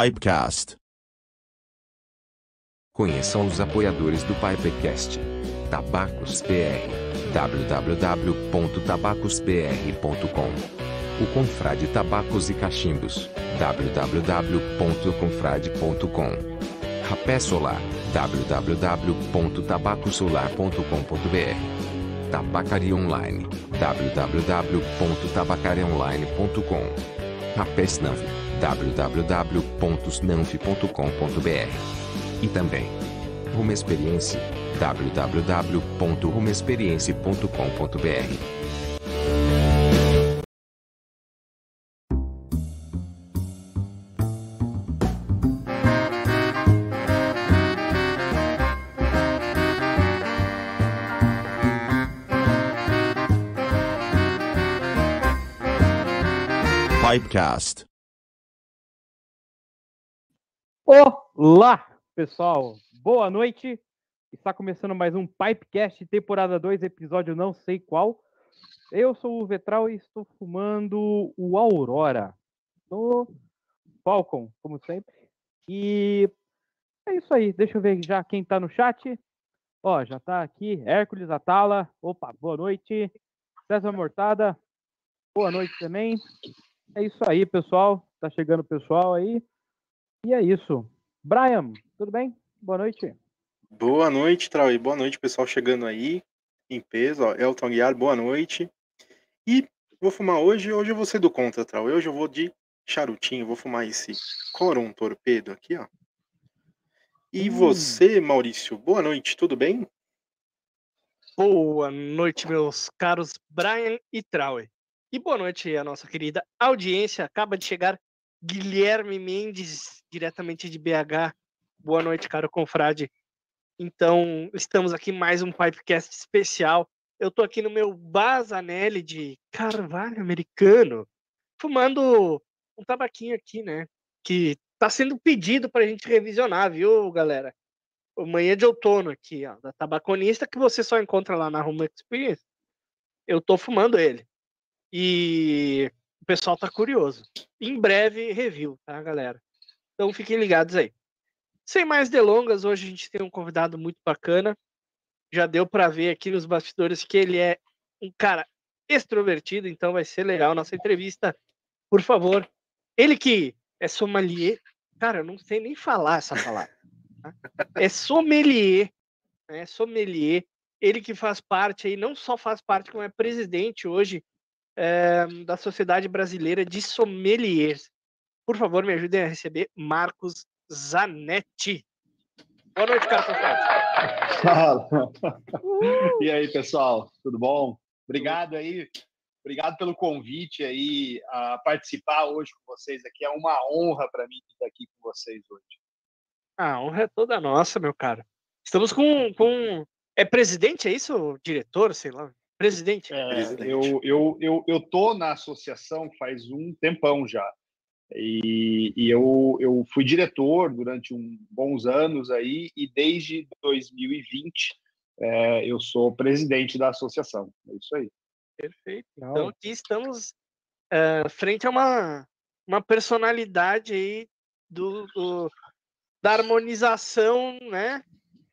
Pipecast. Conheçam os apoiadores do Pipecast. Tabacos PR. www.tabacospr.com O Confrade Tabacos e Cachimbos. www.confrade.com Rapé Solar. www.tabacosolar.com.br Tabacaria Online. www.tabacariaonline.com Rapé Snanf. www.snanf.com.br E também Rumo Experience. www.rumoexperience.com.br Pipecast. Olá, pessoal. Boa noite. Está começando mais um Pipecast, temporada 2, episódio não sei qual. Eu sou o Vetral e estou fumando o Aurora no Falcon, como sempre. E é isso aí. Deixa eu ver já quem está no chat. Ó, já está aqui Hércules Atala. Opa, boa noite. César Mortada. Boa noite também. É isso aí, pessoal. Tá chegando o pessoal aí. E é isso. Brian, tudo bem? Boa noite. Boa noite, Trau. Boa noite, pessoal chegando aí em peso. Ó, Elton Guiar, boa noite. E vou fumar hoje. Hoje eu vou ser do contra, Trau. Hoje eu vou de charutinho. Vou fumar esse Coron Torpedo aqui, ó. E Hum. você, Maurício, boa noite, tudo bem? Boa noite, meus caros Brian e Trauer. E boa noite à nossa querida audiência. Acaba de chegar Guilherme Mendes, diretamente de BH. Boa noite, caro confrade. Então, estamos aqui mais um Pipecast especial. Eu tô aqui no meu Bazanelli de carvalho americano, fumando um tabaquinho aqui, né? Que tá sendo pedido pra gente revisionar, viu, galera? Manhã de outono aqui, ó, da tabaconista, que você só encontra lá na Home Experience. Eu tô fumando ele. E pessoal tá curioso. Em breve, review, tá, galera? Então fiquem ligados aí. Sem mais delongas, hoje a gente tem um convidado muito bacana. Já deu para ver aqui nos bastidores que ele é um cara extrovertido, então vai ser legal nossa entrevista. Por favor, ele que é sommelier. Cara, eu não sei nem falar essa palavra. tá? É sommelier, né? Sommelier. Ele que faz parte aí, não só faz parte, como é presidente hoje eh, da Sociedade Brasileira de Sommeliers. Por favor, me ajudem a receber Marcos Zanetti. Boa noite, cara. confrade. Fala. E aí, pessoal, tudo bom? Obrigado aí, obrigado pelo convite aí a participar hoje com vocês aqui. É uma honra para mim estar aqui com vocês hoje. A honra é toda nossa, meu cara. Estamos com, com... É presidente, é isso? Diretor, sei lá. Presidente. É, Presidente. eu, eu, eu, eu tô na associação faz um tempão já. E, e eu, eu fui diretor durante um, bons anos aí, e desde 2020 é, eu sou presidente da associação. É isso aí. Perfeito. Legal. Então aqui estamos eh, frente a uma, uma personalidade aí do, do- da harmonização né,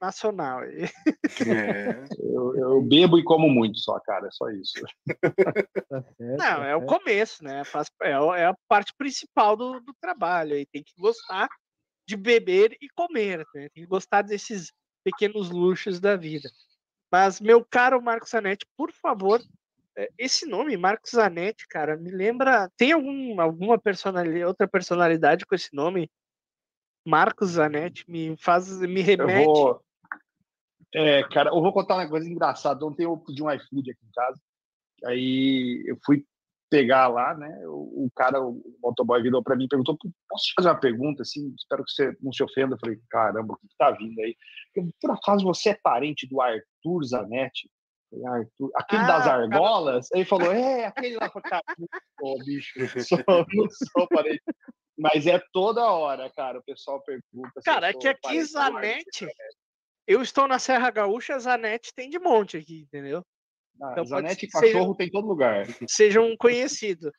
nacional. aí. É, Eu, eu bebo e como muito só, cara, é só isso. Tá Não, tá é o começo, né? É, é a parte principal do, do trabalho. Aí tem que gostar de beber e comer, né? Tem que gostar desses pequenos luxos da vida. Mas, meu caro Marcos Zanetti, por favor, eh, esse nome, Marcos Zanetti, cara, me lembra. Tem algum, alguma personalidade, outra personalidade com esse nome? Marcos Zanetti me faz, me Eu remete. vou. É, cara, eu vou contar uma coisa engraçada. Ontem eu pedi um iFood aqui em casa. Aí eu fui pegar lá, né? O, o cara, o motoboy virou para mim e perguntou: posso te fazer uma pergunta? Assim, espero que você não se ofenda. Eu falei: caramba, o que que tá vindo aí? Eu, Por acaso você é parente do Arthur Zanetti? Falei, Arthur, aquele Ah, das o cara- argolas? Ele falou: é, aquele lá. Falei, cara, sou, bicho, não sou, não sou parente. Mas é toda hora, cara. O pessoal pergunta. Cara, é que aqui Zanetti. Eu estou na Serra Gaúcha, Zanetti tem de monte aqui, entendeu? Ah, Então Zanetti e cachorro tem em todo lugar. sejam conhecidos.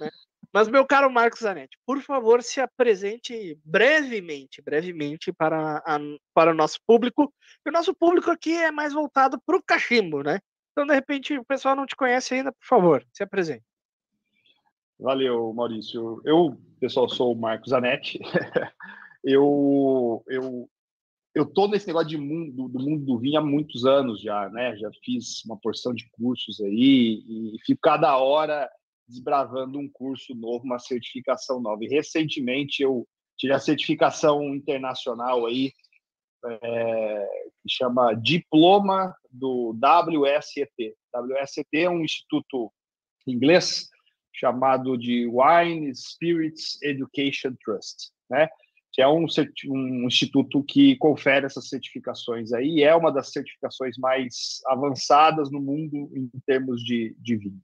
Né? Mas, meu caro Marcos Zanetti, por favor, se apresente brevemente, brevemente para, a, para o nosso público. E o nosso público aqui é mais voltado para o cachimbo, né? Então, de repente, o pessoal não te conhece ainda, por favor, se apresente. Valeu, Maurício. Eu, pessoal, sou o Marcos Zanetti. eu, eu, eu tô nesse negócio de mundo, do mundo do vinho há muitos anos já, né? Já fiz uma porção de cursos aí e fico cada hora desbravando um curso novo, uma certificação nova. E recentemente eu tirei a certificação internacional aí, é, que chama Diploma do WSET. WSET é um instituto inglês chamado de Wine Spirits Education Trust, né? Que é um, um instituto que confere essas certificações aí, é uma das certificações mais avançadas no mundo em termos de, de vinho.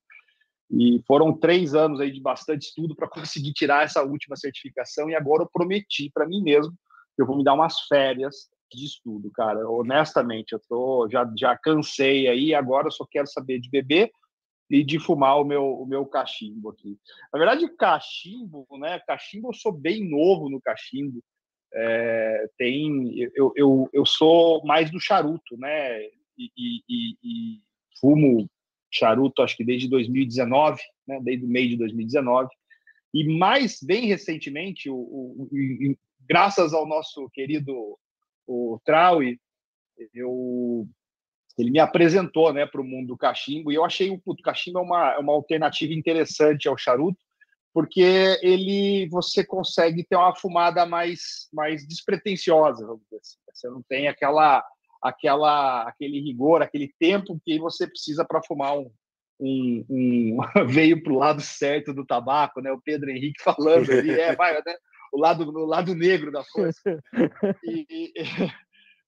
E foram três anos aí de bastante estudo para conseguir tirar essa última certificação. E agora eu prometi para mim mesmo que eu vou me dar umas férias de estudo, cara. Honestamente, eu tô já já cansei aí. Agora eu só quero saber de beber e de fumar o meu o meu cachimbo aqui. Na verdade, cachimbo, né? Cachimbo eu sou bem novo no cachimbo. É, tem eu, eu, eu sou mais do charuto, né? E, e, e fumo charuto, acho que desde 2019, né, desde o meio de 2019. E mais bem recentemente, o, o, graças ao nosso querido o Traui, eu, ele me apresentou né, para o mundo do cachimbo, e eu achei o, o cachimbo é uma, é uma alternativa interessante ao charuto, porque ele você consegue ter uma fumada mais, mais despretensiosa, vamos dizer assim. Você não tem aquela aquela, aquele rigor, aquele tempo que você precisa para fumar um, um, um veio para o lado certo do tabaco, né? O Pedro Henrique falando ali, é, vai, né? o lado o lado negro da força. E, e,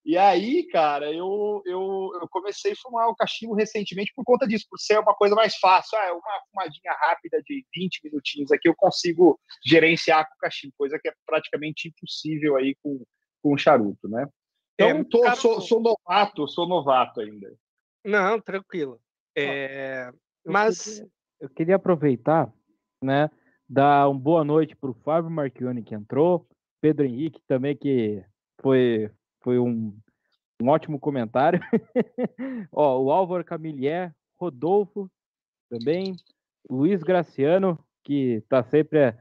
e, aí, cara, eu, eu, eu comecei a fumar o cachimbo recentemente por conta disso, por ser uma coisa mais fácil. Ah, uma fumadinha rápida de 20 minutinhos aqui eu consigo gerenciar com o cachimbo, coisa que é praticamente impossível aí com, com o charuto, né? Então, é, tô, cara... sou, sou, novato, sou novato ainda. Não, tranquilo. É... Eu Mas queria, eu queria aproveitar, né, dar uma boa noite para o Fábio Marchione que entrou, Pedro Henrique também que foi foi um, um ótimo comentário. Ó, o Álvaro Camilier, Rodolfo também, Luiz Graciano que está sempre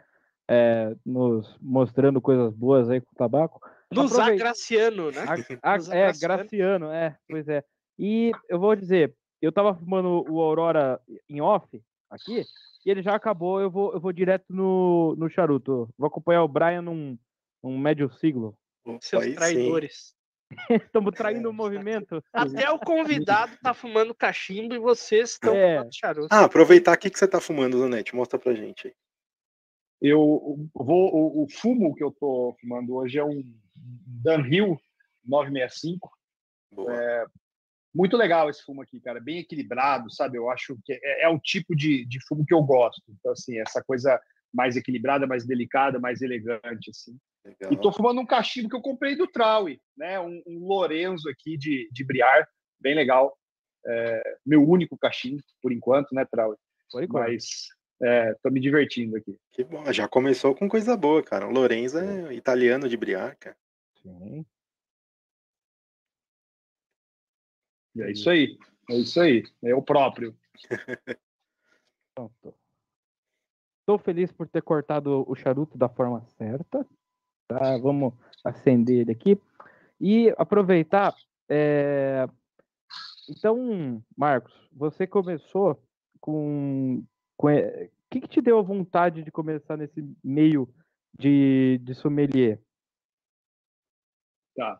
é, nos mostrando coisas boas aí com o tabaco. Do Aproveita... Graciano, né? A, a, é, Graciano, é, pois é. E eu vou dizer, eu tava fumando o Aurora em off aqui, e ele já acabou, eu vou, eu vou direto no, no charuto. Vou acompanhar o Brian num, num médio siglo. Seus traidores. Estamos traindo o movimento. Até o convidado tá fumando cachimbo e vocês estão é. fumando charuto. Ah, aproveitar aqui que você tá fumando, Zanete, mostra pra gente aí. Eu vou, o, o, fumo que eu tô fumando hoje é um Dunhill 965. É, muito legal esse fumo aqui, cara, bem equilibrado, sabe? Eu acho que é, é o tipo de, de fumo que eu gosto. Então, assim, essa coisa mais equilibrada, mais delicada, mais elegante, assim. Legal. E tô fumando um cachimbo que eu comprei do Traui, né? Um, um Lorenzo aqui de, de Briar, bem legal. É, meu único cachimbo, por enquanto, né, Traui? Por enquanto. Mas é, tô me divertindo aqui. Que bom, já começou com coisa boa, cara. O Lorenzo é italiano de Briar, cara. Sim. E é isso aí. É isso aí. É o próprio. Pronto. Estou feliz por ter cortado o charuto da forma certa. Tá? Vamos acender ele aqui. E aproveitar. É... Então, Marcos, você começou com. O que, que te deu a vontade de começar nesse meio de, de sommelier? Tá.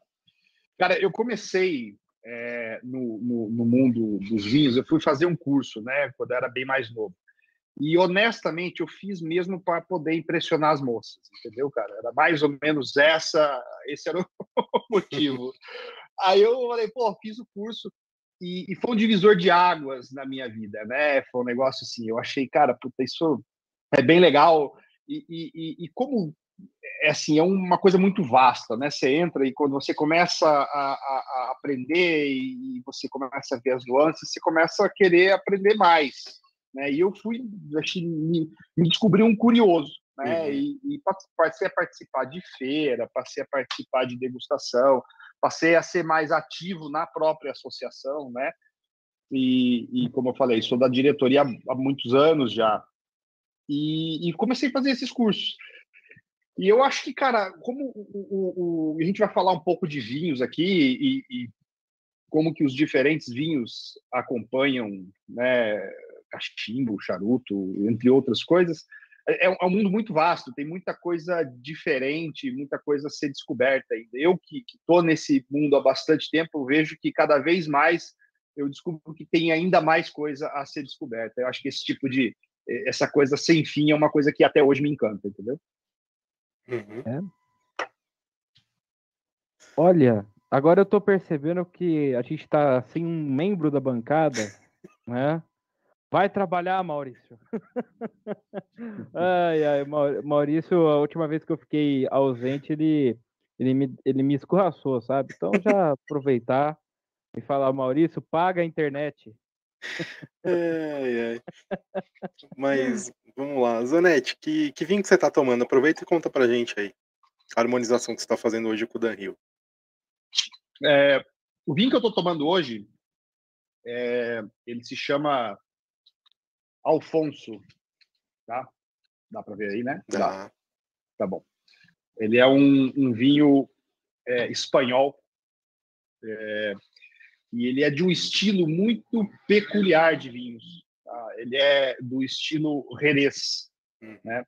Cara, eu comecei é, no, no, no, mundo dos vinhos, eu fui fazer um curso, né, quando eu era bem mais novo. E honestamente, eu fiz mesmo para poder impressionar as moças, entendeu, cara? Era mais ou menos essa, esse era o motivo. Aí eu falei, pô, fiz o curso e, e, foi um divisor de águas na minha vida, né? Foi um negócio assim, eu achei, cara, puta, isso é bem legal. E, e, e como é assim, é uma coisa muito vasta, né? Você entra e quando você começa a, a, a, aprender e você começa a ver as nuances, você começa a querer aprender mais. Né? E eu fui, achei, me, me descobri um curioso, né? Uhum. E, e, passei a participar de feira, passei a participar de degustação, passei a ser mais ativo na própria associação, né? E, e como eu falei, sou da diretoria há, há muitos anos já. E, e, comecei a fazer esses cursos. E eu acho que, cara, como o, o, o, a gente vai falar um pouco de vinhos aqui e, e como que os diferentes vinhos acompanham, né, cachimbo, charuto, entre outras coisas, é, é, um mundo muito vasto, tem muita coisa diferente, muita coisa a ser descoberta ainda. Eu que estou nesse mundo há bastante tempo, vejo que cada vez mais eu descubro que tem ainda mais coisa a ser descoberta. Eu acho que esse tipo de essa coisa sem fim é uma coisa que até hoje me encanta, entendeu? Uhum. É. Olha, agora eu estou percebendo que a gente está sem um membro da bancada, né? Vai trabalhar, Maurício. ai, ai, Maurício, a última vez que eu fiquei ausente, ele, ele, me, ele me escorraçou, sabe? Então já aproveitar e falar, Maurício, paga a internet. Ai, ai. Mas vamos lá, Zanetti, que, que vinho que você tá tomando? Aproveita e conta pra gente aí. A harmonização que você tá fazendo hoje com o Dan Hill. É, o vinho que eu tô tomando hoje, é, ele se chama Alfonso, tá? Dá para ver aí, né? Dá. Tá bom. Ele é um, um vinho é, espanhol é, e ele é de um estilo muito peculiar de vinhos. Tá? Ele é do estilo Jerez, hum. né?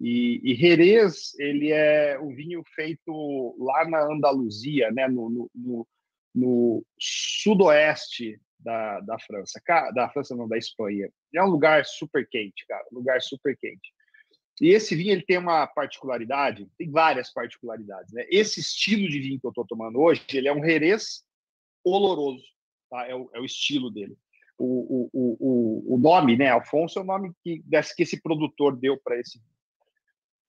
E, e Jerez ele é um vinho feito lá na Andaluzia, né? No, no, no, no sudoeste da, da França, da França não, da Espanha. É um lugar super quente, cara, um lugar super quente. E esse vinho ele tem uma particularidade, tem várias particularidades, né? Esse estilo de vinho que eu estou tomando hoje, ele é um Jerez oloroso, tá? É o, é o estilo dele. O, o, o, o nome, né, Alfonso, é o nome que, que esse produtor deu para esse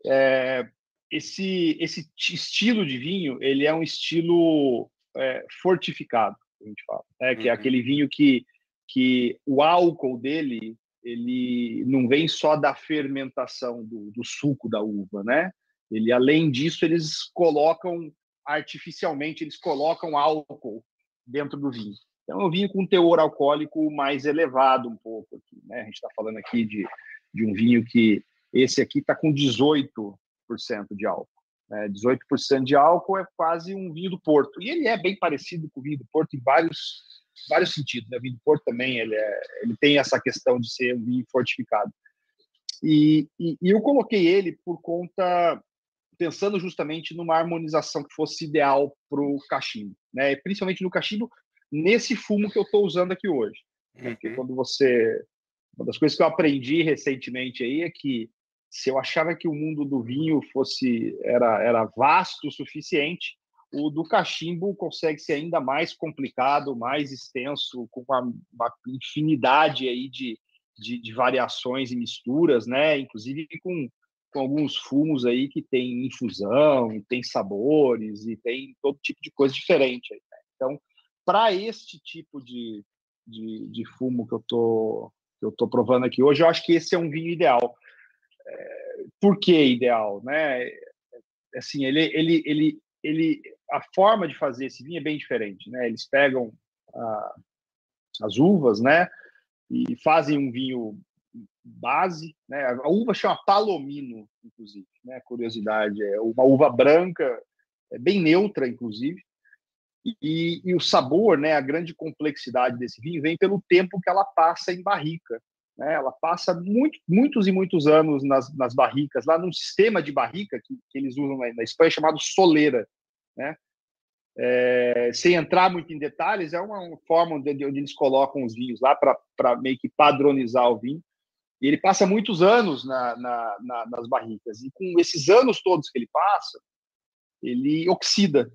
é, esse esse estilo de vinho, ele é um estilo é, fortificado a gente fala, né? que é uhum. é aquele vinho que, que o álcool dele ele não vem só da fermentação do, do suco da uva, né? Ele, além disso, eles colocam artificialmente, eles colocam álcool dentro do vinho. Então, é um vinho com teor alcoólico mais elevado um pouco aqui, né? A gente está falando aqui de, de um vinho que esse aqui está com 18% de álcool. É, 18% de álcool é quase um vinho do Porto. E ele é bem parecido com o vinho do Porto em vários, vários sentidos. Né? O vinho do Porto também ele, é, ele tem essa questão de ser um vinho fortificado. E, e, e eu coloquei ele por conta, pensando justamente numa harmonização que fosse ideal para o cachimbo. Né? Principalmente no cachimbo, nesse fumo que eu estou usando aqui hoje. Uhum. Porque quando você. Uma das coisas que eu aprendi recentemente aí é que se eu achava que o mundo do vinho fosse era, era vasto o suficiente, o do cachimbo consegue ser ainda mais complicado, mais extenso, com uma, uma infinidade aí de, de, de, variações e misturas, né? Inclusive com, com alguns fumos aí que tem infusão, tem sabores e tem todo tipo de coisa diferente. Aí, né? Então, para este tipo de, de, de, fumo que eu tô que eu tô provando aqui hoje, eu acho que esse é um vinho ideal por que ideal, né? Assim, ele, ele, ele, ele, a forma de fazer esse vinho é bem diferente, né? Eles pegam a, as uvas, né? E fazem um vinho base, né? A uva chama palomino, inclusive, né? Curiosidade, é uma uva branca, é bem neutra, inclusive. E, e, o sabor, né, a grande complexidade desse vinho vem pelo tempo que ela passa em barrica, né? Ela passa muito, muitos e muitos anos nas, nas barricas, lá num sistema de barrica que, que eles usam na, na, Espanha chamado soleira. Né? É, sem entrar muito em detalhes, é uma, uma forma onde, onde, eles colocam os vinhos lá para meio que padronizar o vinho. E ele passa muitos anos na, na, na, nas barricas. E com esses anos todos que ele passa, ele oxida.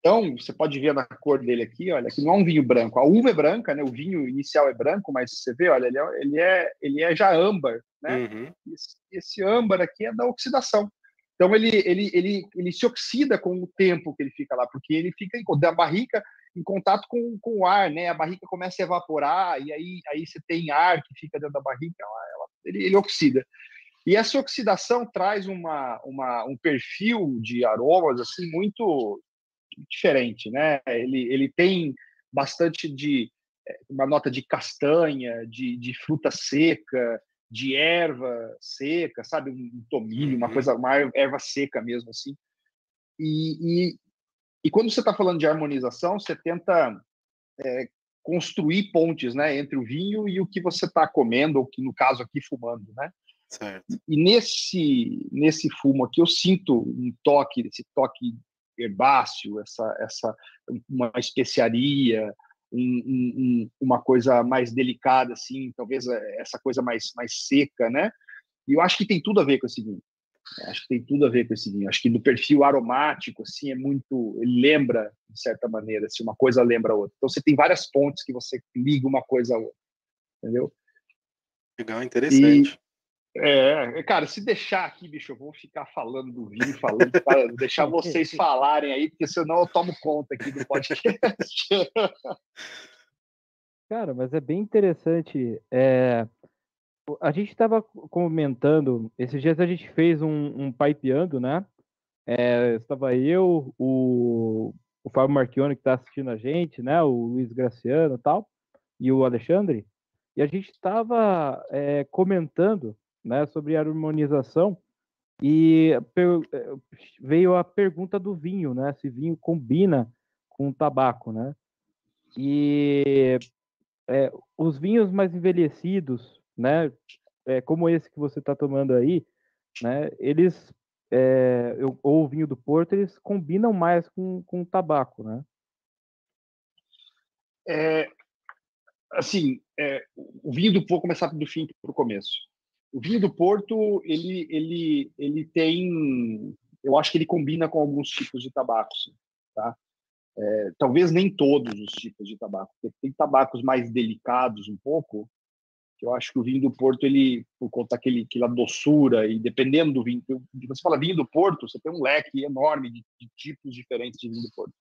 Então, você pode ver na cor dele aqui, olha, que não é um vinho branco. A uva é branca, né? O vinho inicial é branco, mas você vê, olha, ele é, ele é, ele é já âmbar, né? Uhum. Esse, esse âmbar aqui é da oxidação. Então, ele, ele, ele, ele se oxida com o tempo que ele fica lá, porque ele fica da barrica, em contato com, com o ar, né? A barrica começa a evaporar e aí, aí você tem ar que fica dentro da barrica, ela, ela, ele, ele oxida. E essa oxidação traz uma, uma, um perfil de aromas assim muito diferente, né? Ele, ele tem bastante de eh, uma nota de castanha, de, de fruta seca, de erva seca, sabe, um tomilho, uma uhum. coisa, uma erva seca mesmo assim. E, e, e quando você está falando de harmonização, você tenta é, construir pontes, né, entre o vinho e o que você está comendo, ou que no caso aqui fumando, né? Certo. E nesse nesse fumo aqui eu sinto um toque, esse toque herbáceo, essa essa uma especiaria, um, um, uma coisa mais delicada assim, talvez é, essa coisa mais mais seca, né? E eu acho que tem tudo a ver com esse vinho. Acho que tem tudo a ver com esse vinho. Acho que no perfil aromático, assim, é muito. Ele lembra, de certa maneira, assim, uma coisa lembra a outra. Então, você tem várias pontes que você liga uma coisa a outra. Entendeu? Legal, interessante. E, é, cara, se deixar aqui, bicho, eu vou ficar falando do vinho, falando, para deixar vocês falarem aí, porque senão eu tomo conta aqui do podcast. Cara, mas é bem interessante. É, a gente estava comentando, esses dias a gente fez um, um pipeando, né? É, estava eu, o, o Fábio Marchione, que está assistindo a gente, né? O Luiz Graciano e tal, e o Alexandre. E a gente estava é, comentando né, sobre harmonização e é, veio a pergunta do vinho, né? Se vinho combina com tabaco, né? E é, os vinhos mais envelhecidos, né? É, como esse que você está tomando aí, né? Eles é, ou o vinho do Porto, eles combinam mais com, com o tabaco, né? É, assim, é, o vinho do vou começar do fim para o começo. O vinho do Porto, ele, ele, ele tem, eu acho que ele combina com alguns tipos de tabaco, tá? É, talvez nem todos os tipos de tabaco, porque tem tabacos mais delicados um pouco, eu acho que o vinho do Porto, ele, por conta daquele, aquela doçura, e dependendo do vinho, você fala vinho do Porto, você tem um leque enorme de, de tipos diferentes de vinho do Porto.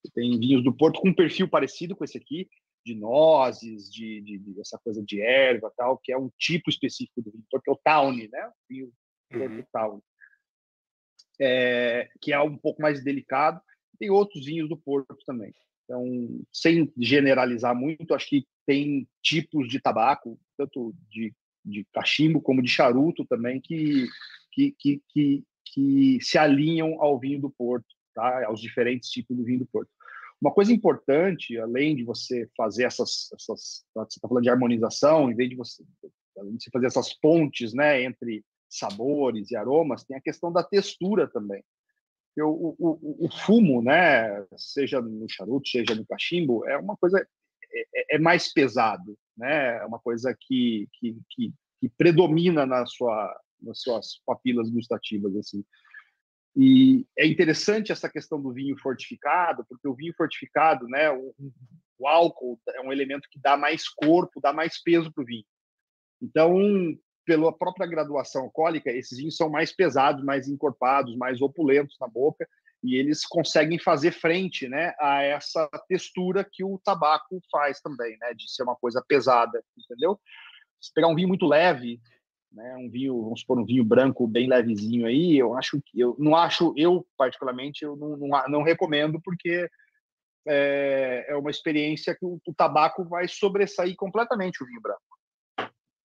Você tem vinhos do Porto com um perfil parecido com esse aqui, de nozes, de, de, de, essa coisa de erva tal, que é um tipo específico do vinho do Porto, que é o Tawny, né? O vinho uhum. Tawny. É, que é um pouco mais delicado. Tem outros vinhos do Porto também. Então, sem generalizar muito, acho que tem tipos de tabaco, tanto de, de cachimbo como de charuto também, que, que, que, que, que se alinham ao vinho do Porto, tá? aos diferentes tipos do vinho do Porto. Uma coisa importante, além de você fazer essas, essas você está falando de harmonização, em vez de você, de você fazer essas pontes, né, entre sabores e aromas, tem a questão da textura também. O, o, o, fumo, né, seja no charuto, seja no cachimbo, é uma coisa é, é, mais pesado, né? É uma coisa que, que, que, que predomina na sua, nas suas papilas gustativas, assim. E é interessante essa questão do vinho fortificado, porque o vinho fortificado, né, o, o álcool é um elemento que dá mais corpo, dá mais peso para o vinho. Então, pela própria graduação alcoólica, esses vinhos são mais pesados, mais encorpados, mais opulentos na boca, e eles conseguem fazer frente né, a essa textura que o tabaco faz também, né, de ser uma coisa pesada, entendeu? Se pegar um vinho muito leve, né, um vinho, vamos supor, um vinho branco bem levezinho aí, eu acho que eu não acho, eu particularmente, eu não, não, não recomendo porque é, é, uma experiência que o, o, tabaco vai sobressair completamente o vinho branco.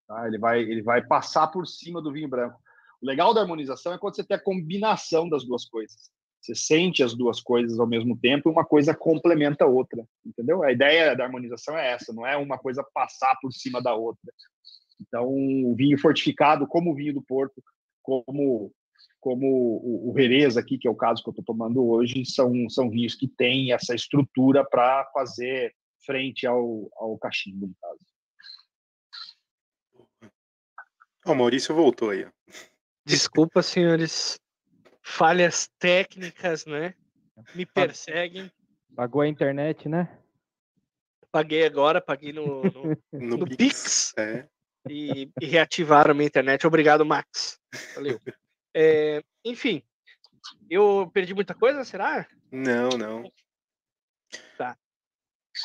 Tá? Ele vai ele vai passar por cima do vinho branco. O legal da harmonização é quando você tem a combinação das duas coisas. Você sente as duas coisas ao mesmo tempo e uma coisa complementa a outra, entendeu? A ideia da harmonização é essa, não é uma coisa passar por cima da outra. Então, o vinho fortificado, como o vinho do Porto, como como o, o Jerez aqui, que é o caso que eu estou tomando hoje, são, são vinhos que têm essa estrutura para fazer frente ao, ao cachimbo, no caso. O Maurício voltou aí. Desculpa, senhores falhas técnicas, né? Me perseguem. Pagou a internet, né? Paguei agora, paguei no, no, no, no Pix. Pix É. e, e, reativaram a minha internet. Obrigado, Max. Valeu. É, enfim, eu perdi muita coisa, será? Não, não. Tá.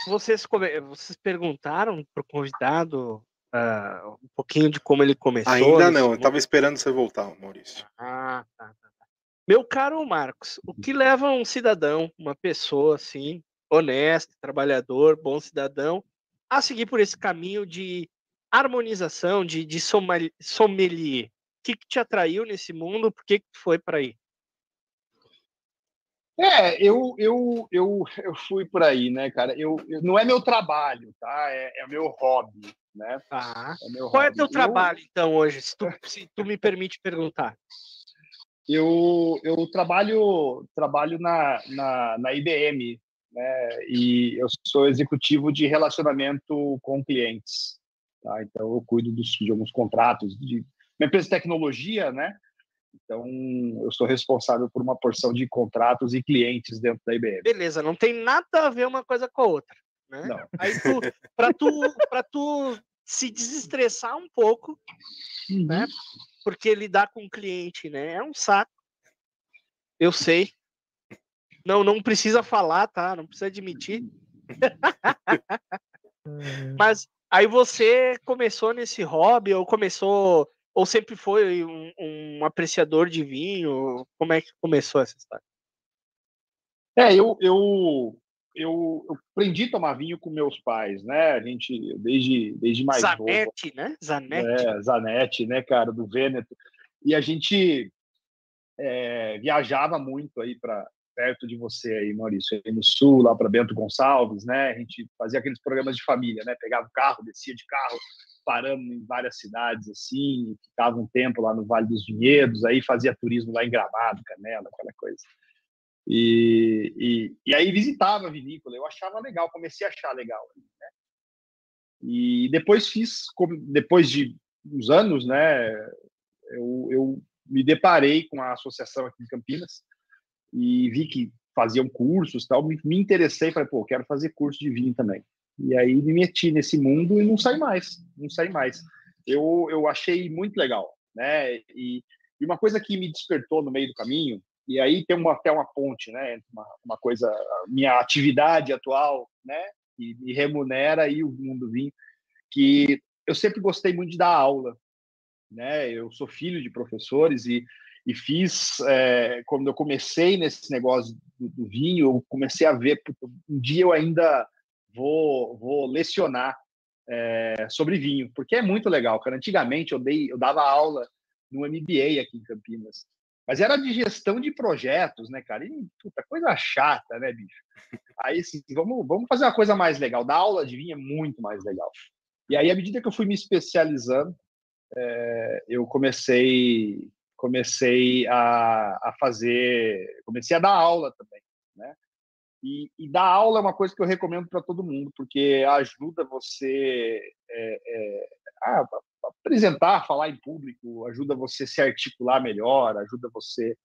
vocês, vocês perguntaram pro convidado ah, um pouquinho de como ele começou? Ainda não, eu mundo? tava esperando você voltar, Maurício. Ah, tá, tá, tá. Meu caro Marcos, o que leva um cidadão, uma pessoa assim, honesto, trabalhador, bom cidadão, a seguir por esse caminho de harmonização, de, de sommelier? O que, que te atraiu nesse mundo? Por que, que foi para aí? É, eu, eu, eu, eu fui por aí, né, cara? Eu, eu- não é meu trabalho, tá? É, é meu hobby, né? Tá. É meu Qual é hobby. teu Eu- trabalho, então, hoje? Se tu, se tu me permite perguntar. Eu, eu trabalho, trabalho na, na, na IBM, né? E eu sou executivo de relacionamento com clientes, tá? Então eu cuido dos, de alguns contratos de uma empresa de tecnologia, né? Então eu sou responsável por uma porção de contratos e clientes dentro da IBM. Beleza, não tem nada a ver uma coisa com a outra, né? Não. Aí tu, para tu, para tu se desestressar um pouco, né? Porque lidar com o cliente, né? É um saco. Eu sei. Não, não precisa falar, tá? Não precisa admitir. Mas aí você começou nesse hobby ou começou ou sempre foi um, um apreciador de vinho? Como é que começou essa história? É, eu, eu, eu, eu aprendi a tomar vinho com meus pais, né? A gente, desde, desde mais novo. Zanetti, né? Zanetti. É, Zanetti, né, cara, do Vêneto. E a gente é, viajava muito aí para perto de você aí, Maurício, aí no sul, lá para Bento Gonçalves, né? A gente fazia aqueles programas de família, né? Pegava o carro, descia de carro, parando em várias cidades assim, ficava um tempo lá no Vale dos Vinhedos, aí fazia turismo lá em Gramado, Canela, aquela coisa. E, e, e aí visitava a vinícola, eu achava legal, comecei a achar legal, né? E depois fiz, depois de uns anos, né? Eu, eu me deparei com a associação aqui em Campinas e vi que faziam cursos tal, me, me interessei, falei, pô, quero fazer curso de vinho também. E aí me meti nesse mundo e não saí mais, não saí mais. Eu, eu achei muito legal, né? E, e uma coisa que me despertou no meio do caminho, e aí tem uma, até uma ponte, né? Uma, uma coisa, minha atividade atual, né? Que me remunera e o mundo do vinho, que eu sempre gostei muito de dar aula, né? Eu sou filho de professores e, e fiz é, quando eu comecei nesse negócio do, do vinho, eu comecei a ver um dia eu ainda vou vou lecionar é, sobre vinho, porque é muito legal, cara. Antigamente eu dei eu dava aula no MBA aqui em Campinas, mas era de gestão de projetos, né, cara? E, puta, coisa chata, né, bicho? Aí, assim, vamos, vamos fazer uma coisa mais legal. Dar aula de vinho é muito mais legal. E aí, à medida que eu fui me especializando, é, eu comecei comecei a, a fazer, comecei a dar aula também, né? E, e dar aula é uma coisa que eu recomendo para todo mundo, porque ajuda você é, é, a apresentar, falar em público, ajuda você se articular melhor, ajuda você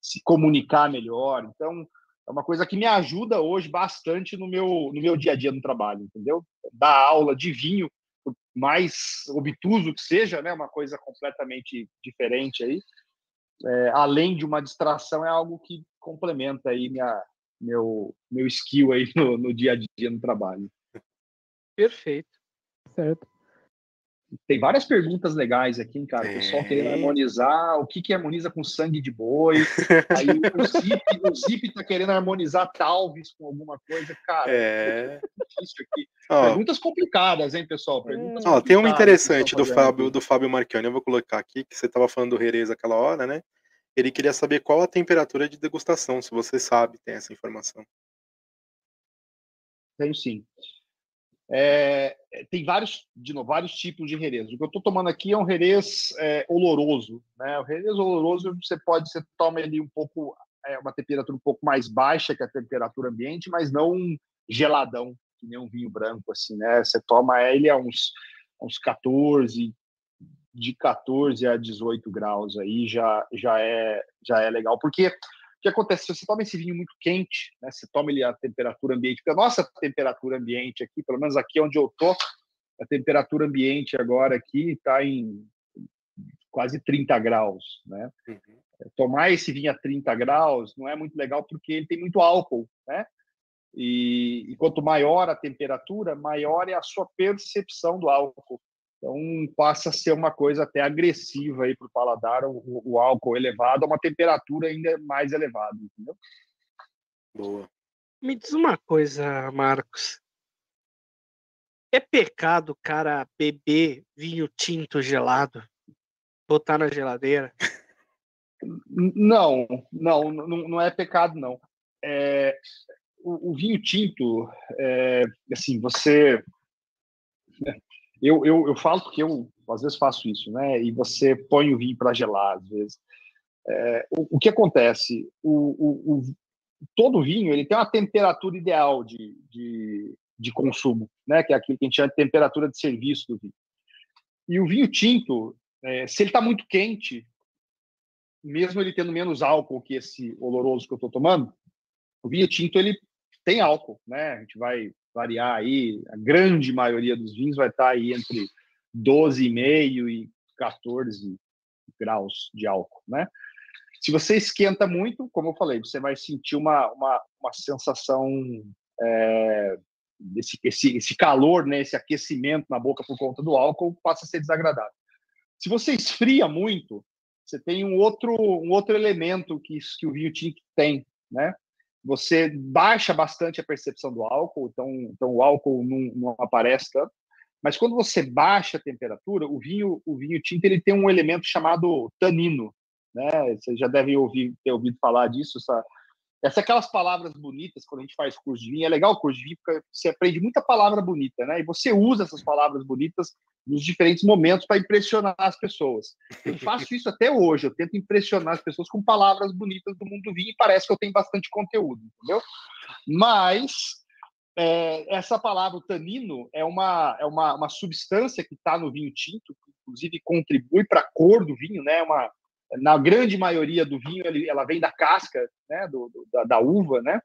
se comunicar melhor. Então, é uma coisa que me ajuda hoje bastante no meu, no meu dia a dia no trabalho, entendeu? Dar aula de vinho, por mais obtuso que seja, né? Uma coisa completamente diferente aí. É, além de uma distração, é algo que complementa aí minha, meu, meu skill aí no, no dia a dia no trabalho. Perfeito. Certo. Tem várias perguntas legais aqui, hein, cara. O pessoal querendo harmonizar, o que que harmoniza com sangue de boi. Aí o Zip, o Zip tá querendo harmonizar talvez com alguma coisa. Cara, É. difícil aqui. Ó, Perguntas complicadas, hein, pessoal? Perguntas ó, tem uma interessante do fazendo Fábio, do Fábio Marchione, eu vou colocar aqui, que você estava falando do Jerez aquela hora, né? Ele queria saber qual a temperatura de degustação, se você sabe, tem essa informação. Tenho sim. É, tem vários, de novo, vários tipos de Jerez. O que eu estou tomando aqui é um Jerez é, oloroso. Né? O Jerez oloroso, você pode, você toma ele um pouco, é, uma temperatura um pouco mais baixa que a temperatura ambiente, mas não geladão, que nem um vinho branco, assim, né? Você toma ele a uns, uns 14, de 14 a 18 graus aí já, já, é, já é legal. Porque o que acontece? Se você toma esse vinho muito quente, né, você toma ele a temperatura ambiente, porque a nossa temperatura ambiente aqui, pelo menos aqui onde eu tô, a temperatura ambiente agora aqui está em quase 30 graus, né? Uhum. Tomar esse vinho a 30 graus não é muito legal porque ele tem muito álcool, né? E, e, quanto maior a temperatura, maior é a sua percepção do álcool. Então passa a ser uma coisa até agressiva aí para o paladar, o, álcool elevado a uma temperatura ainda mais elevada, entendeu? Boa. Me diz uma coisa, Marcos. É pecado, cara, beber vinho tinto gelado? Botar na geladeira? Não, não, não, não é pecado, não. É, o, o, vinho tinto, é, assim, você. Eu, eu, eu falo porque eu às vezes faço isso, né? E você põe o vinho para gelar, às vezes. É, o, o, que acontece? O, o, todo vinho ele tem uma temperatura ideal de, de, de consumo, né? Que é aquilo que a gente chama de temperatura de serviço do vinho. E o vinho tinto, é, se ele está muito quente, mesmo ele tendo menos álcool que esse oloroso que eu estou tomando, o vinho tinto ele tem álcool, né? A gente vai variar aí, a grande maioria dos vinhos vai estar aí entre 12,5 e 14 graus de álcool, né? Se você esquenta muito, como eu falei, você vai sentir uma, uma, uma sensação é, desse esse, esse calor, né, esse aquecimento na boca por conta do álcool passa a ser desagradável. Se você esfria muito, você tem um outro um outro elemento que, que o vinho tinto tem, né? Você baixa bastante a percepção do álcool, então, então o álcool não, não aparece tanto. Mas quando você baixa a temperatura, o vinho o vinho tinto ele tem um elemento chamado tanino, né? Você já deve ouvir ter ouvido falar disso, essa essa é aquelas palavras bonitas quando a gente faz curso de vinho. É legal o curso de vinho porque você aprende muita palavra bonita, né? E você usa essas palavras bonitas nos diferentes momentos para impressionar as pessoas. Eu faço isso até hoje. Eu tento impressionar as pessoas com palavras bonitas do mundo do vinho e parece que eu tenho bastante conteúdo, entendeu? Mas é, essa palavra tanino é uma é uma, uma substância que está no vinho tinto, que inclusive contribui para a cor do vinho, né? Uma na grande maioria do vinho ele, ela vem da casca né, do, do da, da, uva, né?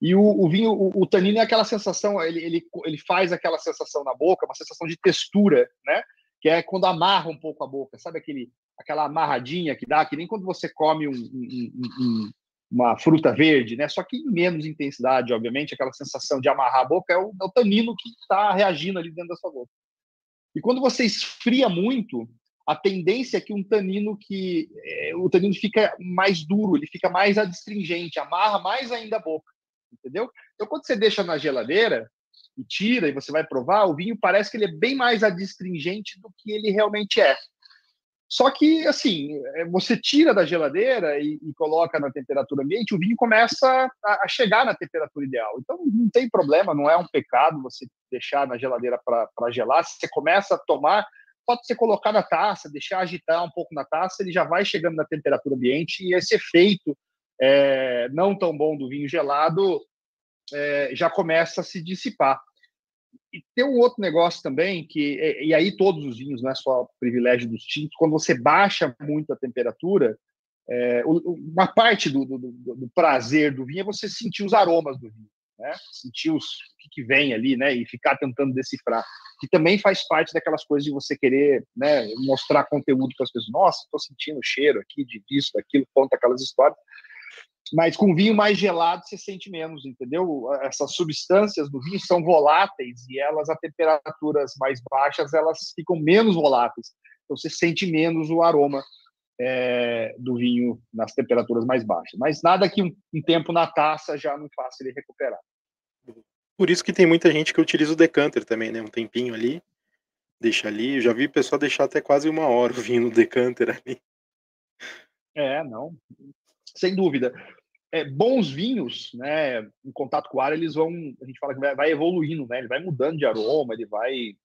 E o, o vinho, o, o, tanino é aquela sensação, ele, ele, ele faz aquela sensação na boca, uma sensação de textura, né? Que é quando amarra um pouco a boca, sabe aquele, aquela amarradinha que dá, que nem quando você come um, um, um, uma fruta verde, né? Só que em menos intensidade, obviamente, aquela sensação de amarrar a boca é o, é o tanino que está reagindo ali dentro da sua boca. E quando você esfria muito, a tendência é que um tanino que é, o tanino fica mais duro, ele fica mais adstringente, amarra mais ainda a boca, entendeu? Então quando você deixa na geladeira e tira e você vai provar, o vinho parece que ele é bem mais adstringente do que ele realmente é. Só que, assim, é, você tira da geladeira e, e coloca na temperatura ambiente, o vinho começa a, a, chegar na temperatura ideal. Então, não tem problema, não é um pecado você deixar na geladeira para gelar. Se você começa a tomar, pode ser colocar na taça, deixar agitar um pouco na taça, ele já vai chegando na temperatura ambiente e esse efeito é, não tão bom do vinho gelado é, já começa a se dissipar. E tem um outro negócio também, que e aí todos os vinhos, não é só privilégio dos tintos, quando você baixa muito a temperatura, é, uma parte do, do, do, prazer do vinho é você sentir os aromas do vinho né? Sentir os, o que, que, vem ali, né? E ficar tentando decifrar. Que também faz parte daquelas coisas de você querer, né? Mostrar conteúdo para as pessoas. Nossa, estou sentindo o cheiro aqui de disso, daquilo, conta aquelas histórias. Mas com vinho mais gelado você sente menos, entendeu? Essas substâncias do vinho são voláteis e elas a temperaturas mais baixas elas ficam menos voláteis. Então você sente menos o aroma é, do vinho nas temperaturas mais baixas. Mas nada que um, um, tempo na taça já não faça ele recuperar. Por isso que tem muita gente que utiliza o decanter também, né? Um tempinho ali, deixa ali. Eu já vi o pessoal deixar até quase uma hora o vinho no decanter ali. É, não. Sem dúvida. É, bons vinhos, né, em contato com o ar, eles vão, a gente fala que vai, vai evoluindo, né? Ele vai mudando de aroma, ele vai,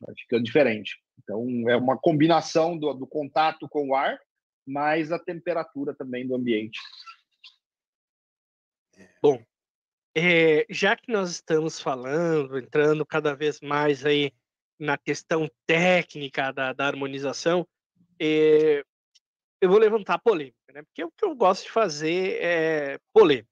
vai ficando diferente. Então, é uma combinação do, do contato com o ar mais a temperatura também do ambiente. Bom, é, já que nós estamos falando, entrando cada vez mais aí na questão técnica da, da harmonização, é, eu vou levantar polêmica, né? Porque o que eu gosto de fazer é polêmica.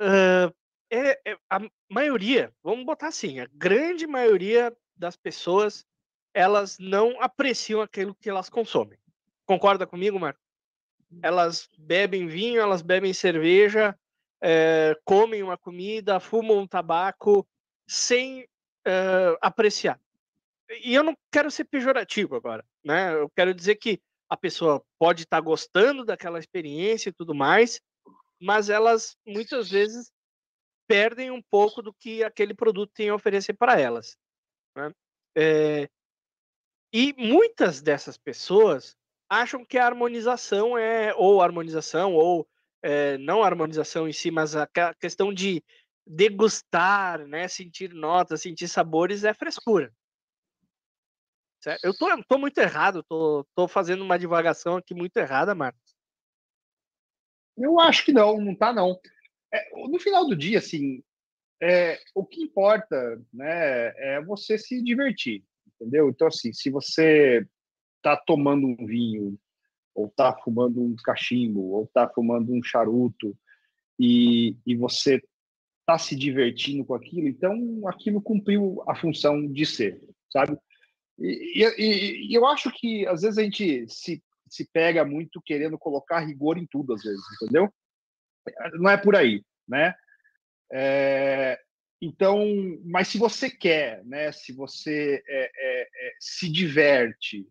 Uh, é, é, a maioria, vamos botar assim, a grande maioria das pessoas elas não apreciam aquilo que elas consomem. Concorda comigo, Marco? Elas bebem vinho, elas bebem cerveja, é, comem uma comida, fumam um tabaco sem é, apreciar. E eu não quero ser pejorativo agora, né? Eu quero dizer que a pessoa pode estar tá gostando daquela experiência e tudo mais, mas elas muitas vezes perdem um pouco do que aquele produto tem a oferecer para elas. Né? É, e muitas dessas pessoas acham que a harmonização é, ou harmonização, ou é, não harmonização em si, mas a questão de degustar, né, sentir notas, sentir sabores é frescura. Certo? Eu tô, tô muito errado, tô, tô fazendo uma divagação aqui muito errada, Marcos. Eu acho que não, não tá não. É, no final do dia, assim, é, o que importa, né, é você se divertir entendeu? Então, assim, se você está tomando um vinho, ou está fumando um cachimbo, ou está fumando um charuto, e, e você está se divertindo com aquilo, então aquilo cumpriu a função de ser, sabe? E, e, e, eu acho que às vezes a gente se, se pega muito querendo colocar rigor em tudo, às vezes, entendeu? Não é por aí, né? É, então, mas se você quer, né, se você é, é, é, se diverte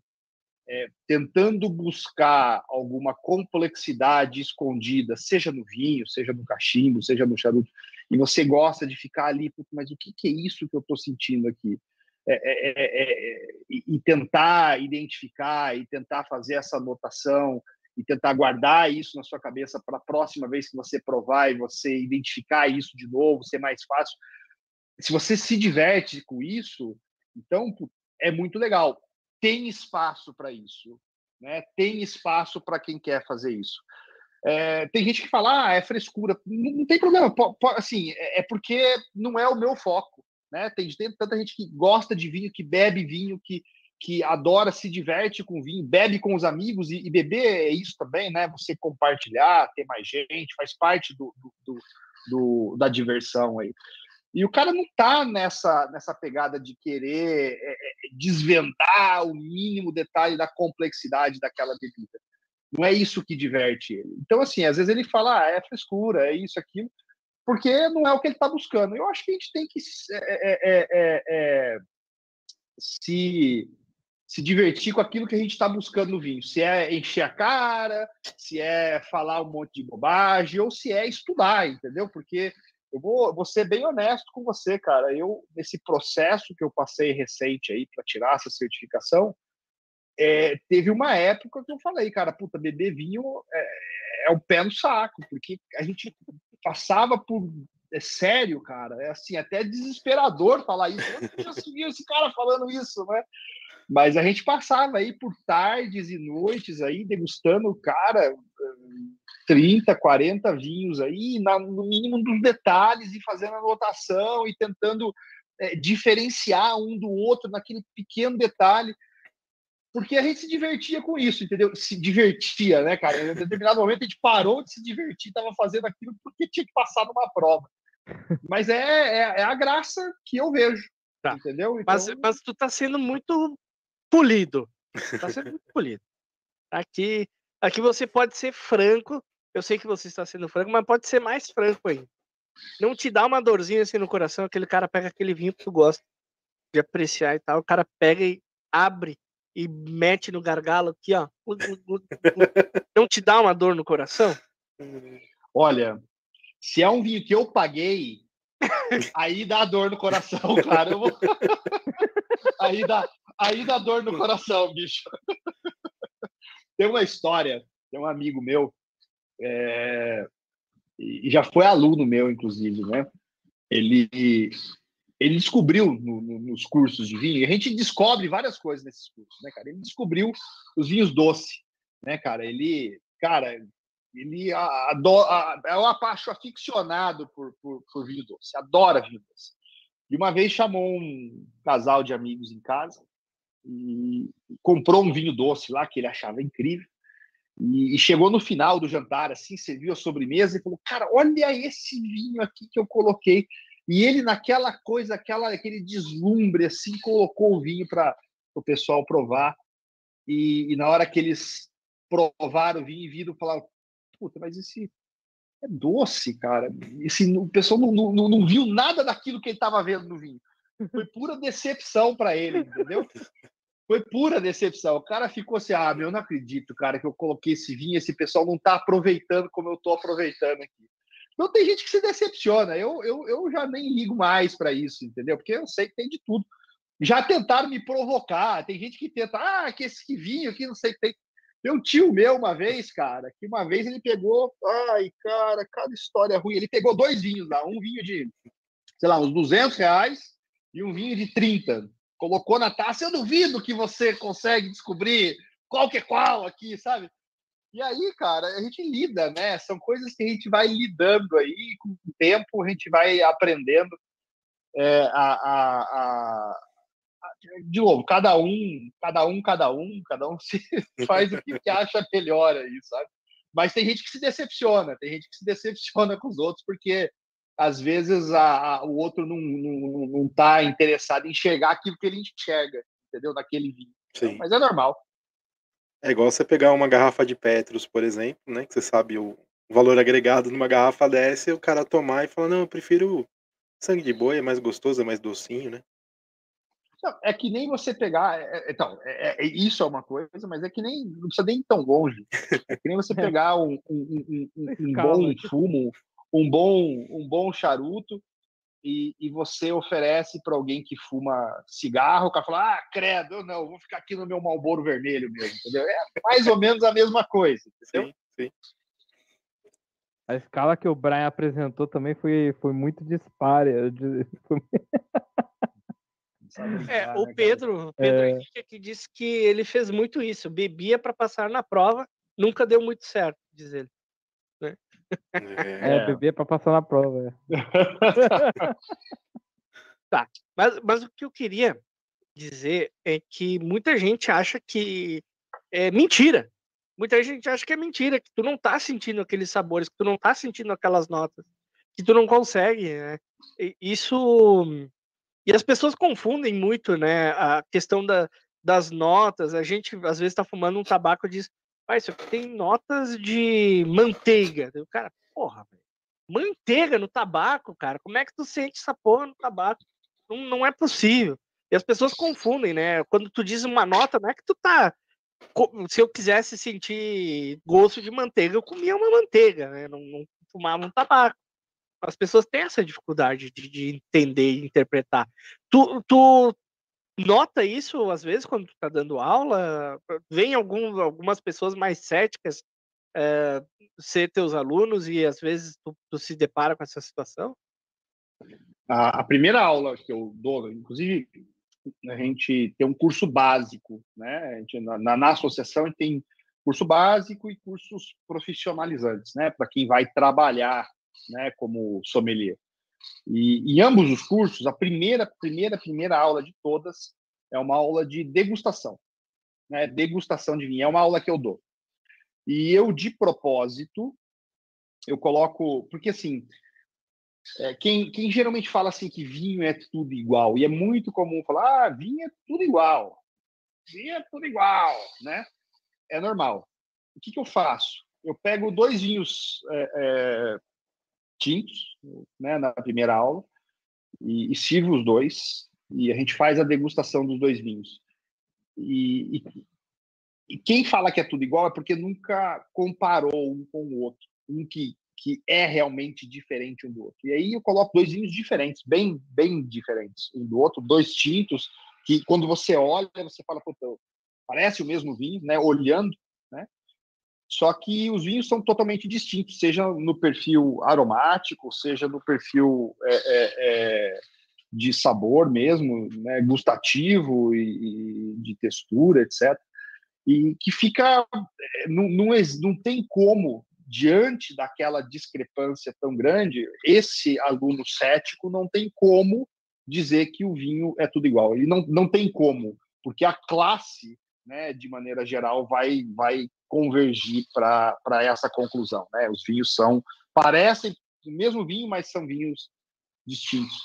é, tentando buscar alguma complexidade escondida, seja no vinho, seja no cachimbo, seja no charuto, e você gosta de ficar ali, mas o que, que é isso que eu estou sentindo aqui? É, é, e tentar identificar e tentar fazer essa anotação e tentar guardar isso na sua cabeça para a próxima vez que você provar e você identificar isso de novo, ser mais fácil se você se diverte com isso, então é muito legal. Tem espaço para isso, né? Tem espaço para quem quer fazer isso. É, tem gente que fala, ah, é frescura. Não, não tem problema. assim, é, é porque não é o meu foco, né? Tem, tem tanta gente que gosta de vinho, que bebe vinho, que que adora, se diverte com vinho, bebe com os amigos e, e, beber é isso também, né? Você compartilhar, ter mais gente, faz parte do, do, do, do da diversão aí. E o cara não está nessa, nessa pegada de querer é, é, desvendar o mínimo detalhe da complexidade daquela bebida. Não é isso que diverte ele. Então, assim, às vezes ele fala, ah, é frescura, é isso, aquilo, porque não é o que ele está buscando. Eu acho que a gente tem que é, é, é, se, se divertir com aquilo que a gente está buscando no vinho. Se é encher a cara, se é falar um monte de bobagem, ou se é estudar, entendeu? Porque eu vou, vou ser bem honesto com você, cara. Eu, nesse processo que eu passei recente aí para tirar essa certificação, é, teve uma época que eu falei, cara, puta, beber vinho é, é o pé no saco, porque a gente passava por. É sério, cara. É assim, até desesperador falar isso. Eu subiu esse cara falando isso, né? Mas a gente passava aí por tardes e noites aí, degustando, cara, 30, 40 vinhos aí, no mínimo dos detalhes, e fazendo anotação e tentando é, diferenciar um do outro naquele pequeno detalhe, porque a gente se divertia com isso, entendeu? Se divertia, né, cara? Em determinado momento a gente parou de se divertir, estava fazendo aquilo porque tinha que passar numa prova. Mas é, é, é a graça que eu vejo, tá. entendeu? Então... Mas, mas tu tá sendo muito polido. Tá sendo muito polido. Aqui, aqui você pode ser franco eu sei que você está sendo franco, mas pode ser mais franco aí. Não te dá uma dorzinha assim no coração, aquele cara pega aquele vinho que tu gosta de apreciar e tal, o cara pega e abre e mete no gargalo aqui, ó. Não te dá uma dor no coração? Olha, se é um vinho que eu paguei, aí dá dor no coração, cara. Vou... aí, dá, aí dá dor no coração, bicho. Tem uma história, tem um amigo meu é, e já foi aluno meu, inclusive, né? Ele, ele descobriu no, no, nos cursos de vinho, e a gente descobre várias coisas nesses cursos, né, cara? Ele descobriu os vinhos doces, né, cara? Ele, cara, ele adora, é um apaixo aficionado por, por, por vinho doce, adora vinho doce. E uma vez chamou um casal de amigos em casa e comprou um vinho doce lá que ele achava incrível. E, chegou no final do jantar, assim, serviu a sobremesa e falou: Cara, olha esse vinho aqui que eu coloquei. E ele, naquela coisa, aquela, aquele deslumbre, assim, colocou o vinho para o pessoal provar. E, e, na hora que eles provaram o vinho e viram, falaram: Puta, mas esse, é doce, cara. Esse, o pessoal não, não, não viu nada daquilo que ele estava vendo no vinho. Foi pura decepção para ele, entendeu? Foi pura decepção. O cara ficou assim: ah, meu, eu não acredito, cara, que eu coloquei esse vinho, esse pessoal não está aproveitando como eu estou aproveitando aqui. Então tem gente que se decepciona. Eu, eu, eu já nem ligo mais para isso, entendeu? Porque eu sei que tem de tudo. Já tentaram me provocar. Tem gente que tenta, ah, que esse vinho aqui, não sei, tem. Tem um tio meu uma vez, cara, que uma vez ele pegou, ai, cara, cada história ruim. Ele pegou dois vinhos lá, um vinho de, sei lá, uns 200 reais e um vinho de 30. Colocou na taça. Eu duvido que você consegue descobrir qual que é qual aqui, sabe? E aí, cara, a gente lida, né? São coisas que a gente vai lidando aí, com o tempo a gente vai aprendendo é, a, a, a, de novo, cada um, cada um, cada um, cada um se faz o que acha melhor aí, sabe? Mas tem gente que se decepciona, tem gente que se decepciona com os outros porque às vezes a, a, o outro não, não, não tá interessado em enxergar aquilo que ele enxerga, entendeu? Naquele vinho. Então, mas é normal. É igual você pegar uma garrafa de Petrus, por exemplo, né? Que você sabe o valor agregado numa garrafa dessa e o cara tomar e falar, não, eu prefiro sangue de boi, é mais gostoso, é mais docinho, né? Não, é que nem você pegar. É, é então, é, é, isso é uma coisa, mas é que nem. Não precisa nem ir tão longe. É que nem você pegar um, um, um, um bom fumo, um bom, um bom charuto, e, e você oferece para alguém que fuma cigarro, o cara fala: ah, credo, eu não, vou ficar aqui no meu malboro vermelho mesmo, entendeu? É mais ou menos a mesma coisa, entendeu? Sim, sim. A escala que o Brian apresentou também foi, foi muito dispara. É, o Pedro, Pedro é... Henrique disse que ele fez muito isso, bebia para passar na prova, nunca deu muito certo, diz ele. Né? É, é bebia para passar na prova. É. tá, mas, mas o que eu queria dizer é que muita gente acha que é mentira. Muita gente acha que é mentira, que tu não tá sentindo aqueles sabores, que tu não tá sentindo aquelas notas, que tu não consegue, né? Isso e as pessoas confundem muito, né, a questão da, das notas. A gente às vezes está fumando um tabaco e diz, ah, isso aqui tem notas de manteiga. O cara, porra, manteiga no tabaco, cara. Como é que tu sente essa porra no tabaco? Não, não é possível. E as pessoas confundem, né? Quando tu diz uma nota, não é que tu tá. Se eu quisesse sentir gosto de manteiga, eu comia uma manteiga, né? Não, não fumava um tabaco as pessoas têm essa dificuldade de, de entender e interpretar. Tu, tu nota isso às vezes quando tu tá dando aula? Vem algum, algumas pessoas mais céticas é, ser teus alunos e às vezes tu, tu, se depara com essa situação? A, a, primeira aula que eu dou, inclusive, a gente tem um curso básico, né? Gente, na, na, associação a gente tem curso básico e cursos profissionalizantes, né? Para quem vai trabalhar né, como sommelier. E em ambos os cursos, a primeira, primeira, primeira aula de todas é uma aula de degustação, né, degustação de vinho. É uma aula que eu dou. E eu, de propósito, eu coloco, porque assim, é, quem, quem geralmente fala assim que vinho é tudo igual, e é muito comum falar, ah, vinho é tudo igual, vinho é tudo igual, né? É normal. O que, que eu faço? Eu pego dois vinhos é, é, tintos né, na primeira aula e, e sirvo os dois e a gente faz a degustação dos dois vinhos. E, e, e, quem fala que é tudo igual é porque nunca comparou um com o outro, um que, que é realmente diferente um do outro. E aí eu coloco dois vinhos diferentes, bem bem diferentes um do outro, dois tintos que quando você olha você fala, parece o mesmo vinho, né? Olhando? Só que os vinhos são totalmente distintos, seja no perfil aromático, seja no perfil é, é, é, de sabor mesmo, né, gustativo e, e, de textura, etc. E que fica. É, não, não, não tem como, diante daquela discrepância tão grande, esse aluno cético não tem como dizer que o vinho é tudo igual. Ele não, não tem como, porque a classe né, de maneira geral, vai, vai convergir para essa conclusão. Né? Os vinhos são, parecem o mesmo vinho, mas são vinhos distintos.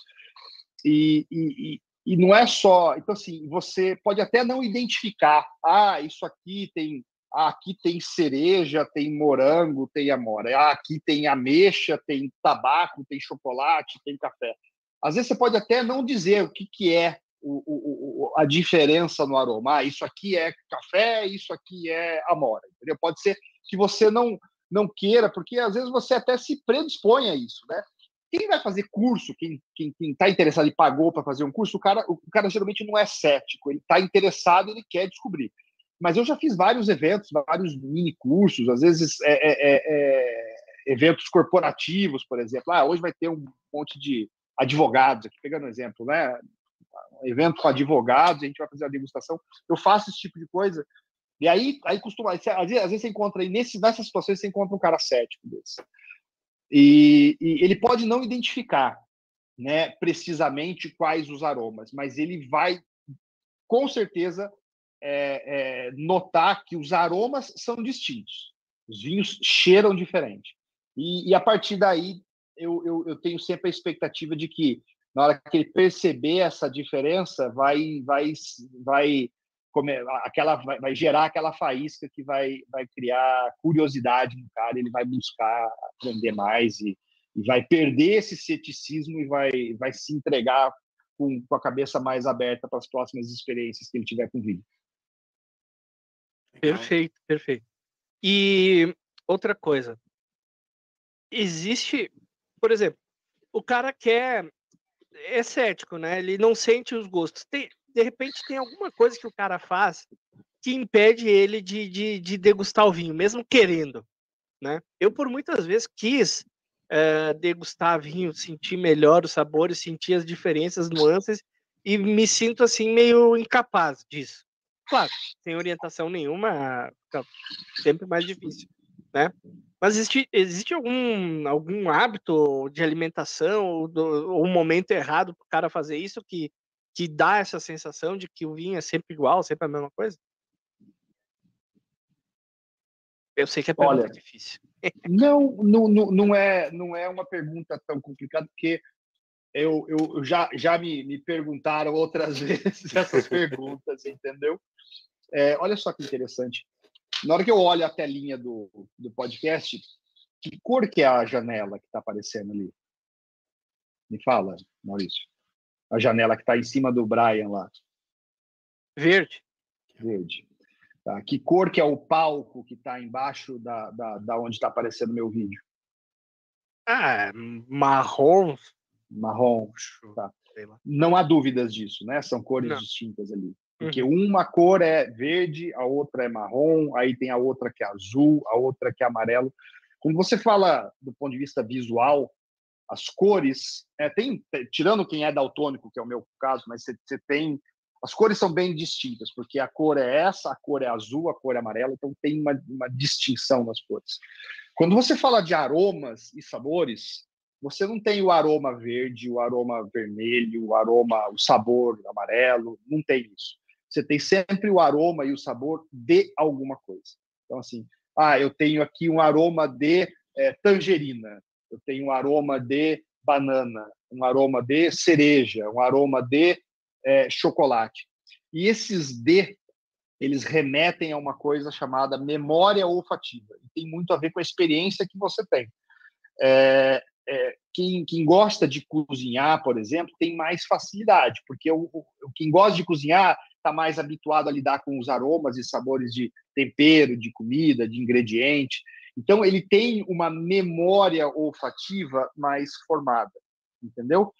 E, e, e, não é só. Então, assim, você pode até não identificar, ah, isso aqui tem Ah, aqui tem cereja, tem morango, tem amora. Ah, aqui tem ameixa, tem tabaco, tem chocolate, tem café. Às vezes você pode até não dizer o que, que é o, o, a diferença no aroma. Ah, isso aqui é café, isso aqui é amora. Entendeu? Pode ser que você não não queira, porque às vezes você até se predispõe a isso, né? Quem vai fazer curso, quem está interessado e pagou para fazer um curso, o cara, o cara geralmente não é cético, ele está interessado, ele quer descobrir. Mas eu já fiz vários eventos, vários mini cursos, às vezes é, é, é, é, eventos corporativos, por exemplo. Ah, hoje vai ter um monte de advogados, aqui pegando um exemplo, né? Evento com advogados, a gente vai fazer a degustação. Eu faço esse tipo de coisa. E aí, aí costuma, às vezes, às vezes você encontra aí, nesse, nessas situações, você encontra um cara cético desse. E, e, ele pode não identificar né, precisamente quais os aromas, mas ele vai, com certeza, é, é, notar que os aromas são distintos. Os vinhos cheiram diferente. E, e a partir daí, eu, eu, eu, tenho sempre a expectativa de que, na hora que ele perceber essa diferença, vai, vai, vai aquela vai, vai, gerar aquela faísca que vai, vai criar curiosidade no cara, ele vai buscar aprender mais e, e vai perder esse ceticismo e vai, vai se entregar com, com a cabeça mais aberta para as próximas experiências que ele tiver com o vídeo. Perfeito, perfeito. E outra coisa, existe, por exemplo, o cara quer é cético, né? Ele não sente os gostos. Tem, de repente tem alguma coisa que o cara faz que impede ele de, de, de degustar o vinho, mesmo querendo, né? Eu, por muitas vezes, quis é, degustar vinho, sentir melhor os sabores, sentir as diferenças, nuances, e me sinto, assim, meio incapaz disso. Claro, sem orientação nenhuma, sempre mais difícil, né? Mas existe, existe algum, algum hábito de alimentação ou, do, ou um momento errado para o cara fazer isso que que dá essa sensação de que o vinho é sempre igual, sempre a mesma coisa? Eu sei que é pergunta Olha, difícil. não, não, não, é, não é uma pergunta tão complicada, porque eu, eu já, já me, me perguntaram outras vezes essas perguntas, entendeu? É, olha só que interessante. Na hora que eu olho a telinha do, do podcast, que cor que é a janela que está aparecendo ali? Me fala, Maurício a janela que está em cima do Brian lá? Verde. Verde. Tá. Que cor que é o palco que está embaixo da, da, da onde está aparecendo meu vídeo? Ah, marrom. Marrom. Tá. Não há dúvidas disso, né? São cores Não. distintas ali. Porque uhum. uma cor é verde, a outra é marrom, aí tem a outra que é azul, a outra que é amarelo. Quando você fala do ponto de vista visual, as cores, é, tem, tirando quem é daltônico, que é o meu caso, mas você, você tem as cores são bem distintas, porque a cor é essa, a cor é azul, a cor é amarela, então tem uma, uma distinção nas cores. Quando você fala de aromas e sabores, você não tem o aroma verde, o aroma vermelho, o aroma, o sabor amarelo, não tem isso. Você tem sempre o aroma e o sabor de alguma coisa. Então, assim, ah, eu tenho aqui um aroma de é, tangerina eu tenho um aroma de banana, um aroma de cereja, um aroma de é, chocolate. E esses D, eles remetem a uma coisa chamada memória olfativa. E tem muito a ver com a experiência que você tem. É, é, quem, quem, gosta de cozinhar, por exemplo, tem mais facilidade, porque o, o quem gosta de cozinhar está mais habituado a lidar com os aromas e sabores de tempero, de comida, de ingrediente. Então, ele tem uma memória olfativa mais formada, entendeu?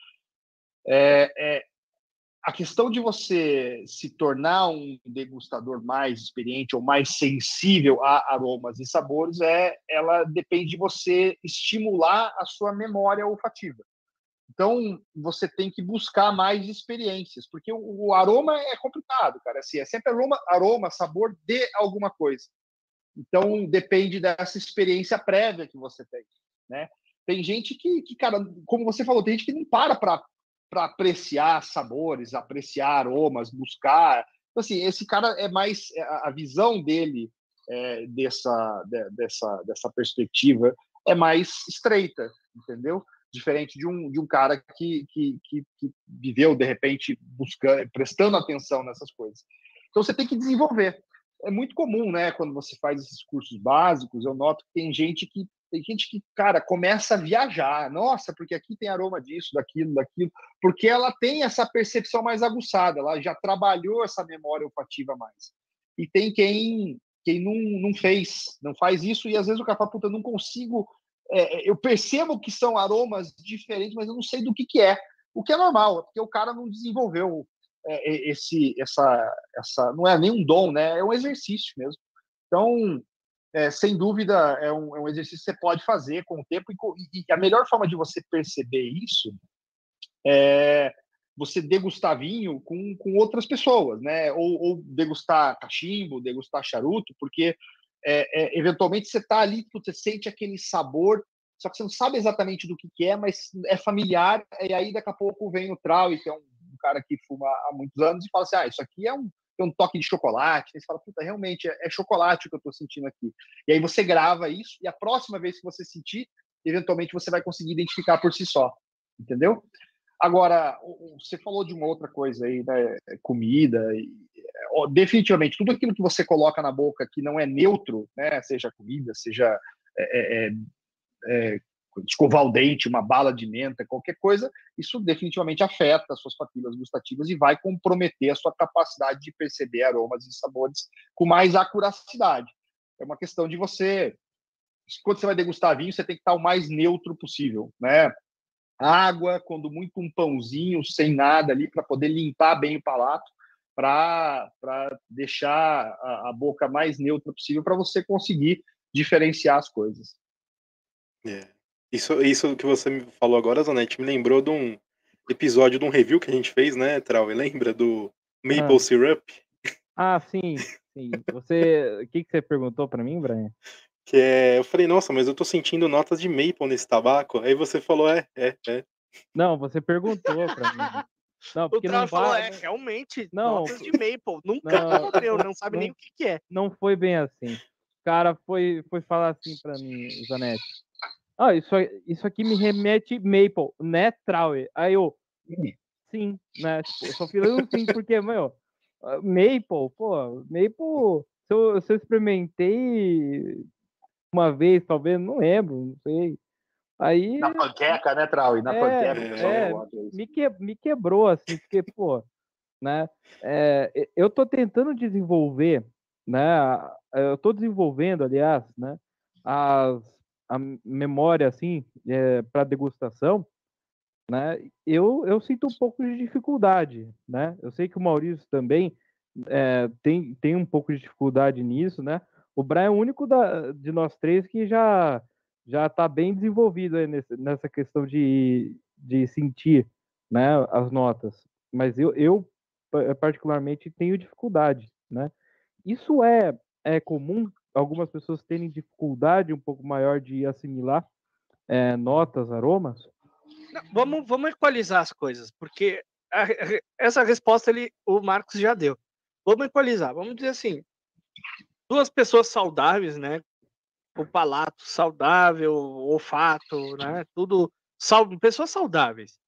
É, é, a questão de você se tornar um degustador mais experiente ou mais sensível a aromas e sabores é ela depende de você estimular a sua memória olfativa. Então você tem que buscar mais experiências, porque o, o aroma é complicado, cara. Assim, é sempre aroma, aroma, sabor de alguma coisa. Então, depende dessa experiência prévia que você tem, né? Tem gente que, que cara, como você falou, tem gente que não para para apreciar sabores, apreciar aromas, buscar. Então, assim, esse cara é mais é, a visão dele é, dessa, de, dessa, dessa perspectiva é mais estreita, entendeu? Diferente de um, de um cara que, que, que, que viveu, de repente, buscando, prestando atenção nessas coisas. Então, você tem que desenvolver. é muito comum, né? Quando você faz esses cursos básicos, eu noto que tem gente que tem gente que, cara, começa a viajar. Nossa, porque aqui tem aroma disso, daquilo, daquilo. Porque ela tem essa percepção mais aguçada, ela já trabalhou essa memória olfativa mais. E tem quem, quem não, não fez, não faz isso, e às vezes o cara fala, puta, eu não consigo. É, eu percebo que são aromas diferentes, mas eu não sei do que, que é. O que é normal, porque o cara não desenvolveu é, esse, essa, essa. Não é nem um dom, né? É um exercício mesmo. Então, é, sem dúvida, é um, é um, exercício que você pode fazer com o tempo. E, e, a melhor forma de você perceber isso é você degustar vinho com, com outras pessoas, né? Ou, ou degustar cachimbo, degustar charuto, porque é, é, eventualmente você está ali, você sente aquele sabor, só que você não sabe exatamente do que, que é, mas é familiar. E aí daqui a pouco vem o Trau, que é um, um cara que fuma há muitos anos, e fala assim: ah, isso aqui é um tem um toque de chocolate. Aí você fala, puta, realmente é, é chocolate o que eu estou sentindo aqui. E aí você grava isso, e a próxima vez que você sentir, eventualmente você vai conseguir identificar por si só. Entendeu? Agora, você falou de uma outra coisa aí, né? Comida. Definitivamente, tudo aquilo que você coloca na boca que não é neutro, né? Seja comida, seja é, é, é escovar o dente, uma bala de menta, qualquer coisa, isso definitivamente afeta as suas papilas gustativas e vai comprometer a sua capacidade de perceber aromas e sabores com mais acuracidade. É uma questão de você, quando você vai degustar vinho, você tem que estar o mais neutro possível, né? Água, quando muito um pãozinho sem nada ali para poder limpar bem o palato, para deixar a, a boca mais neutra possível para você conseguir diferenciar as coisas. É. Isso, isso que você me falou agora, Zanetti, me lembrou de um episódio de um review que a gente fez, né, Trau? Lembra do Maple ah. Syrup? Ah, sim, sim. Você, o que, que você perguntou para mim, Brian? Que é, eu falei, nossa, mas eu tô sentindo notas de maple nesse tabaco. Aí você falou, é, é, é. Não, você perguntou para mim. Não, porque o não falou, é, realmente, não, notas de maple. Nunca não, não, não sabe não, nem o que, que é. Não foi bem assim. O cara foi, foi falar assim para mim, Zanetti. Ah, isso, isso aqui me remete Maple, né, Traue? Aí eu, sim, né? Tipo, eu só falando sim, porque, meu, ah, Maple, pô, Maple, se eu, se eu experimentei uma vez, talvez, não lembro, não sei. Aí. Na panqueca, né, Trau? Na é, panqueca. É, me, que, me quebrou, assim, porque, pô, né? É, eu tô tentando desenvolver, né? Eu tô desenvolvendo, aliás, né? As a memória assim é, para degustação, né? Eu, eu sinto um pouco de dificuldade, né? Eu sei que o Maurício também é, tem, tem um pouco de dificuldade nisso, né? O Brian é o único da, de nós três que já já está bem desenvolvido nesse, nessa questão de, de sentir, né? As notas. Mas eu, eu particularmente tenho dificuldade, né? Isso é é comum algumas pessoas terem dificuldade um pouco maior de assimilar é, notas, aromas? Não, vamos, vamos equalizar as coisas, porque a, essa resposta ele, o Marcos já deu. Vamos equalizar, vamos dizer assim, duas pessoas saudáveis, né? O palato saudável, o olfato, né? Tudo sal, pessoas saudáveis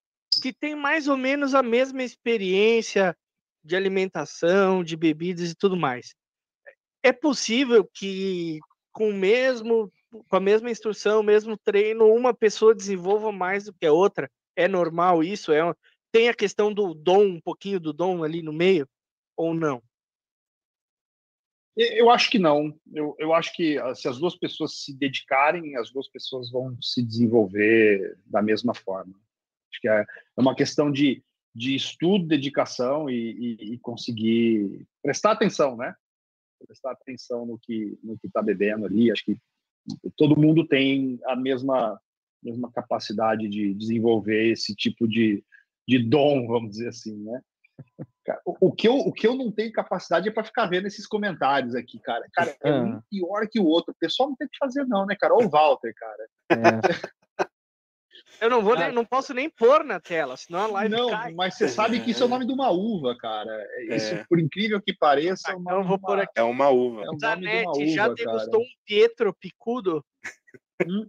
que têm mais ou menos a mesma experiência de alimentação, de bebidas e tudo mais é possível que com o mesmo com a mesma instrução, o mesmo treino, uma pessoa desenvolva mais do que a outra? É normal isso? É tem a questão do dom, um pouquinho do dom ali no meio ou não? Eu acho que não. Eu, eu acho que ah, se as duas pessoas se dedicarem, as duas pessoas vão se desenvolver da mesma forma. Acho que é, é uma questão de, de estudo, dedicação e, e, e conseguir prestar atenção, né? prestar atenção no que no que está bebendo ali. Acho que todo mundo tem a mesma mesma capacidade de desenvolver esse tipo de, de dom, vamos dizer assim, né? O, que eu, o que eu não tenho capacidade é para ficar vendo esses comentários aqui, cara. Cara, é um ah. pior que o outro. O pessoal não tem que fazer, não, né, cara? Olha o Walter, cara. É. Eu não vou nem, não posso nem pôr na tela, senão a live Não, cai. mas você sabe que isso é o nome de uma uva, cara. É. Isso, é. por incrível que pareça, é o nome vou pôr aqui. É uma uva. É o Zanetti, já degustou um Pietro picudo? Hum.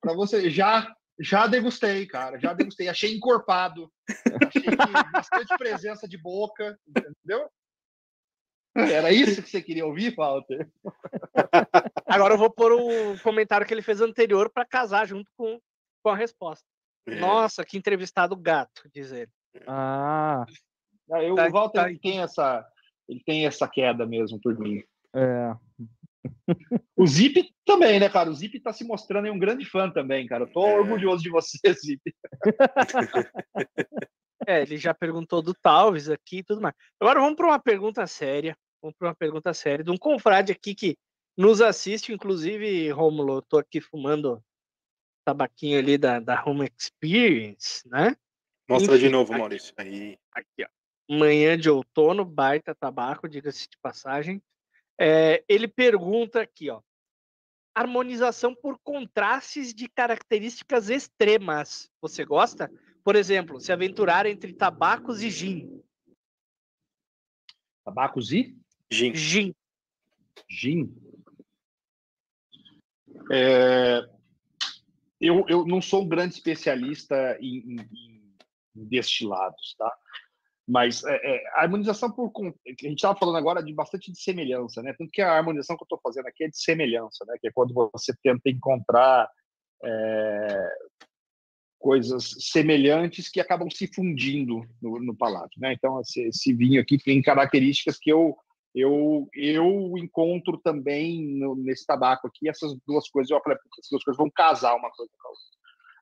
Para você, já já degustei, cara. Já degustei. Achei encorpado. Achei bastante presença de boca, entendeu? Era isso que você queria ouvir, Walter? Agora eu vou pôr o comentário que ele fez anterior para casar junto com, com a resposta. É. Nossa, que entrevistado gato, diz ele. Ah, Ah, eu- Tá- o Walter tá- ele tem essa, ele tem essa queda mesmo por mim. é. O Zip também, né, cara? O Zip tá se mostrando aí um grande fã também, cara. Eu tô É. orgulhoso de você, Zip. É, ele já perguntou do Talvez aqui e tudo mais. Agora vamos para uma pergunta séria. Vamos para uma pergunta séria de um confrade aqui que nos assiste, inclusive, Rômulo, eu tô aqui fumando tabaquinho ali da, da Home Experience, né? Mostra de Enfim, novo, aqui. Maurício. Aí. Aqui, ó. Manhã de outono, baita tabaco, diga-se de passagem. É, ele pergunta aqui, ó. Harmonização por contrastes de características extremas. Você gosta? Por exemplo, se aventurar entre tabacos e gin. Tabacos e Gin. Gin. gin. É, eu, eu não sou um grande especialista em, em- em destilados, tá? Mas é, é, a harmonização por. A gente estava falando agora de bastante de semelhança, né? Tanto que a harmonização que eu estou fazendo aqui é de semelhança, né? Que é quando você tenta encontrar é, coisas semelhantes que acabam se fundindo no, no palato, né? Então, esse, esse vinho aqui tem características que eu eu, eu encontro também no- nesse tabaco aqui essas duas coisas. Eu falei, "Putz, essas duas coisas vão casar uma coisa com a outra.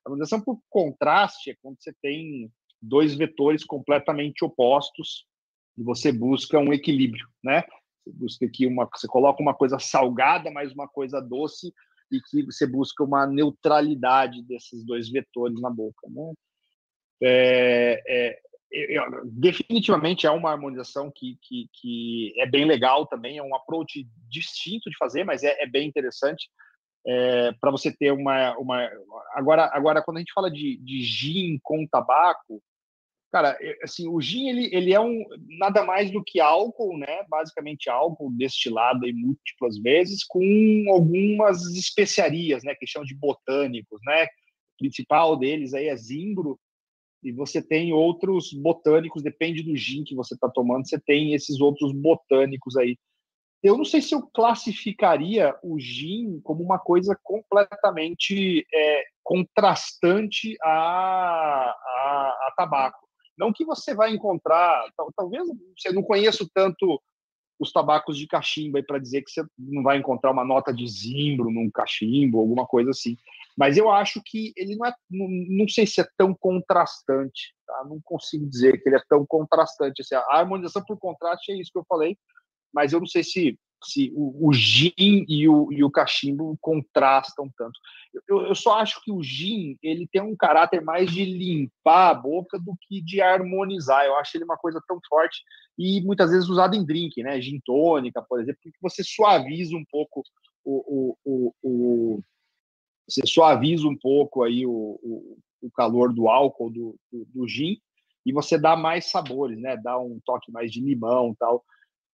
A harmonização por contraste é quando você tem dois vetores completamente opostos e você busca um equilíbrio, né? Você busca aqui uma, você coloca uma coisa salgada mais uma coisa doce e que você busca uma neutralidade desses dois vetores na boca, né? É, é, eu- eu- definitivamente é uma harmonização que, que, que é bem legal também, é um approach distinto de fazer, mas é, é bem interessante para você ter uma, uma agora agora quando a gente fala de, de gin com tabaco cara assim o gin ele, ele é um nada mais do que álcool né basicamente álcool destilado em múltiplas vezes com algumas especiarias né que chamam de botânicos né o principal deles aí é zimbro e você tem outros botânicos, depende do gin que você está tomando, você tem esses outros botânicos aí. Eu não sei se eu classificaria o gin como uma coisa completamente é, contrastante a, a, a tabaco. Não que você vai encontrar, tal- talvez você não conheço tanto os tabacos de cachimbo para dizer que você não vai encontrar uma nota de zimbro num cachimbo, alguma coisa assim. Mas eu acho que ele não é, não, não sei se é tão contrastante, tá? Não consigo dizer que ele é tão contrastante. Assim, a harmonização por contraste é isso que eu falei, mas eu não sei se, se o, o gin e o, e o cachimbo contrastam tanto. Eu, eu só acho que o gin ele tem um caráter mais de limpar a boca do que de harmonizar. Eu acho ele uma coisa tão forte e muitas vezes usado em drink, né? Gin tônica, por exemplo, porque você suaviza um pouco o, o, o, você suaviza um pouco aí o, o, o calor do álcool do, do, do, gin e você dá mais sabores, né? Dá um toque mais de limão, tal.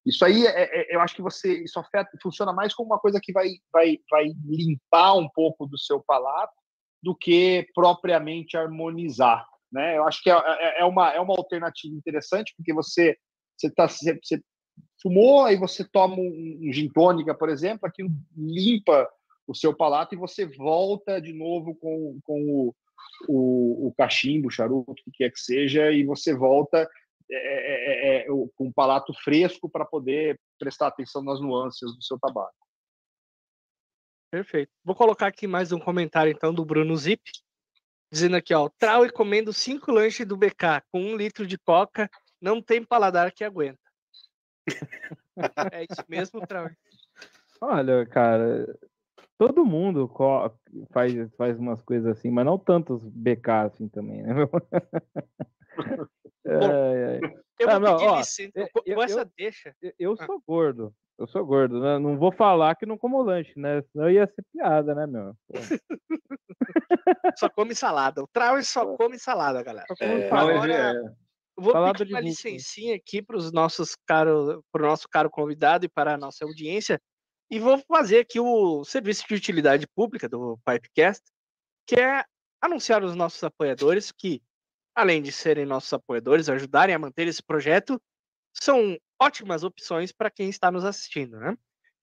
Isso aí, é, é, eu acho que você isso afeta, funciona mais como uma coisa que vai, vai, vai limpar um pouco do seu palato do que propriamente harmonizar, né? Eu acho que é, é uma, é uma alternativa interessante porque você você tá você, você fumou aí você toma um, um gin tônica, por exemplo, aquilo limpa o seu palato e você volta de novo com, com o, o, o cachimbo, charuto, o que quer que seja, e você volta é, é, é, com um palato fresco para poder prestar atenção nas nuances do seu tabaco. Perfeito. Vou colocar aqui mais um comentário então do Bruno Zip, dizendo aqui, ó, Trau e comendo cinco lanches do BK com um litro de coca, não tem paladar que aguenta. é isso mesmo, Trau? Olha, cara, todo mundo faz, faz umas coisas assim, mas não tantos BK assim também, né? Eu vou ah, não, pedir ó, licença. Com eu, essa eu, deixa. Eu sou gordo. Eu sou gordo, né? Não vou falar que não como lanche, né? Senão ia ser piada, né, meu? só come salada. O Trau só come salada, galera. É, Agora, é. vou Salada pedir uma licencinha aqui para os nossos caros, para o nosso caro convidado e para a nossa audiência. E vou fazer aqui o serviço de utilidade pública do Pipecast, que é anunciar os nossos apoiadores que, além de serem nossos apoiadores, ajudarem a manter esse projeto, são ótimas opções para quem está nos assistindo, né?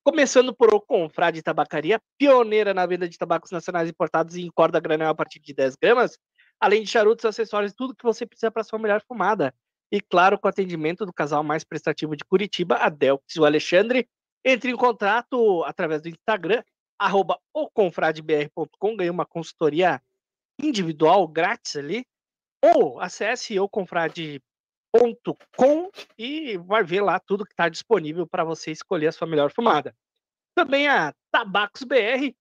Começando por o Confrade Tabacaria, pioneira na venda de tabacos nacionais importados em corda granel a partir de 10 gramas, além de charutos, acessórios, tudo que você precisa para sua melhor fumada. E claro, com atendimento do casal mais prestativo de Curitiba, a e o Alexandre. Entre em contato através do Instagram, arroba oconfradebr.com, ganhe uma consultoria individual grátis ali, ou acesse oconfrade.com e vai ver lá tudo que está disponível para você escolher a sua melhor fumada. Também a Tabacos BR,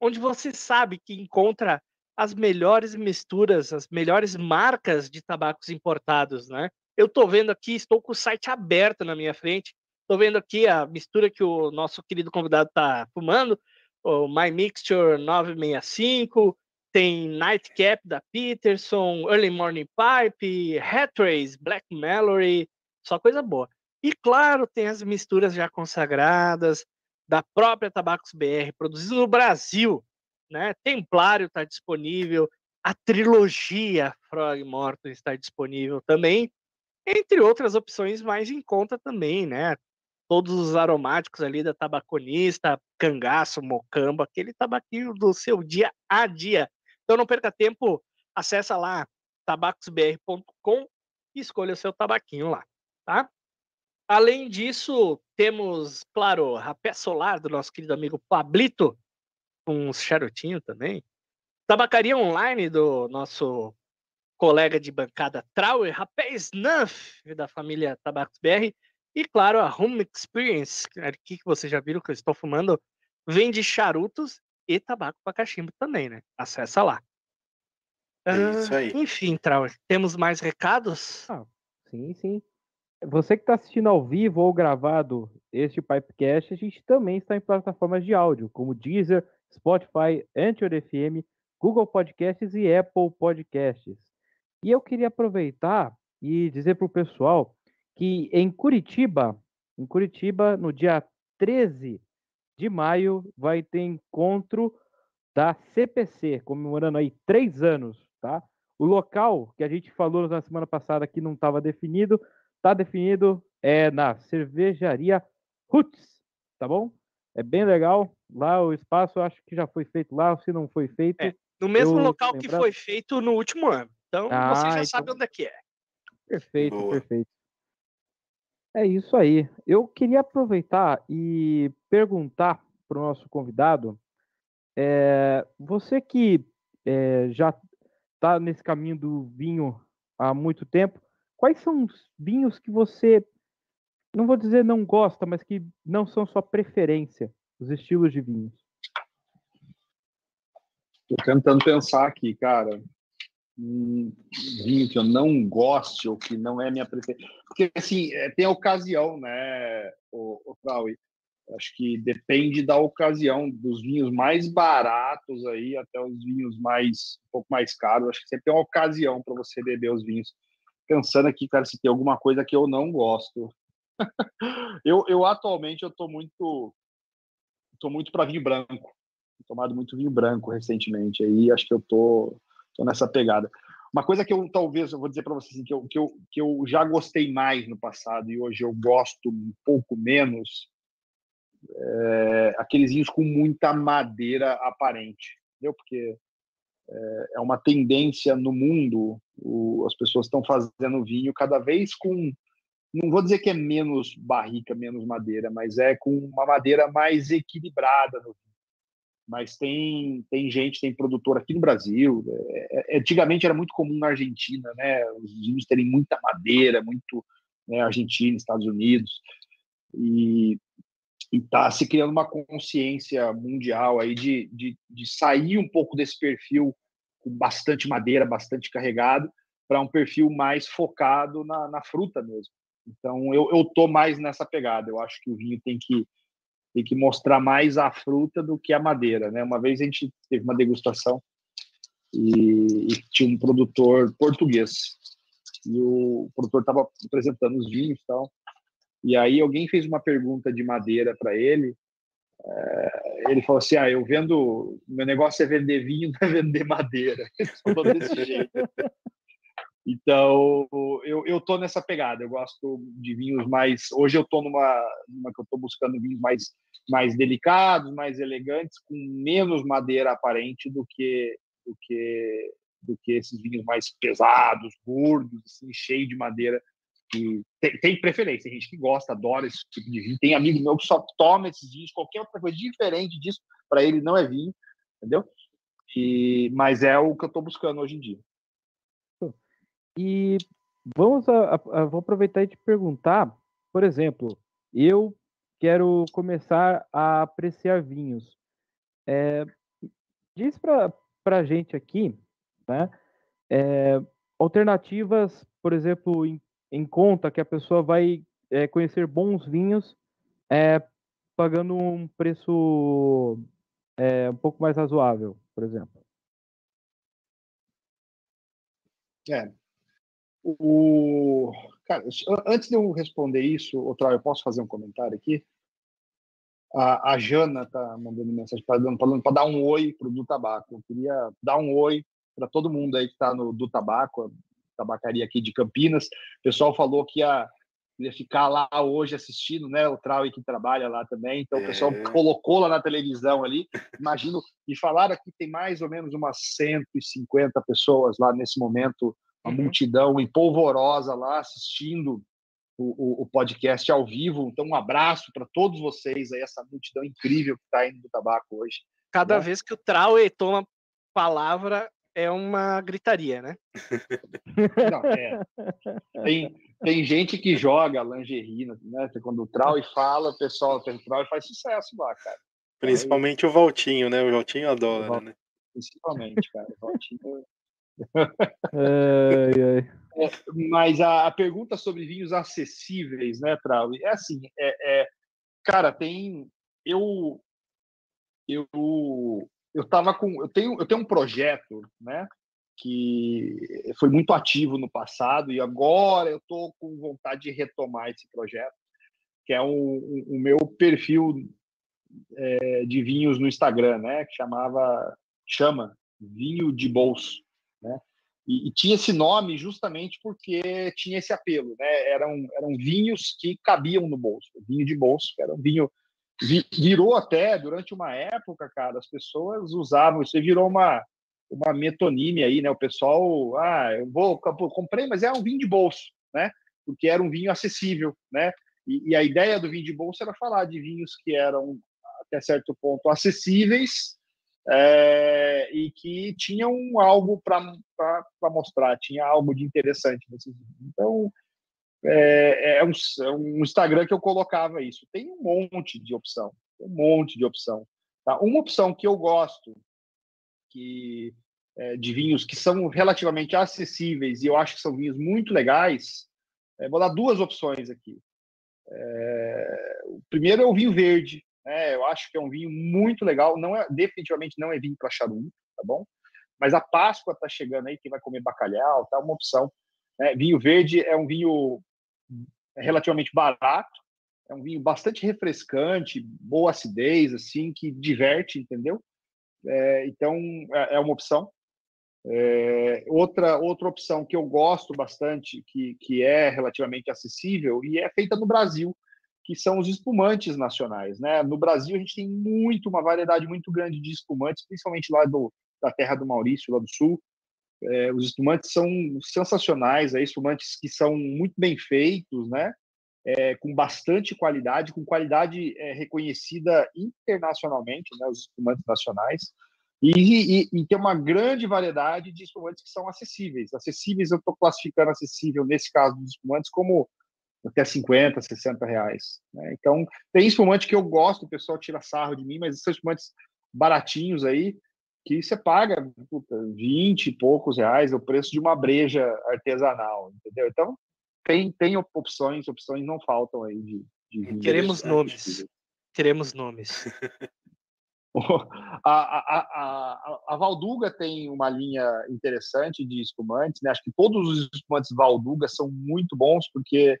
onde você sabe que encontra as melhores misturas, as melhores marcas de tabacos importados, né? Eu estou vendo aqui, estou com o site aberto na minha frente, estou vendo aqui a mistura que o nosso querido convidado está fumando, o My Mixture 965, tem Nightcap da Peterson, Early Morning Pipe, Hatrace, Black Mallory, só coisa boa. E claro, tem as misturas já consagradas da própria Tabacos BR, produzido no Brasil, né? Templário está disponível, a trilogia Frog Morton está disponível também, entre outras opções mais em conta também, né? Todos os aromáticos ali da tabaconista, cangaço, mocamba, aquele tabaquinho do seu dia a dia. Então não perca tempo, acessa lá tabacosbr.com e escolha o seu tabaquinho lá, tá? Além disso, temos, claro, rapé solar do nosso querido amigo Pablito, com um charutinho também. Tabacaria online do nosso colega de bancada Trauer, Rapé Snuff, da família Tabacos BR. E, claro, a Home Experience, aqui que vocês já viram que eu estou fumando, vende charutos e tabaco para cachimbo também, né? Acessa lá. É isso aí. Uh, enfim, Trauer, temos mais recados? Ah, sim, sim. Você que está assistindo ao vivo ou gravado este Pipecast, a gente também está em plataformas de áudio, como Deezer, Spotify, Anchor FM, Google Podcasts e Apple Podcasts. E eu queria aproveitar e dizer para o pessoal que em Curitiba, em Curitiba, no dia 13 de maio, vai ter encontro da CPC, comemorando aí três anos, tá? O local que a gente falou na semana passada que não estava definido, está definido, é na cervejaria Roots, tá bom? É bem legal. Lá o espaço, acho que já foi feito lá, se não foi feito. É, no mesmo local que foi feito no último ano. Então ah, você já então... sabe onde é que é. Perfeito, Boa. perfeito. É isso aí. Eu queria aproveitar e perguntar para o nosso convidado, é, você que é, já está nesse caminho do vinho há muito tempo, quais são os vinhos que você não vou dizer não gosta, mas que não são sua preferência, os estilos de vinhos? Tô tentando pensar aqui, cara. Vinho que eu não goste ou que não é minha preferência. Porque, assim, é, tem a ocasião, né, o, o Acho que depende da ocasião, dos vinhos mais baratos aí até os vinhos mais um pouco mais caros. Acho que sempre tem uma ocasião para você beber os vinhos. Pensando aqui, cara, se tem alguma coisa que eu não gosto eu, eu atualmente eu tô muito tô muito para vinho branco. Tomado muito vinho branco recentemente. Aí acho que eu tô, tô nessa pegada. Uma coisa que eu talvez eu vou dizer para vocês assim, que, eu, que, eu, que eu já gostei mais no passado e hoje eu gosto um pouco menos é, aqueles vinhos com muita madeira aparente, entendeu? Porque é, é uma tendência no mundo, o, as pessoas estão fazendo vinho cada vez com não vou dizer que é menos barrica, menos madeira, mas é com uma madeira mais equilibrada. No mas tem, tem gente, tem produtor aqui no Brasil. É, é, antigamente era muito comum na Argentina, né? Os vinhos terem muita madeira, muito né, Argentina, Estados Unidos. E está se criando uma consciência mundial aí de, de, de sair um pouco desse perfil com bastante madeira, bastante carregado, para um perfil mais focado na, na fruta mesmo. Então eu, eu tô mais nessa pegada. Eu acho que o vinho tem que tem que mostrar mais a fruta do que a madeira, né? Uma vez a gente teve uma degustação e, e tinha um produtor português e o produtor estava apresentando os vinhos e tal. E aí alguém fez uma pergunta de madeira para ele. É, ele falou assim: Ah, eu vendo, meu negócio é vender vinho, não é vender madeira. Ele falou desse jeito. Então, eu, eu tô nessa pegada. Eu gosto de vinhos mais. Hoje eu tô numa, numa que eu tô buscando vinhos mais, mais delicados, mais elegantes, com menos madeira aparente do que do que do que esses vinhos mais pesados, gordos, assim, cheio de madeira. Que tem, tem, preferência, tem gente que gosta, adora esse tipo de vinho. Tem amigo meu que só toma esses vinhos, qualquer outra coisa diferente disso, para ele não é vinho, entendeu? E, mas é o que eu estou buscando hoje em dia. E vamos a, a, vou aproveitar e te perguntar, por exemplo, eu quero começar a apreciar vinhos. É, diz para a gente aqui, né? É, alternativas, por exemplo, em, em, conta que a pessoa vai é, conhecer bons vinhos é, pagando um preço é, um pouco mais razoável, por exemplo. É, o, cara, antes de eu responder isso, outra, eu posso fazer um comentário aqui? A, a Jana tá mandando mensagem para dar um oi para o do tabaco. Eu queria dar um oi para todo mundo aí que está no do tabaco, tabacaria aqui de Campinas. O pessoal falou que ia, ia ficar lá hoje assistindo, né? O Trau que trabalha lá também. Então o pessoal é. colocou lá na televisão ali. Imagino, e falaram que tem mais ou menos umas 150 pessoas lá nesse momento uma uhum. multidão empolvorosa lá assistindo o, o, o, podcast ao vivo. Então, um abraço para todos vocês aí, essa multidão incrível que está indo do tabaco hoje. Cada né? vez que o Traue toma palavra, é uma gritaria, né? Não, é. Tem, tem gente que joga lingerie, né? Quando o Traue fala, o pessoal, o Traue faz sucesso lá, cara. Principalmente aí, o Valtinho, né? O Valtinho adora, o né? Principalmente, cara. O Valtinho É, mas a, a, pergunta sobre vinhos acessíveis, né, Trau? É assim, é, é, cara, tem eu eu eu tava com eu tenho eu tenho um projeto, né, que foi muito ativo no passado e agora eu tô com vontade de retomar esse projeto, que é o meu perfil é, de vinhos no Instagram, né, que chamava chama vinho de bolso né? E, e, tinha esse nome justamente porque tinha esse apelo, né? Eram, eram vinhos que cabiam no bolso, vinho de bolso, era um vinho virou até durante uma época, cara, as pessoas usavam, isso virou uma uma metonímia aí, né? O pessoal, ah, eu vou comprei, mas é um vinho de bolso, né? Porque era um vinho acessível, né? E, e a ideia do vinho de bolso era falar de vinhos que eram até certo ponto acessíveis é, e que tinham algo para mostrar, tinha algo de interessante nesses Então, é, é, um, é, um, Instagram que eu colocava isso. Tem um monte de opção, um monte de opção. Tá? Uma opção que eu gosto, que é, de vinhos que são relativamente acessíveis e eu acho que são vinhos muito legais, vou dar duas opções aqui. O primeiro é o vinho verde, né? Eu acho que é um vinho muito legal. Não é definitivamente não é vinho para charuto, tá bom? Mas a Páscoa está chegando aí, quem vai comer bacalhau, tá uma opção. Né? Vinho verde é um vinho relativamente barato, é um vinho bastante refrescante, boa acidez, assim, que diverte, entendeu? É, então é, é uma opção. É, outra outra opção que eu gosto bastante, que, que é relativamente acessível e é feita no Brasil, que são os espumantes nacionais. Né? No Brasil, a gente tem muito, uma variedade muito grande de espumantes, principalmente lá do, da terra do Maurício, lá do sul. É, os espumantes são sensacionais, é, espumantes que são muito bem feitos, né? É, com bastante qualidade, com qualidade é, reconhecida internacionalmente, né? os espumantes nacionais. E, e, e, tem uma grande variedade de espumantes que são acessíveis. Acessíveis, eu estou classificando acessível, nesse caso dos espumantes, como até 50, 60 reais. Né? Então, tem espumante que eu gosto, o pessoal tira sarro de mim, mas são espumantes baratinhos aí, que você paga puta, 20 e poucos reais, é o preço de uma breja artesanal, entendeu? Então, tem, tem opções, opções não faltam aí de, de Queremos nomes. Queremos nomes. a, a, a, a, Valduga tem uma linha interessante de espumantes, né? Acho que todos os espumantes Valduga são muito bons, porque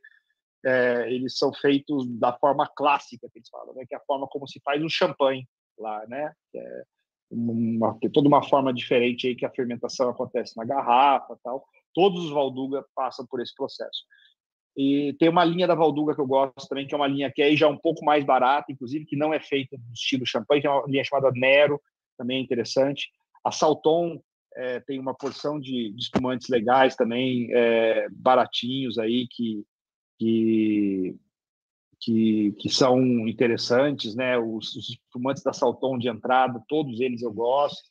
é, eles são feitos da forma clássica que eles falam, né? que é a forma como se faz o champanhe lá, né? É uma, toda uma forma diferente aí que a fermentação acontece na garrafa tal. Todos os Valduga passam por esse processo. E tem uma linha da Valduga que eu gosto também, que é uma linha que é já um pouco mais barata, inclusive, que não é feita do estilo champanhe, é uma linha chamada Nero, também é interessante. A Salton é, tem uma porção de, de espumantes legais também, é, baratinhos aí, que, que, que, que, são interessantes, né? Os, os espumantes da Salton de entrada, todos eles eu gosto.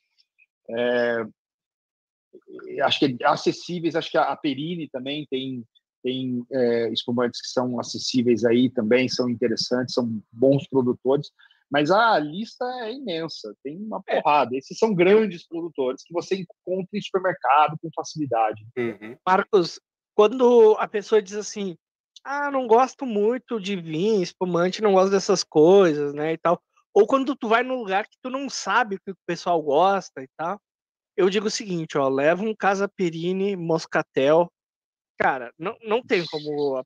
É, acho que acessíveis, acho que a Perini também tem tem é, espumantes que são acessíveis aí também, são interessantes, são bons produtores, mas a lista é imensa, tem uma é. porrada. Esses são grandes produtores que você encontra em supermercado com facilidade. Uhum. Marcos, quando a pessoa diz assim, ah, não gosto muito de vinho, espumante, não gosto dessas coisas, né, e tal. Ou quando tu vai num lugar que tu não sabe o que o pessoal gosta e tal. Eu digo o seguinte, ó, leva um Casa Perini Moscatel cara, não, não tem como.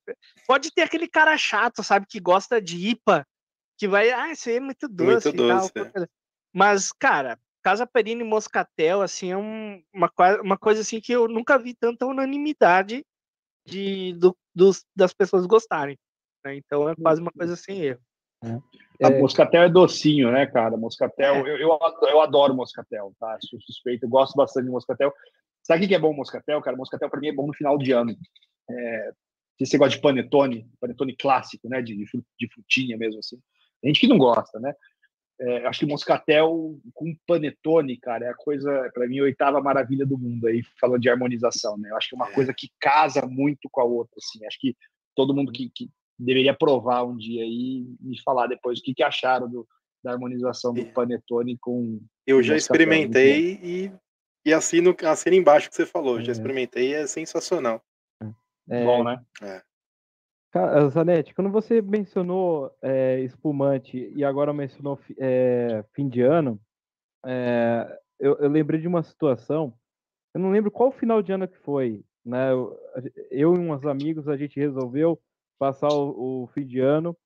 Pode ter aquele cara chato, sabe, que gosta de IPA, que vai, ah, isso aí é muito doce. Muito doce. Tal, é. Mas, cara, Casa Perini Moscatel, assim, é um, uma, uma coisa assim que eu nunca vi tanta unanimidade de, do, dos, das pessoas gostarem. Né? Então é quase uma coisa sem erro. É. A é. moscatel é docinho, né, cara? Moscatel, é. eu, eu, eu adoro moscatel, tá? Sou suspeito, eu gosto bastante de moscatel. Sabe o que é bom moscatel, cara? Moscatel para mim é bom no final de ano. É, se você gosta de panetone, panetone clássico, né? De, de frutinha mesmo assim. Tem gente que não gosta, né? É, acho que moscatel com panetone, cara, é a coisa, para mim, a oitava maravilha do mundo aí, falando de harmonização, né? Eu acho que é uma é. coisa que casa muito com a outra, assim. Acho que todo mundo que, que deveria provar um dia aí me falar depois o que, que acharam do, da harmonização do panetone com. Eu já experimentei e e assino, assino embaixo que você falou. É. Já experimentei, é sensacional. É, Bom, né? É. Zanetti, quando você mencionou é, espumante e agora mencionou é, fim de ano, é, eu, eu, lembrei de uma situação. Eu não lembro qual final de ano que foi. Né? Eu, eu e uns amigos a gente resolveu passar o, o fim de ano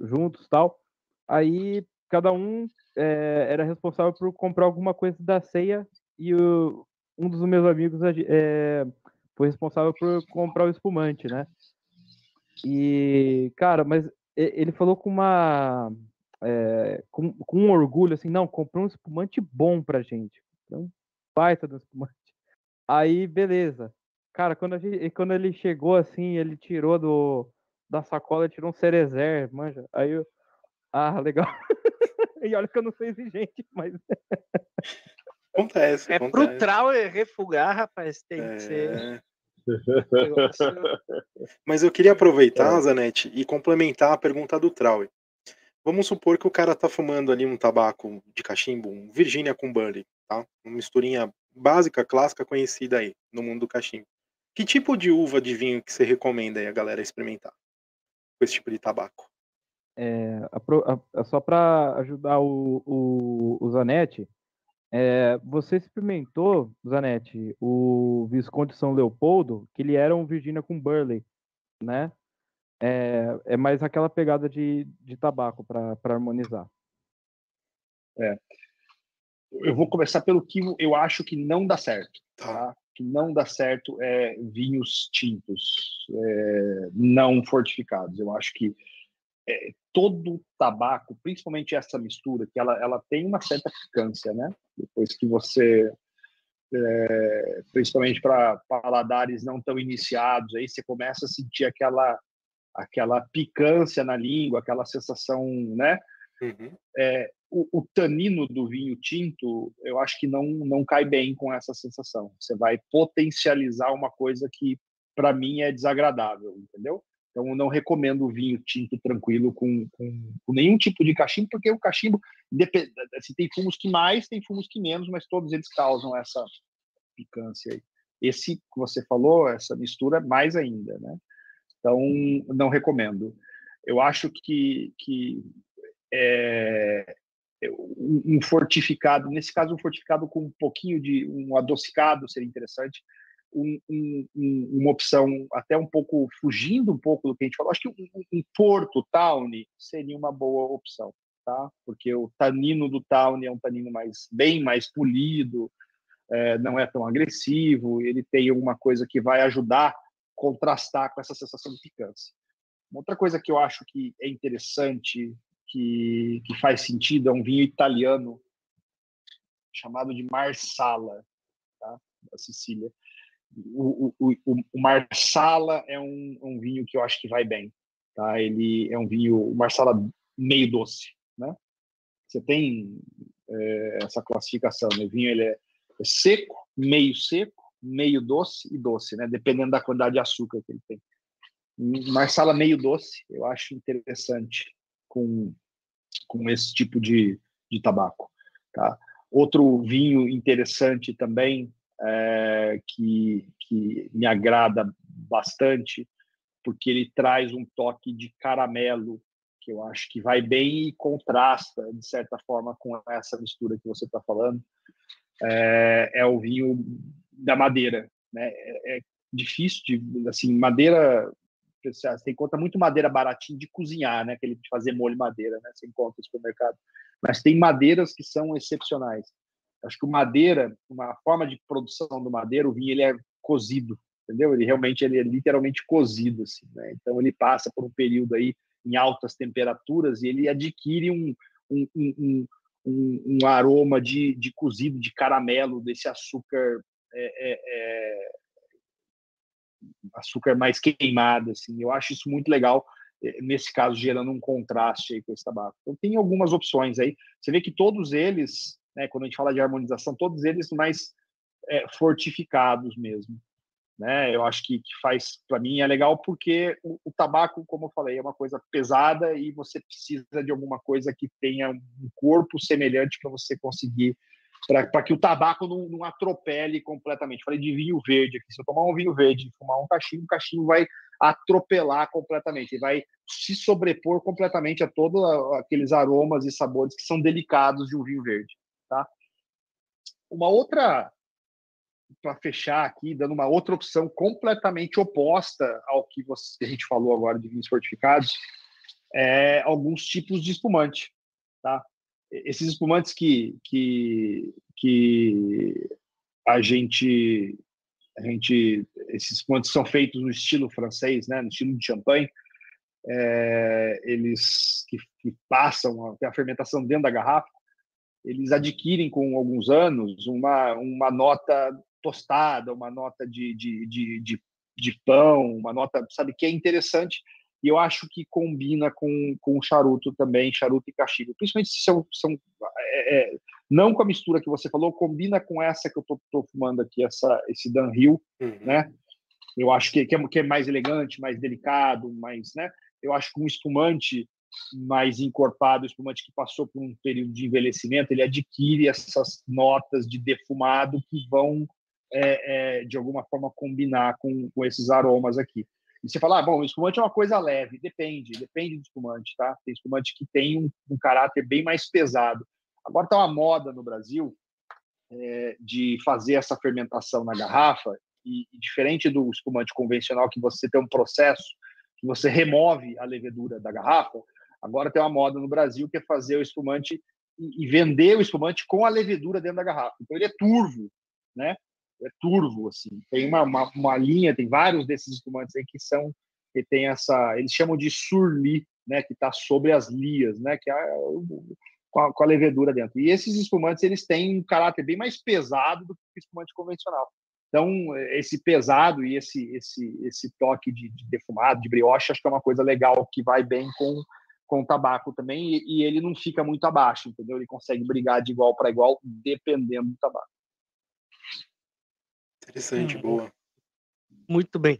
juntos, tal. Aí cada um era responsável por comprar alguma coisa da ceia e o, um dos meus amigos foi responsável por comprar o espumante, né? E, cara, mas ele falou com uma. É, com, com um orgulho, assim, não, comprou um espumante bom pra gente. Um baita do espumante. Aí, beleza. Cara, quando, gente, quando ele chegou assim, ele tirou do, da sacola, tirou um cerezer, manja. Aí eu. Ah, legal. e olha que eu não sou exigente, mas. Acontece. É acontece. pro Trauer refugar, rapaz, tem é... que ser. Mas eu queria aproveitar, é. Zanetti, e complementar a pergunta do Trauer. Vamos supor que o cara tá fumando ali um tabaco de cachimbo, um Virginia com Burley, tá? Uma misturinha básica, clássica, conhecida aí no mundo do cachimbo. Que tipo de uva de vinho que você recomenda aí a galera experimentar com esse tipo de tabaco? É, a, a, só para ajudar o, o, o Zanetti, é, você experimentou, Zanetti, o Visconde São Leopoldo, que ele era um Virginia com Burley, né? É, é mais aquela pegada de, de tabaco para harmonizar. É. Eu vou começar pelo que eu acho que não dá certo. Tá? Que não dá certo é vinhos tintos, é, não fortificados. Eu acho que é, todo tabaco, principalmente essa mistura, que ela, ela tem uma certa picância, né? Depois que você, é, principalmente para paladares não tão iniciados, aí você começa a sentir aquela aquela picância na língua, aquela sensação, né? Uhum. É, o, o, tanino do vinho tinto, eu acho que não não cai bem com essa sensação. Você vai potencializar uma coisa que para mim é desagradável, entendeu? Então, não recomendo vinho tinto tranquilo com, com, com, nenhum tipo de cachimbo, porque o cachimbo, se tem fumos que mais, tem fumos que menos, mas todos eles causam essa picância aí. Esse que você falou, essa mistura, mais ainda, né? Então, não recomendo. Eu acho que, que é, um fortificado, nesse caso, um fortificado com um pouquinho de um adocicado seria interessante um, um, uma opção até um pouco fugindo um pouco do que a gente falou. Acho que um, um Porto Tawny seria uma boa opção, tá? Porque o tanino do Tawny é um tanino mais bem mais polido, é, não é tão agressivo, ele tem alguma coisa que vai ajudar a contrastar com essa sensação de picância. Uma outra coisa que eu acho que é interessante, que, que faz sentido, é um vinho italiano chamado de Marsala, tá? da Sicília. O, o, o, Marsala é um, um, vinho que eu acho que vai bem. Tá? Ele é um vinho, Marsala meio doce. Né? Você tem é, essa classificação. Né? O vinho ele é, é seco, meio seco, meio doce e doce, né? dependendo da quantidade de açúcar que ele tem. Marsala meio doce, eu acho interessante com, com esse tipo de, de tabaco. Tá? Outro vinho interessante também, é, que, que me agrada bastante, porque ele traz um toque de caramelo, que eu acho que vai bem e contrasta, de certa forma, com essa mistura que você está falando, é, é, o vinho da madeira. Né? É, é difícil, de, assim, madeira você encontra muito madeira baratinha de cozinhar, né? Aquele de fazer molho madeira, né? Você encontra no supermercado. Mas tem madeiras que são excepcionais. Acho que o madeira, uma forma de produção do madeira, o vinho ele é cozido, entendeu? Ele realmente ele é literalmente cozido, assim, né? Então ele passa por um período aí em altas temperaturas e ele adquire um, um, um, um, um aroma de, de cozido, de caramelo, desse açúcar é, é, é açúcar mais queimado, assim. Eu acho isso muito legal, eh, nesse caso, gerando um contraste aí com esse tabaco. Então, tem algumas opções aí. Você vê que todos eles, né, quando a gente fala de harmonização, todos eles mais é, fortificados mesmo. Né? Eu acho que, que faz, para mim, é legal porque o, o, tabaco, como eu falei, é uma coisa pesada e você precisa de alguma coisa que tenha um corpo semelhante para você conseguir para que o tabaco não, não, atropele completamente. Falei de vinho verde aqui. Se eu tomar um vinho verde e fumar um cachimbo, o cachimbo vai atropelar completamente, vai se sobrepor completamente a todos aqueles aromas e sabores que são delicados de um vinho verde. Tá? Uma outra, para fechar aqui, dando uma outra opção completamente oposta ao que, você, a gente falou agora de vinhos fortificados, é alguns tipos de espumante. Tá? esses espumantes que, que, que a gente a gente esses espumantes são feitos no estilo francês né no estilo de champanhe é, eles que, que passam a, a, fermentação dentro da garrafa eles adquirem com alguns anos uma, uma nota tostada uma nota de, de, de, de, de pão uma nota sabe que é interessante e eu acho que combina com, com o charuto também, charuto e cachimbo. Principalmente se são, são é, é, não com a mistura que você falou, combina com essa que eu tô fumando aqui, essa, esse Dan Hill, uhum. né? Eu acho que, que, é, que é mais elegante, mais delicado, mais, né? Eu acho que um espumante mais encorpado, espumante que passou por um período de envelhecimento, ele adquire essas notas de defumado que vão, é, é, de alguma forma, combinar com, com esses aromas aqui. E você fala, ah, bom, o espumante é uma coisa leve. Depende, depende do espumante, tá? Tem espumante que tem um, um caráter bem mais pesado. Agora está uma moda no Brasil é, de fazer essa fermentação na garrafa e, e, diferente do espumante convencional que você tem um processo que você remove a levedura da garrafa, agora tem uma moda no Brasil que é fazer o espumante e, vender o espumante com a levedura dentro da garrafa. Então ele é turvo, né? é turvo, assim. Tem uma, uma, uma, linha, tem vários desses espumantes aí que são, que tem essa, eles chamam de surli, né, que está sobre as lias, né, que é com a, com a, levedura dentro. E esses espumantes, eles têm um caráter bem mais pesado do que o espumante convencional. Então, esse pesado e esse esse esse toque de, de defumado, de brioche, acho que é uma coisa legal que vai bem com com o tabaco também e, e ele não fica muito abaixo, entendeu? Ele consegue brigar de igual para igual dependendo do tabaco. Interessante, hum. boa. Muito bem.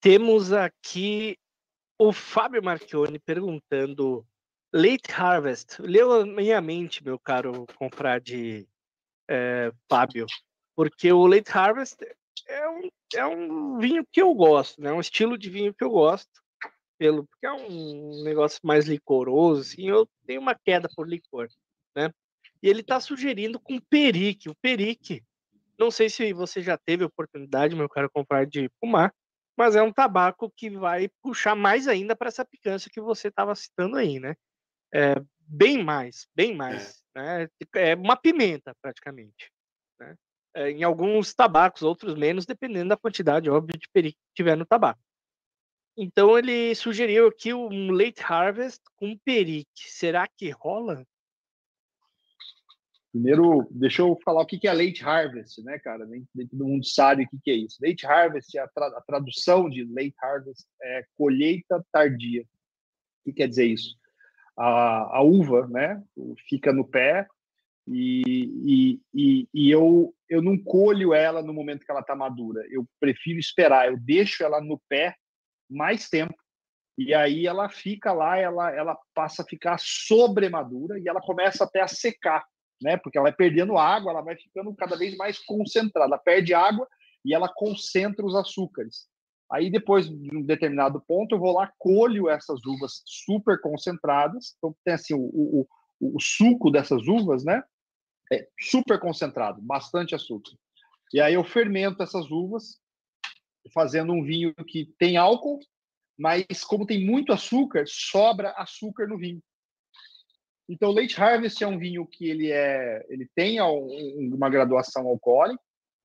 Temos aqui o Fábio Marchione perguntando Late Harvest. Leu a minha mente, meu caro comprar de é, Fábio, porque o Late Harvest é um, é um vinho que eu gosto, né? Um estilo de vinho que eu gosto, pelo porque é um negócio mais licoroso, assim, eu tenho uma queda por licor, né? E ele está sugerindo com perique. O perique não sei se você já teve oportunidade, meu caro, comprar de fumar, mas é um tabaco que vai puxar mais ainda para essa picância que você estava citando aí, né? É, bem mais, bem mais. É. Né? é uma pimenta, praticamente. Né? é, em alguns tabacos, outros menos, dependendo da quantidade, óbvio, de perique que tiver no tabaco. Então ele sugeriu aqui um late harvest com perique. Será que rola? Primeiro, deixa eu falar o que é late harvest, né, cara? Nem, nem todo mundo sabe o que é isso. Late harvest, a, tra a tradução de late harvest é colheita tardia. O que quer dizer isso? A, a uva, né, fica no pé e, e, e, e, eu, eu não colho ela no momento que ela está madura. Eu prefiro esperar. Eu deixo ela no pé mais tempo e aí ela fica lá, ela, ela passa a ficar sobremadura e ela começa até a secar né? Porque ela vai perdendo água, ela vai ficando cada vez mais concentrada. Ela perde água e ela concentra os açúcares. Aí depois de um determinado ponto eu vou lá colho essas uvas super concentradas. Então tem assim o, o, o, o suco dessas uvas, né? É super concentrado, bastante açúcar. E aí eu fermento essas uvas, fazendo um vinho que tem álcool, mas como tem muito açúcar, sobra açúcar no vinho. Então, Late Harvest é um vinho que ele é, ele tem uma graduação alcoólica,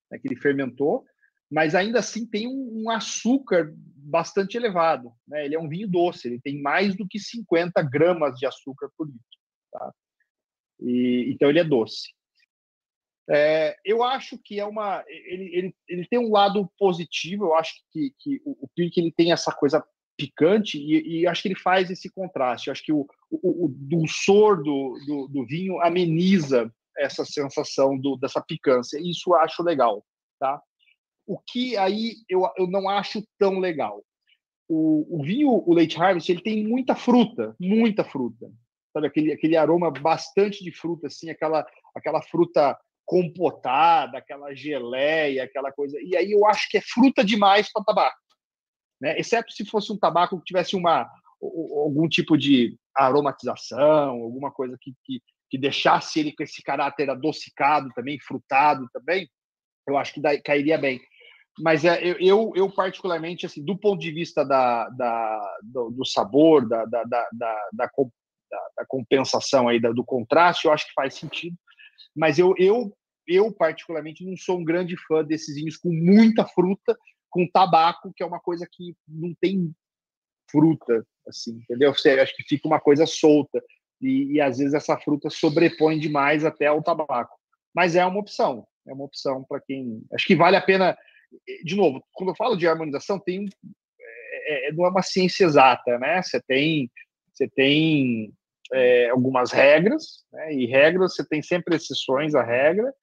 né, que ele fermentou, mas ainda assim tem um, açúcar bastante elevado. Né? Ele é um vinho doce, ele tem mais do que 50 gramas de açúcar por litro. Tá? E, então, ele é doce. É, eu acho que é uma. Ele, ele, ele tem um lado positivo, eu acho que, que o, o Pirk ele tem essa coisa picante e, e, acho que ele faz esse contraste. Eu acho que o, o, o dulçor do, do, do, vinho ameniza essa sensação do, dessa picância. Isso eu acho legal, tá? O que aí eu, eu não acho tão legal. O, o vinho, o Late Harvest, ele tem muita fruta, muita fruta. Sabe, aquele, aquele aroma bastante de fruta, assim, aquela, aquela fruta compotada, aquela geleia, aquela coisa. E aí eu acho que é fruta demais para tabaco né? exceto se fosse um tabaco que tivesse uma, algum tipo de aromatização, alguma coisa que, que, que deixasse ele com esse caráter adocicado também, frutado também, eu acho que daí, cairia bem. Mas é, eu, eu, particularmente, assim, do ponto de vista da, da do, do, sabor, da, da, da, da, da compensação aí, do contraste, eu acho que faz sentido. Mas eu, eu, eu, particularmente, não sou um grande fã desses vinhos com muita fruta com tabaco, que é uma coisa que não tem fruta, assim, entendeu? Você acho que fica uma coisa solta e, e, às vezes essa fruta sobrepõe demais até ao tabaco. Mas é uma opção, é uma opção para quem acho que vale a pena. De novo, quando eu falo de harmonização, tem é, é não é uma ciência exata, né? Você tem você tem é, algumas regras, né? E regras você tem sempre exceções à regra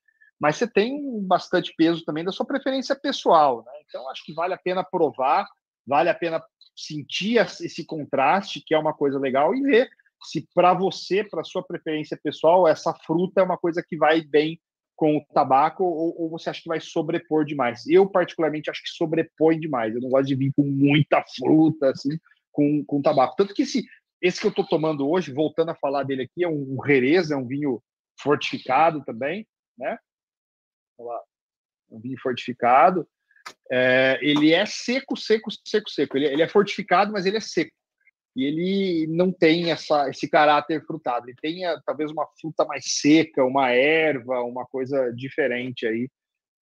mas você tem bastante peso também da sua preferência pessoal, né? Então acho que vale a pena provar, vale a pena sentir esse contraste, que é uma coisa legal, e ver se para você, para sua preferência pessoal, essa fruta é uma coisa que vai bem com o tabaco ou, ou, você acha que vai sobrepor demais? Eu, particularmente, acho que sobrepõe demais. Eu não gosto de vir com muita fruta, assim, com, com tabaco. Tanto que esse, esse que eu estou tomando hoje, voltando a falar dele aqui, é um, Jerez, é um vinho fortificado também, né? um vinho fortificado. É, ele é seco, seco, seco, seco. Ele, ele, é fortificado, mas ele é seco. E ele não tem essa, esse caráter frutado. Ele tem é, talvez uma fruta mais seca, uma erva, uma coisa diferente aí,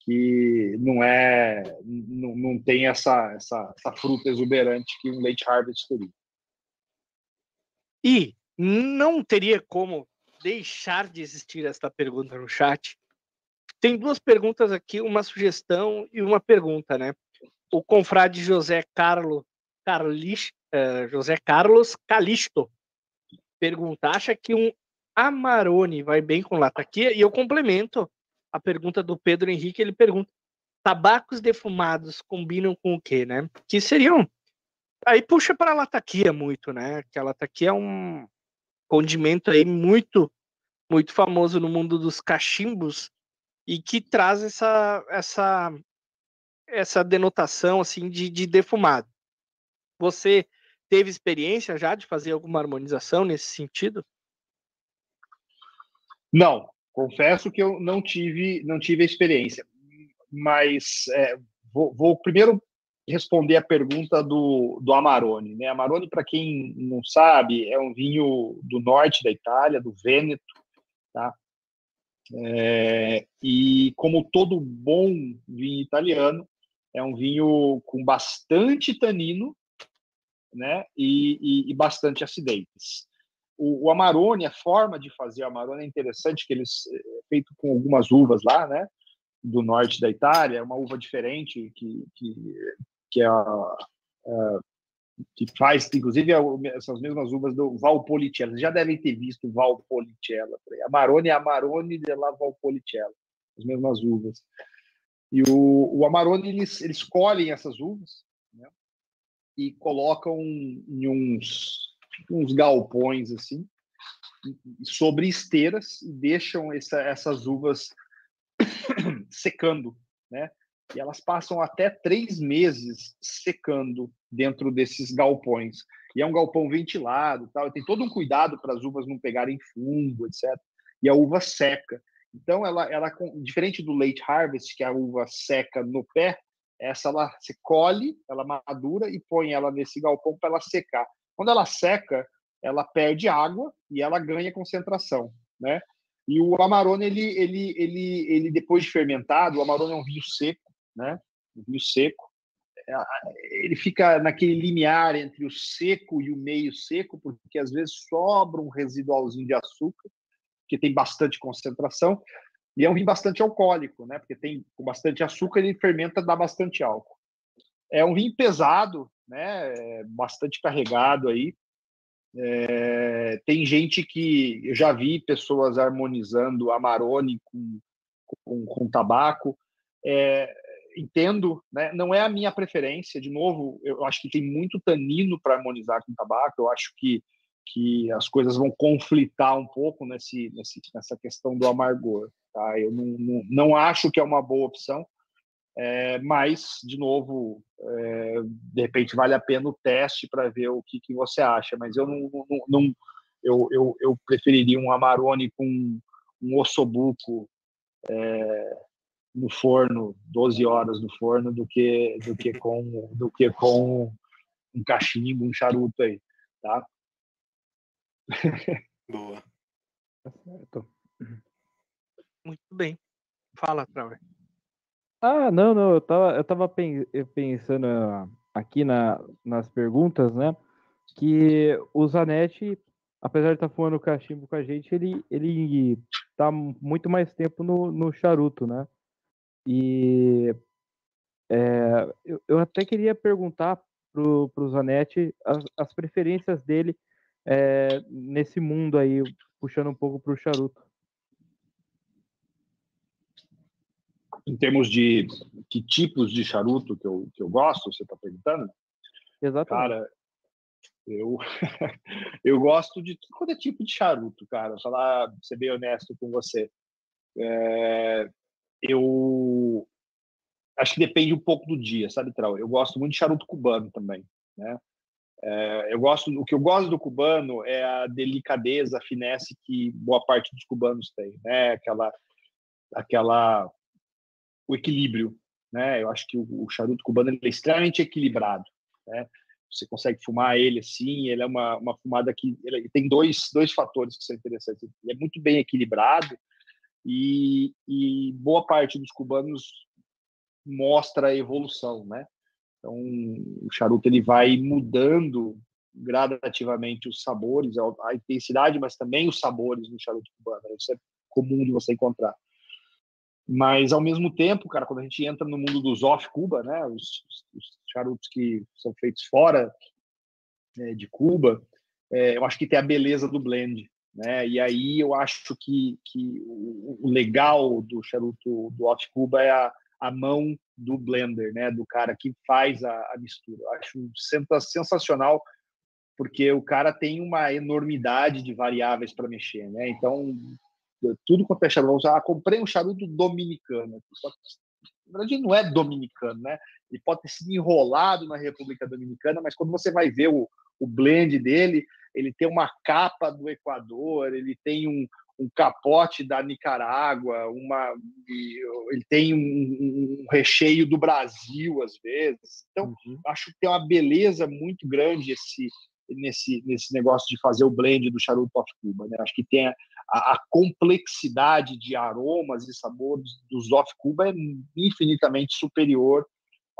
que não é, não, não tem essa, essa, essa fruta exuberante que um late harvest teria. E não teria como deixar de existir esta pergunta no chat, tem duas perguntas aqui, uma sugestão e uma pergunta, né? O confrade José Carlos Carlis, uh, José Carlos Calisto pergunta: acha que um Amarone vai bem com lataquia? E eu complemento a pergunta do Pedro Henrique. Ele pergunta: tabacos defumados combinam com o quê, né? Que seriam. Aí puxa para a lataquia muito, né? Que a lataquia é um condimento aí muito, muito famoso no mundo dos cachimbos e que traz essa essa essa denotação assim de, de defumado. Você teve experiência já de fazer alguma harmonização nesse sentido? Não, confesso que eu não tive não tive experiência, mas é, vou, vou, primeiro responder a pergunta do, do Amarone. Né? Amarone, para quem não sabe, é um vinho do norte da Itália, do Vêneto, tá? É, e como todo bom vinho italiano, é um vinho com bastante tanino, né? E, e, e bastante acidez. O, o, Amarone, a forma de fazer o Amarone é interessante, que eles é feito com algumas uvas lá, né? Do norte da Itália, é uma uva diferente que, que, que é a, a que faz, inclusive, essas mesmas uvas do Valpolicella. Vocês já devem ter visto Valpolicella. Amarone é Amarone de la Valpolicella, as mesmas uvas. E o, o Amarone, eles, eles colhem essas uvas né, e colocam em uns, uns galpões, assim, sobre esteiras e deixam essa, essas uvas secando, né? E elas passam até três meses secando dentro desses galpões. E é um galpão ventilado, tal. Tem todo um cuidado para as uvas não pegarem fungo, etc. E a uva seca. Então, ela, ela diferente do late harvest, que a uva seca no pé, essa ela se colhe, ela madura e põe ela nesse galpão para ela secar. Quando ela seca, ela perde água e ela ganha concentração, né? E o Amarone, ele, ele, ele, ele depois de fermentado, o Amarone é um vinho seco, né? Um vinho seco ele fica naquele limiar entre o seco e o meio seco, porque às vezes sobra um residualzinho de açúcar, que tem bastante concentração, e é um vinho bastante alcoólico, né? Porque tem com bastante açúcar, ele fermenta, dá bastante álcool. É um vinho pesado, né? É bastante carregado aí. É... tem gente que eu já vi pessoas harmonizando Amarone com, com, com tabaco. É, entendo, né? não é a minha preferência. De novo, eu acho que tem muito tanino para harmonizar com tabaco. Eu acho que, que as coisas vão conflitar um pouco nesse, nesse nessa questão do amargor. Tá? Eu não, não, não acho que é uma boa opção, é, mas, de novo, é, de repente vale a pena o teste para ver o que, que você acha. Mas eu não, não, não eu, eu, eu preferiria um Amarone com um ossobuco é, no forno, 12 horas no forno, do que, do que, com, do que com um cachimbo, um charuto aí, tá? Boa. Tá certo. Muito bem. Fala, Trauer. Ah, não, não, eu tava, eu tava pensando aqui na, nas perguntas, né? Que o Zanetti, apesar de estar tá fumando cachimbo com a gente, ele, ele tá muito mais tempo no, no charuto, né? E é, eu, eu, até queria perguntar para o Zanetti as, as, preferências dele é, nesse mundo aí, puxando um pouco para o charuto. Em termos de que tipos de charuto que eu, que eu gosto, você está perguntando? Exatamente. Cara, eu, eu gosto de todo tipo de charuto, cara. Falar, ser bem honesto com você. É, eu acho que depende um pouco do dia, sabe, Trau? Eu gosto muito de charuto cubano também, né? É, eu gosto, o que eu gosto do cubano é a delicadeza, a finesse que boa parte dos cubanos tem, né? Aquela, aquela, o equilíbrio, né? Eu acho que o, o charuto cubano é extremamente equilibrado, né? Você consegue fumar ele assim, ele é uma, uma fumada que ele tem dois, dois fatores que são interessantes. Ele é muito bem equilibrado e, e boa parte dos cubanos mostra a evolução, né? Então, o charuto ele vai mudando gradativamente os sabores, a intensidade, mas também os sabores no charuto cubano. Isso é comum de você encontrar. Mas, ao mesmo tempo, cara, quando a gente entra no mundo dos off-Cuba, né, os, os, charutos que são feitos fora é, de Cuba, é, eu acho que tem a beleza do blend. Né? E aí eu acho que, que o, legal do charuto do Off Cuba é a, a mão do blender, né? Do cara que faz a, a mistura. Eu acho sensacional porque o cara tem uma enormidade de variáveis para mexer, né? Então tudo quanto é charuto, ah, comprei um charuto dominicano. Na verdade, não é dominicano, né? Ele pode ter sido enrolado na República Dominicana, mas quando você vai ver o, o blend dele, ele tem uma capa do Equador, ele tem um, um capote da Nicarágua, uma, ele tem um, um, recheio do Brasil às vezes. Então, uhum. acho que tem uma beleza muito grande esse nesse nesse negócio de fazer o blend do charuto of Cuba, né? Acho que tem a, a, a complexidade de aromas e sabores dos off Cuba é infinitamente superior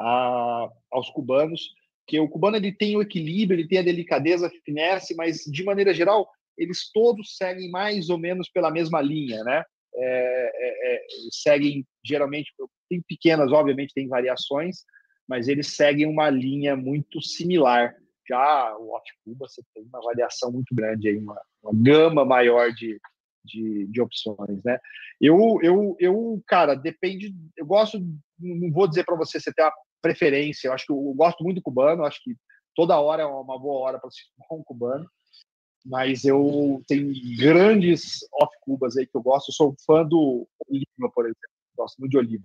a, aos cubanos, que o cubano ele tem o equilíbrio, ele tem a delicadeza, a finesse, mas de maneira geral eles todos seguem mais ou menos pela mesma linha, né? É, é, é, seguem geralmente tem pequenas, obviamente tem variações, mas eles seguem uma linha muito similar. Já o Off Cuba você tem uma variação muito grande aí, uma, uma gama maior de, de, de, opções, né? Eu, eu, eu, cara, depende. Eu gosto, não vou dizer para você você ter uma preferência. Eu acho que eu, gosto muito do cubano. Acho que toda hora é uma boa hora para se um cubano. Mas eu tenho grandes off cubas aí que eu gosto. Eu sou fã do Oliva, por exemplo. Gosto muito de Oliva.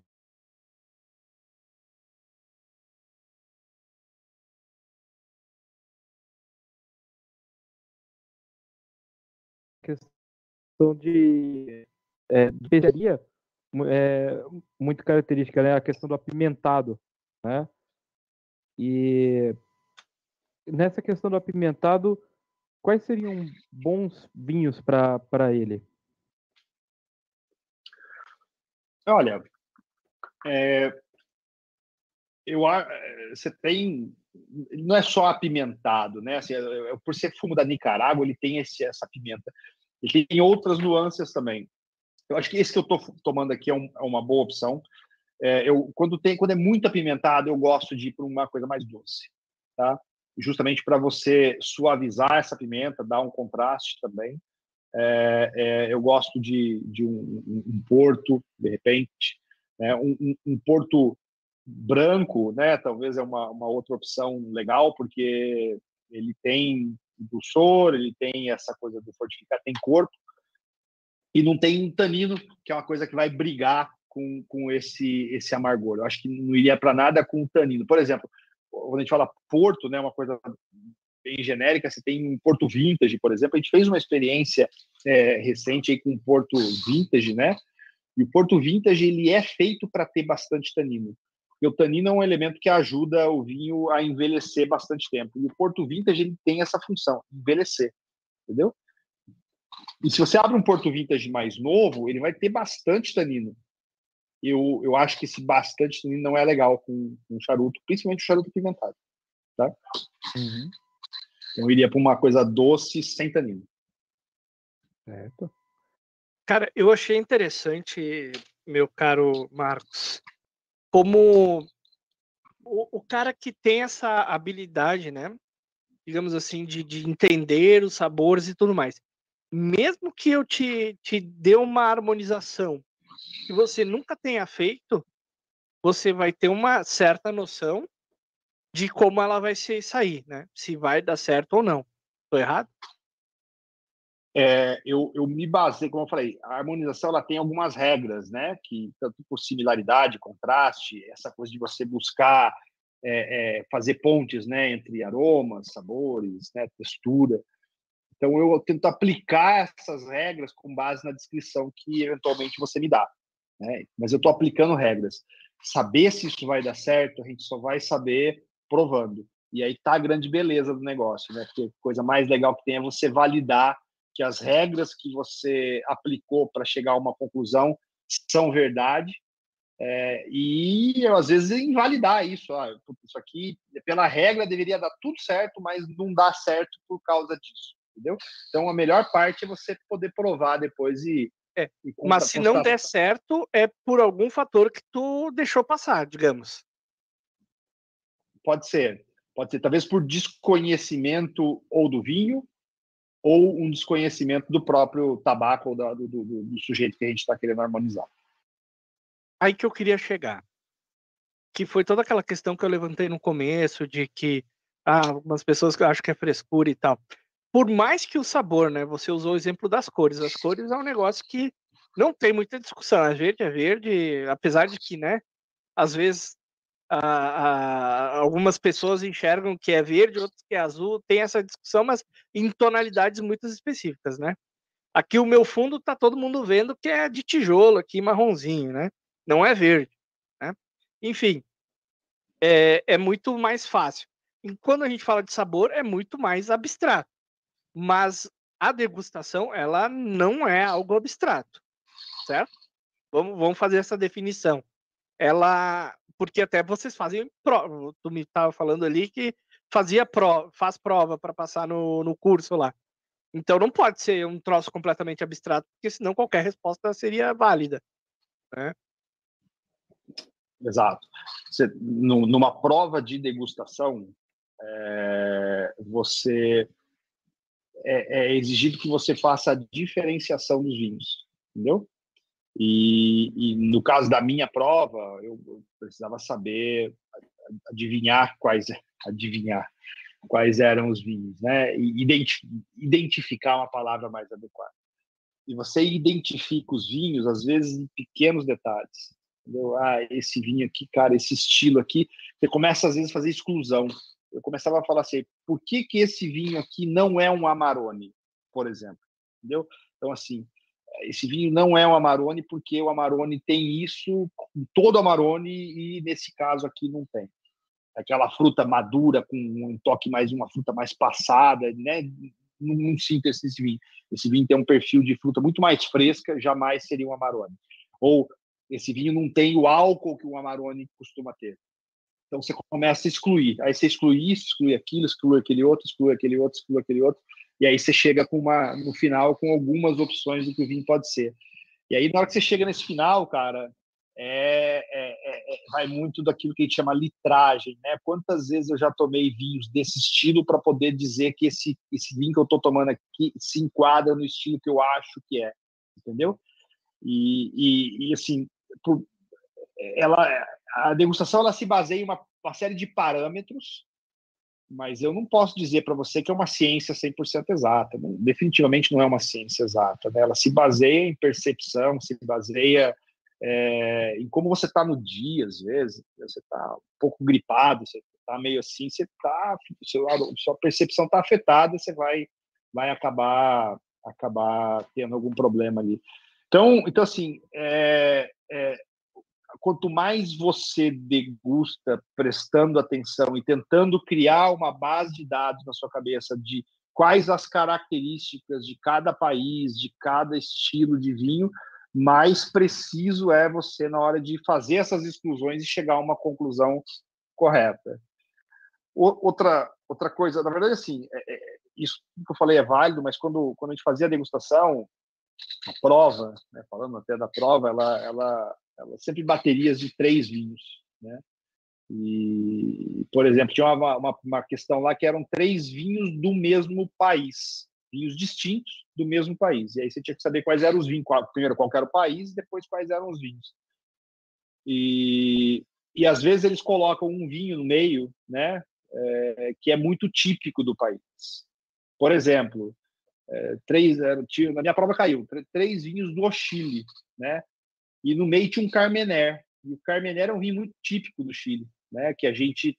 questão de, é, é muito característica, né? A questão do apimentado, né? E nessa questão do apimentado, quais seriam bons vinhos para ele? Olha, é, eu você tem não é só apimentado, né? Assim, é, é, por ser fumo da Nicarágua, ele tem esse, essa pimenta. Ele tem outras nuances também. Eu acho que esse que eu estou tomando aqui é, um, é, uma boa opção. É, eu quando tem quando é muito apimentado, eu gosto de ir para uma coisa mais doce, tá? Justamente para você suavizar essa pimenta, dar um contraste também. É, é, eu gosto de, de um, um, um, porto, de repente, né? um, um, porto branco, né? Talvez é uma, uma outra opção legal, porque ele tem dulçor, ele tem essa coisa do fortificar, tem corpo, e não tem um tanino, que é uma coisa que vai brigar com, com esse, esse amargor. Eu acho que não iria para nada com o tanino. Por exemplo, quando a gente fala Porto, né, uma coisa bem genérica, você tem um Porto Vintage, por exemplo, a gente fez uma experiência é, recente aí com Porto Vintage, né? E o Porto Vintage ele é feito para ter bastante tanino. E o tanino é um elemento que ajuda o vinho a envelhecer bastante tempo. E o Porto Vintage ele tem essa função, envelhecer, entendeu? E se você abre um Porto Vintage mais novo, ele vai ter bastante tanino. Eu, eu acho que esse bastante não é legal com, com charuto, principalmente o charuto pimentado. Tá? Uhum. Então, eu iria para uma coisa doce sem tanino. Certo. Cara, eu achei interessante, meu caro Marcos, como o, o, cara que tem essa habilidade, né? Digamos assim, de, de entender os sabores e tudo mais. Mesmo que eu te, te dê uma harmonização que você nunca tenha feito, você vai ter uma certa noção de como ela vai se sair, né? Se vai dar certo ou não. Estou errado? é, eu, eu me basei, como eu falei, a harmonização ela tem algumas regras, né? Que tanto por similaridade, contraste, essa coisa de você buscar é, é, fazer pontes, né, entre aromas, sabores, né, textura. Então eu tento aplicar essas regras com base na descrição que eventualmente você me dá, né? Mas eu estou aplicando regras. Saber se isso vai dar certo, a gente só vai saber provando. E aí tá a grande beleza do negócio, né? Porque a coisa mais legal que tem é você validar que as regras que você aplicou para chegar a uma conclusão são verdade é, e às vezes invalidar isso. Ah, isso aqui, pela regra, deveria dar tudo certo, mas não dá certo por causa disso, entendeu? Então a melhor parte é você poder provar depois e. É, conta, mas se não der certo, é por algum fator que tu deixou passar, digamos. Pode ser. Pode ser, talvez por desconhecimento ou do vinho, ou um desconhecimento do próprio tabaco ou do, do, do sujeito que a gente está querendo harmonizar. Aí que eu queria chegar, que foi toda aquela questão que eu levantei no começo de que ah, algumas pessoas que acham que é frescura e tal. Por mais que o sabor, né? Você usou o exemplo das cores. As cores é um negócio que não tem muita discussão. É verde, é verde, apesar de que, né? Às vezes algumas pessoas enxergam que é verde, outras que é azul, tem essa discussão, mas em tonalidades muito específicas, né? Aqui o meu fundo tá todo mundo vendo que é de tijolo aqui, marronzinho, né? Não é verde, né? Enfim, é, é muito mais fácil. E quando a gente fala de sabor, é muito mais abstrato. Mas a degustação ela não é algo abstrato, certo? Vamos, vamos fazer essa definição. Ela, porque até vocês fazem prova. Tu me estava falando ali que fazia prova, faz prova para passar no, no curso lá. Então não pode ser um troço completamente abstrato, porque senão qualquer resposta seria válida. Né? Exato. Você, numa prova de degustação, é, você é, é, exigido que você faça a diferenciação dos vinhos, entendeu? E, e no caso da minha prova, eu, eu, precisava saber adivinhar quais adivinhar quais eram os vinhos, né? E identificar uma palavra mais adequada. E você identifica os vinhos às vezes em pequenos detalhes. Entendeu? Ah, esse vinho aqui, cara, esse estilo aqui, você começa às vezes a fazer exclusão eu começava a falar assim, por que, que esse vinho aqui não é um Amarone, por exemplo? Entendeu? Então, assim, esse vinho não é um Amarone porque o Amarone tem isso, todo Amarone, e nesse caso aqui não tem. Aquela fruta madura com um toque mais, uma fruta mais passada, né? Não, não sinto esse vinho. Esse vinho tem um perfil de fruta muito mais fresca, jamais seria um Amarone. Ou esse vinho não tem o álcool que o Amarone costuma ter. Então você começa a excluir. Aí você exclui isso, exclui aquilo, exclui aquele outro, exclui aquele outro, exclui aquele outro. E aí você chega com uma, no final com algumas opções do que o vinho pode ser. E aí, na hora que você chega nesse final, cara, é, é, é, é vai muito daquilo que a gente chama litragem, né? Quantas vezes eu já tomei vinhos desse estilo para poder dizer que esse, esse vinho que eu estou tomando aqui se enquadra no estilo que eu acho que é, entendeu? E, e, e assim, por, ela a degustação ela se baseia em uma, uma série de parâmetros, mas eu não posso dizer para você que é uma ciência 100% exata. Não, definitivamente não é uma ciência exata. Né? Ela se baseia em percepção, se baseia é, em como você está no dia, às vezes. Você está um pouco gripado, você está meio assim, você tá, sua percepção está afetada, você vai, vai acabar, acabar tendo algum problema ali. Então, então assim, é, quanto mais você degusta prestando atenção e tentando criar uma base de dados na sua cabeça de quais as características de cada país, de cada estilo de vinho, mais preciso é você na hora de fazer essas exclusões e chegar a uma conclusão correta. Outra, outra coisa, na verdade, assim, é, é, isso que eu falei é válido, mas quando, quando a gente fazia a degustação, a prova, né, falando até da prova, ela, ela ela sempre baterias de três vinhos, né? E, por exemplo, tinha uma, uma, uma, questão lá que eram três vinhos do mesmo país, vinhos distintos do mesmo país. E aí você tinha que saber quais eram os vinhos, qual, primeiro qual era o país, depois quais eram os vinhos. E, e às vezes eles colocam um vinho no meio, né, é, que é muito típico do país. Por exemplo, é, três, na minha prova caiu, três vinhos do Chile, né? E no meio tinha um Carmener. E o Carmener é um vinho muito típico do Chile, né? que a gente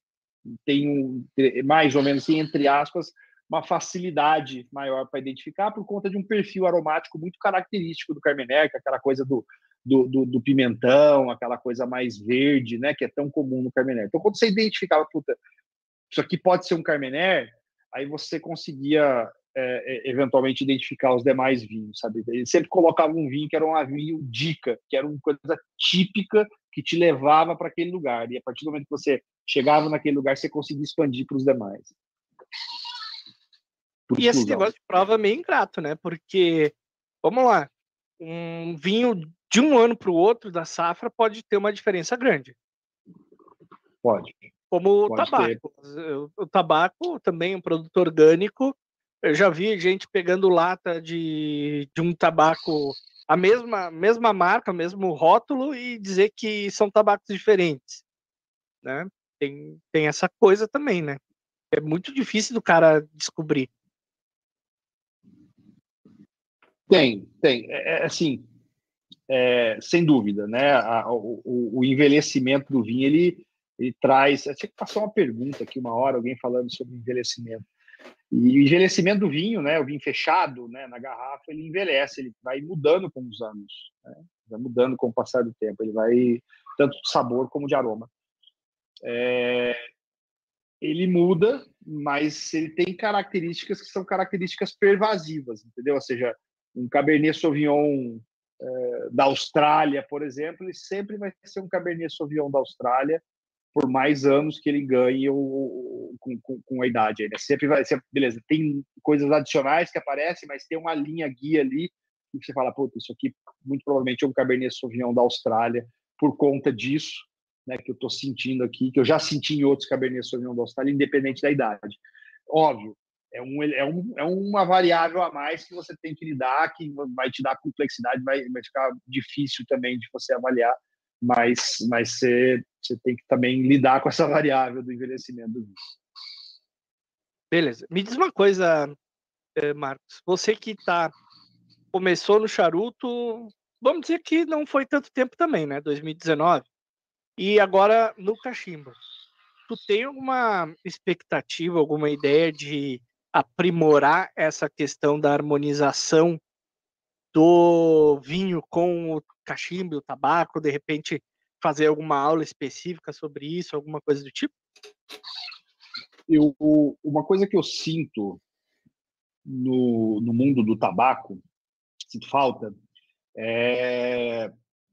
tem um, mais ou menos, assim, entre aspas, uma facilidade maior para identificar por conta de um perfil aromático muito característico do Carmener, que é aquela coisa do, do, do, do, pimentão, aquela coisa mais verde, né, que é tão comum no Carmener. Então, quando você identificava, puta, isso aqui pode ser um Carmener, aí você conseguia é, é, eventualmente identificar os demais vinhos, sabe? Ele sempre colocava um vinho que era um vinho dica, que era uma coisa típica que te levava para aquele lugar. E a partir do momento que você chegava naquele lugar, você conseguia expandir para os demais. Por e esse negócio de prova é meio ingrato, né? Porque, vamos lá, um vinho de um ano para o outro da safra pode ter uma diferença grande. Pode. Como pode o tabaco. Ter. O tabaco também é um produto orgânico eu já vi gente pegando lata de, de um tabaco, a mesma, mesma marca, mesmo rótulo, e dizer que são tabacos diferentes. Né? Tem, tem essa coisa também, né? É muito difícil do cara descobrir. Tem, tem. É, é assim, é, sem dúvida, né? A, o, o, envelhecimento do vinho ele, ele traz. Eu tinha que passar uma pergunta aqui uma hora, alguém falando sobre envelhecimento. E o envelhecimento do vinho, né, o vinho fechado, né, na garrafa, ele envelhece, ele vai mudando com os anos, né? vai mudando com o passar do tempo, ele vai tanto de sabor como de aroma. É... ele muda, mas ele tem características que são características pervasivas, entendeu? Ou seja, um Cabernet Sauvignon é, da Austrália, por exemplo, ele sempre vai ser um Cabernet Sauvignon da Austrália por mais anos que ele ganhe o, com, com, com, a idade. Ele sempre vai ser, beleza, tem coisas adicionais que aparecem, mas tem uma linha guia ali que você fala, puta, isso aqui muito provavelmente é um Cabernet Sauvignon da Austrália por conta disso, né, que eu estou sentindo aqui, que eu já senti em outros Cabernet Sauvignon da Austrália, independente da idade. Óbvio, é, um, é, um, é uma variável a mais que você tem que lidar, que vai te dar complexidade, vai, vai ficar difícil também de você avaliar, mas, mas você, você tem que também lidar com essa variável do envelhecimento do vinho. Beleza. Me diz uma coisa, eh, Marcos. Você que tá, começou no charuto, vamos dizer que não foi tanto tempo também, né? 2019. E agora no cachimbo. Tu tem alguma expectativa, alguma ideia de aprimorar essa questão da harmonização do vinho com o cachimbo, o tabaco, de repente fazer alguma aula específica sobre isso, alguma coisa do tipo? Eu, uma coisa que eu sinto no, no mundo do tabaco, sinto falta, é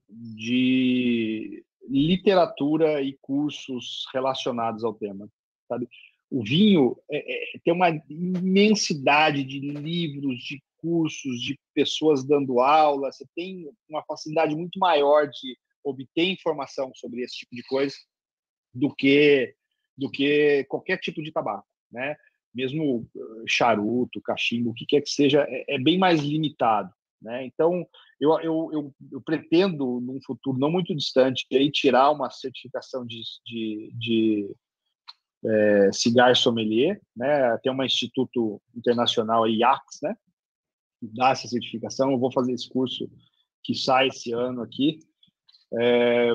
de literatura e cursos relacionados ao tema, sabe? O vinho é, é, tem uma imensidade de livros, de cursos, de pessoas dando aula, você tem uma facilidade muito maior de obter informação sobre esse tipo de coisa do que do que qualquer tipo de tabaco, né? Mesmo eh, charuto, cachimbo, o que quer que seja, é, é bem mais limitado, né? Então, eu, eu, eu, eu, pretendo, num futuro não muito distante, aí, tirar uma certificação de, de, de é, cigar sommelier, né? Tem um instituto internacional, IACS, né? dar essa certificação. Eu vou fazer esse curso que sai esse ano aqui. É,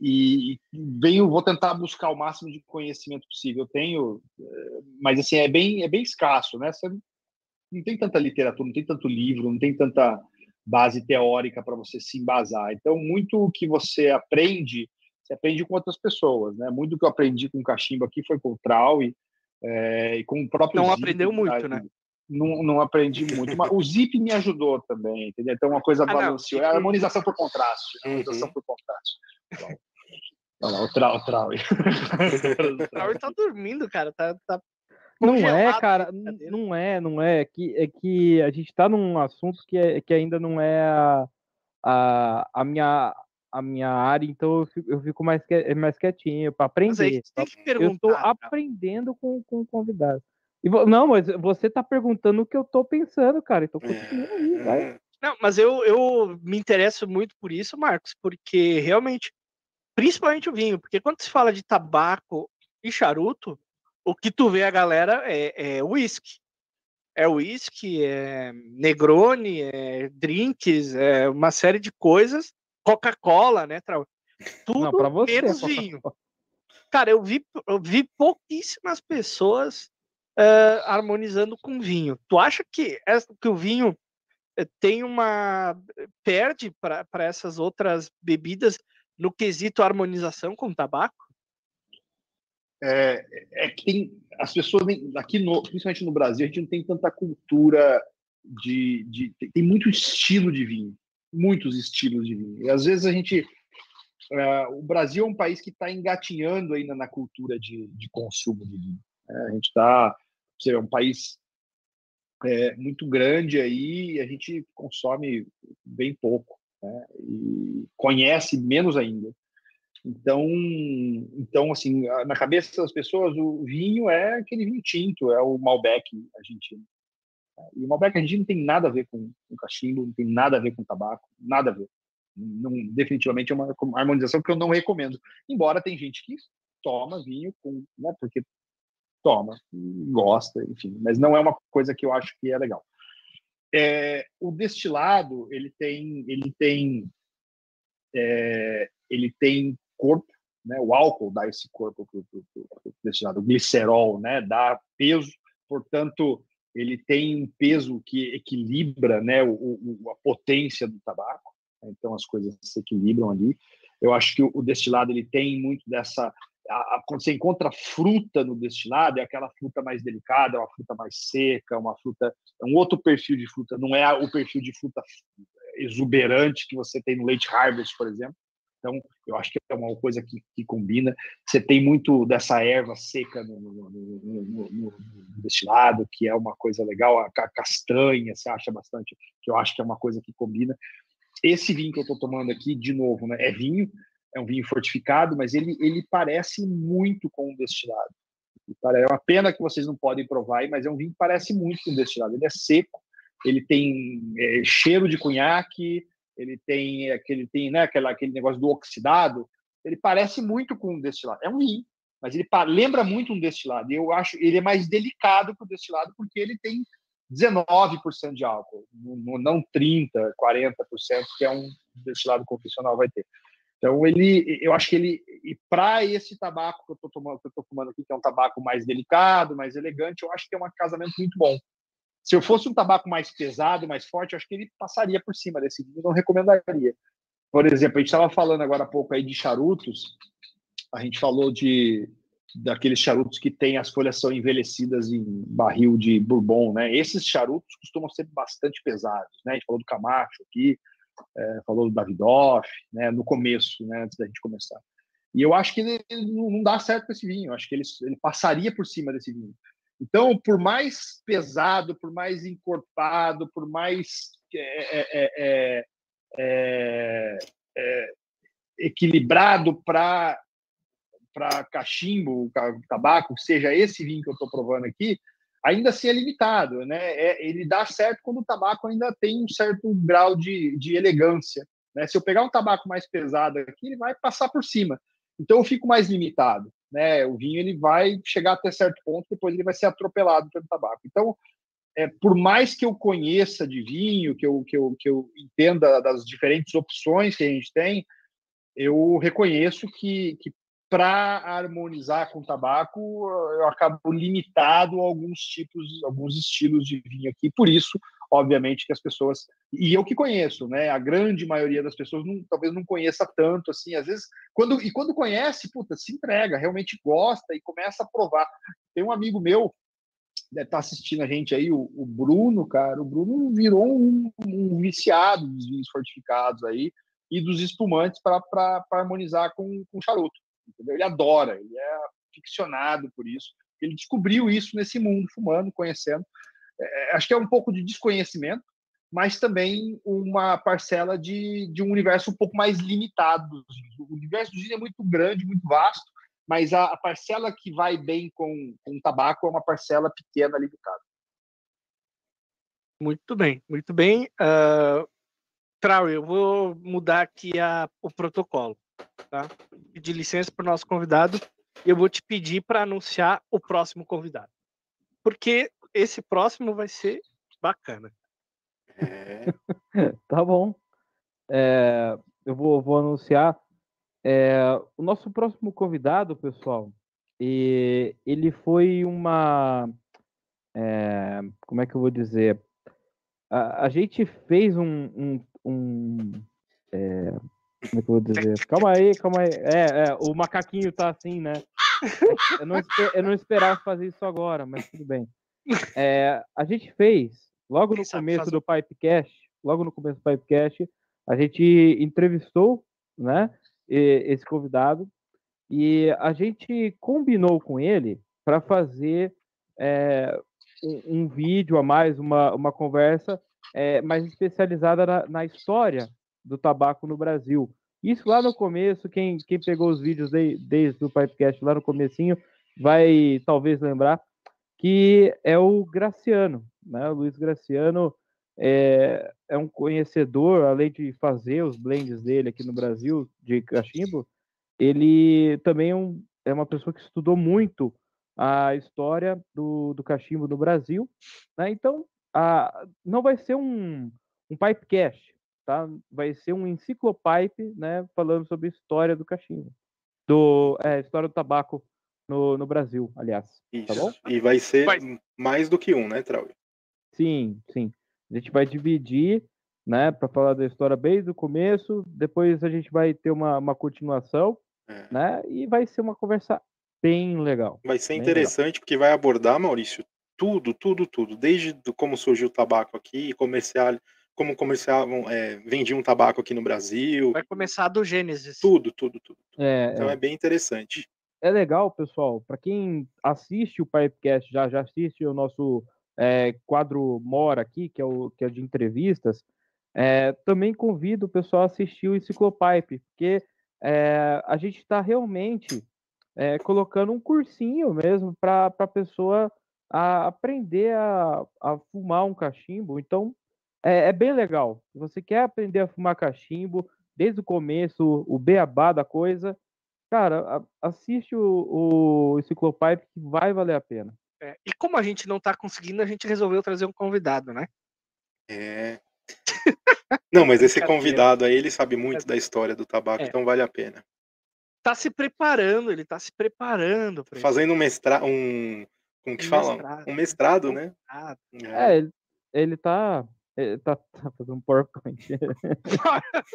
e, venho, vou tentar buscar o máximo de conhecimento possível. Eu tenho, é, mas assim é bem, é bem escasso, né? Você não tem tanta literatura, não tem tanto livro, não tem tanta base teórica para você se embasar. Então, muito que você aprende, você aprende com outras pessoas, né? Muito que eu aprendi com o cachimbo aqui foi com o Trau e, é, e com o próprio. Não aprendeu muito, né? Não, não aprendi muito. Mas o Zip me ajudou também, entendeu? Então, uma coisa ah, balanceou. É a harmonização por contraste. Né? Harmonização uhum. por contraste. Então, olha lá, o Trau, o Trau. o Trau tá dormindo, cara. Tá, tá não é, cara, não é, não é. É que, é que a gente tá num assunto que, é, que ainda não é a, a, a, minha, a minha área, então eu fico, eu fico mais, mais quietinho para aprender. eu estou aprendendo com, com o convidado. E, não, mas você tá perguntando o que eu tô pensando, cara. Então continua aí, vai. É. Não, mas eu, eu me interesso muito por isso, Marcos, porque realmente, principalmente o vinho, porque quando se fala de tabaco e charuto, o que tu vê a galera é, é whisky. É whisky, é Negroni, é drinks, é uma série de coisas. Coca-Cola, né? Tudo Não, você, menos vinho. Cara, eu vi, eu vi pouquíssimas pessoas uh, harmonizando com vinho. Tu acha que, que o vinho eh, tem uma. perde para essas outras bebidas no quesito harmonização com tabaco? É, é que tem. As pessoas, aqui, no, principalmente no Brasil, a gente não tem tanta cultura de. de tem muito estilo de vinho. Muitos estilos de vinho. E às vezes a gente. Uh, o Brasil é um país que está engatinhando ainda na cultura de, de consumo de vinho. É, a gente está é um país é, muito grande aí e a gente consome bem pouco né? e conhece menos ainda. Então, então assim, na cabeça das pessoas, o vinho é aquele vinho tinto, é o Malbec argentino. E o Malbec argentino não tem nada a ver com, com cachimbo, não tem nada a ver com tabaco, nada a ver. Não, definitivamente é uma harmonização que eu não recomendo. Embora tem gente que toma vinho com, né, porque toma, gosta, enfim, mas não é uma coisa que eu acho que é legal. É, o destilado ele tem ele tem é, ele tem corpo, né? O álcool dá esse corpo para o destilado, o glicerol, né? Dá peso, portanto ele tem um peso que equilibra, né? O, o, a potência do tabaco. Então as coisas se equilibram ali. Eu acho que o, o destilado ele tem muito dessa a, a, quando você encontra fruta no destilado, é aquela fruta mais delicada, é uma fruta mais seca, uma fruta, é um outro perfil de fruta, não é o perfil de fruta exuberante que você tem no Late Harvest, por exemplo. Então, eu acho que é uma coisa que, que combina. Você tem muito dessa erva seca no, no, no, no, destilado, que é uma coisa legal. A castanha, você acha bastante, que eu acho que é uma coisa que combina. Esse vinho que eu estou tomando aqui, de novo, né, é vinho, é um vinho fortificado, mas ele, ele parece muito com um destilado. É uma pena que vocês não podem provar, mas é um vinho que parece muito com um destilado. Ele é seco, ele tem é, cheiro de cunhaque, ele tem aquele tem né, aquela, aquele negócio do oxidado, ele parece muito com um destilado. É um vinho, mas ele lembra muito um destilado. Eu acho ele é mais delicado que o destilado porque ele tem 19% de álcool, não 30, 40% que é um destilado convencional vai ter. Então ele, eu acho que ele, e para esse tabaco que eu estou tomando, que eu tô fumando aqui, que é um tabaco mais delicado, mais elegante, eu acho que é um casamento muito bom. Se eu fosse um tabaco mais pesado, mais forte, eu acho que ele passaria por cima desse vinho, não recomendaria. Por exemplo, a gente estava falando agora há pouco aí de charutos, a gente falou de daqueles charutos que têm as folhas são envelhecidas em barril de bourbon, né? Esses charutos costumam ser bastante pesados, né? A gente falou do Camacho aqui, é, falou do Davidoff, né? No começo, né? Antes da gente começar. E eu acho que ele, ele não dá certo com esse vinho. Eu acho que ele, ele passaria por cima desse vinho. Então, por mais pesado, por mais encorpado, por mais é, é, é, equilibrado para para cachimbo, tabaco, seja esse vinho que eu estou provando aqui, ainda assim é limitado, né? É, ele dá certo quando o tabaco ainda tem um certo grau de, de elegância. Né? Se eu pegar um tabaco mais pesado aqui, ele vai passar por cima. Então eu fico mais limitado né? O vinho ele vai chegar até certo ponto, depois ele vai ser atropelado pelo tabaco. Então, é, por mais que eu conheça de vinho, que eu, que, eu, que eu entenda das diferentes opções que a gente tem, eu reconheço que, que para harmonizar com o tabaco, eu acabo limitado a alguns tipos, alguns estilos de vinho aqui. Por isso, obviamente, que as pessoas e eu que conheço, né? A grande maioria das pessoas não, talvez não conheça tanto assim. Às vezes, quando e quando conhece, puta, se entrega, realmente gosta e começa a provar. Tem um amigo meu deve estar tá assistindo a gente aí, o, o Bruno, cara. O Bruno virou um, um viciado dos vinhos fortificados aí e dos espumantes para harmonizar com, com charuto entendeu? Ele adora, ele é ficcionado por isso. Ele descobriu isso nesse mundo, fumando, conhecendo. É, acho que é um pouco de desconhecimento, mas também uma parcela de, de um universo um pouco mais limitado. O universo do gin é muito grande, muito vasto, mas a, a parcela que vai bem com, com o tabaco é uma parcela pequena, limitada. Muito bem, muito bem. Uh, Trau, eu vou mudar aqui a, o protocolo tá? Pedir licença para o nosso convidado e eu vou te pedir para anunciar o próximo convidado. Porque esse próximo vai ser bacana. É. tá bom. É, eu vou, vou anunciar é, o nosso próximo convidado, pessoal. E ele foi uma. É, como é que eu vou dizer? A, a gente fez um, um, um como é que eu vou dizer? Calma aí, calma aí. É, é, o macaquinho tá assim, né? Eu não, eu não esperava fazer isso agora, mas tudo bem. É, a gente fez, logo no começo do Pipecast, logo no começo do Pipecast, a gente entrevistou, né, esse convidado e a gente combinou com ele para fazer é, um, um, vídeo a mais, uma, uma conversa é, mais especializada na, na história do tabaco no Brasil. Isso lá no começo, quem, quem pegou os vídeos de, desde o Pipecast lá no comecinho vai talvez lembrar que é o Graciano, né? O Luiz Graciano é, é um conhecedor, além de fazer os blends dele aqui no Brasil, de cachimbo, ele também é, um, é uma pessoa que estudou muito a história do, do cachimbo no Brasil, né? Então, a, não vai ser um, um Pipecast, tá? Vai ser um enciclopipe, né? Falando sobre a história do cachimbo, do é, história do tabaco no, no Brasil, aliás. Tá Isso. Tá bom? E vai ser mais do que um, né, Trau? Sim, sim. A gente vai dividir, né, para falar da história bem do começo. Depois a gente vai ter uma, uma continuação, É. né? E vai ser uma conversa bem legal. Vai ser interessante porque vai abordar, Maurício, tudo, tudo, tudo. Desde como surgiu o tabaco aqui, comercial, como comerciavam, é, vendiam tabaco aqui no Brasil, Vai começar do Gênesis. tudo, tudo, tudo. É, Então é. é bem interessante. é legal, pessoal, para quem assiste o Pipecast, já, já assiste o nosso é, quadro Mora aqui, que é o que é de entrevistas, é, também convido o pessoal a assistir o Enciclopipe, porque é, a gente está realmente é, colocando um cursinho mesmo para a pessoa a aprender a, a fumar um cachimbo. Então, é, é bem legal. Se você quer aprender a fumar cachimbo, desde o começo, o beabá da coisa, Cara, a- assiste o, o Enciclopipe que vai valer a pena. É, E como a gente não tá conseguindo, a gente resolveu trazer um convidado, né? É. Não, mas esse convidado aí, ele sabe muito da história do tabaco, É. então vale a pena. Tá se preparando, ele tá se preparando. Fazendo um mestrado, um, como que Um fala? mestrado. Um mestrado, né? Ah, É, ele, ele tá. Ele tá, tá fazendo um PowerPoint.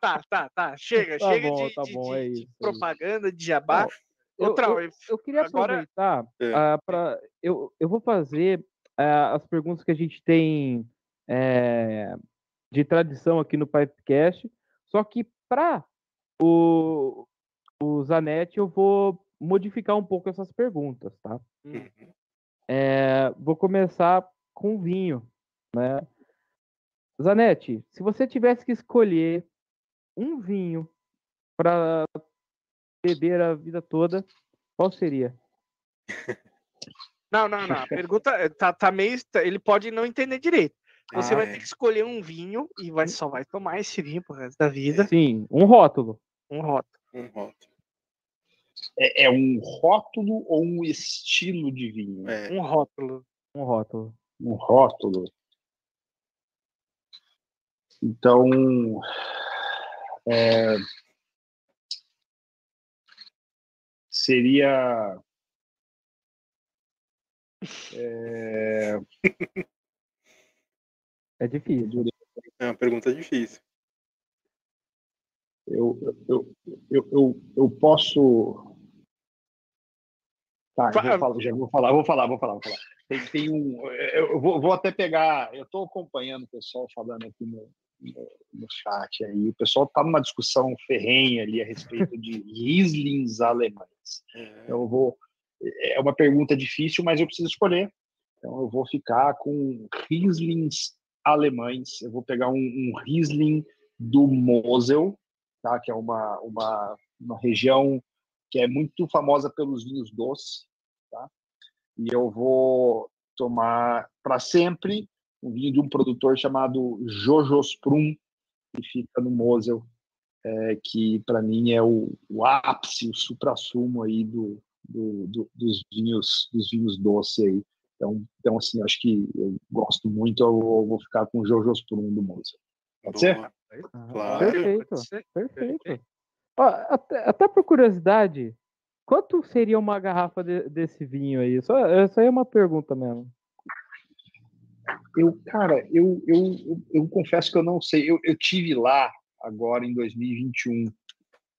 tá, tá, tá. Chega, Tá chega bom, de, tá de- bom, de- é de isso, é isso. propaganda, de jabá. Eu- Outra, eu, eu queria agora- aproveitar É. ah, para. Eu, eu vou fazer ah, as perguntas que a gente tem eh, de tradição aqui no Pipecast, só que para o, o Zanetti eu vou modificar um pouco essas perguntas, tá? Uhum. É, vou começar com vinho, né? Zanetti, se você tivesse que escolher um vinho para beber a vida toda, qual seria? Não, não, não. A pergunta é, tá, tá meio. Ele pode não entender direito. Você Ah, vai é. ter que escolher um vinho e vai, só vai tomar esse vinho pro resto da vida. Sim, um rótulo. Um rótulo. Um rótulo. É, é um rótulo ou um estilo de vinho? É. Um rótulo. Um rótulo. Um rótulo. Então, é, seria é, É difícil. É uma pergunta difícil. eu, eu, eu, eu, eu posso. Tá, eu vou falar, já vou falar, vou falar, vou falar, vou falar. Tem, tem um. Eu eu vou, vou até pegar. Eu estou acompanhando o pessoal falando aqui no, no, chat aí. O pessoal está numa discussão ferrenha ali a respeito de Rieslings alemães. É. Eu vou. É uma pergunta difícil, mas eu preciso escolher. Então eu vou ficar com Rieslings alemães. Eu vou pegar um, um Riesling do Mosel, tá? Que é uma, uma, uma região que é muito famosa pelos vinhos doces, tá? E eu vou tomar para sempre um vinho de um produtor chamado Jojo Sprung, que fica no Mosel, é, que para mim é o, o ápice, o supra-sumo aí do, do, do, dos vinhos dos vinhos doces aí. Então, então assim, acho que eu gosto muito, eu vou- vou ficar com o Jojo Sprung do Mosel. Pode ser? Ah, Claro. Perfeito, ser. perfeito. Ó, até, até por curiosidade, quanto seria uma garrafa de- desse vinho aí? Só, essa aí é uma pergunta mesmo. Eu, cara, eu, eu, eu, eu confesso que eu não sei. Eu, eu tive lá agora em 2021.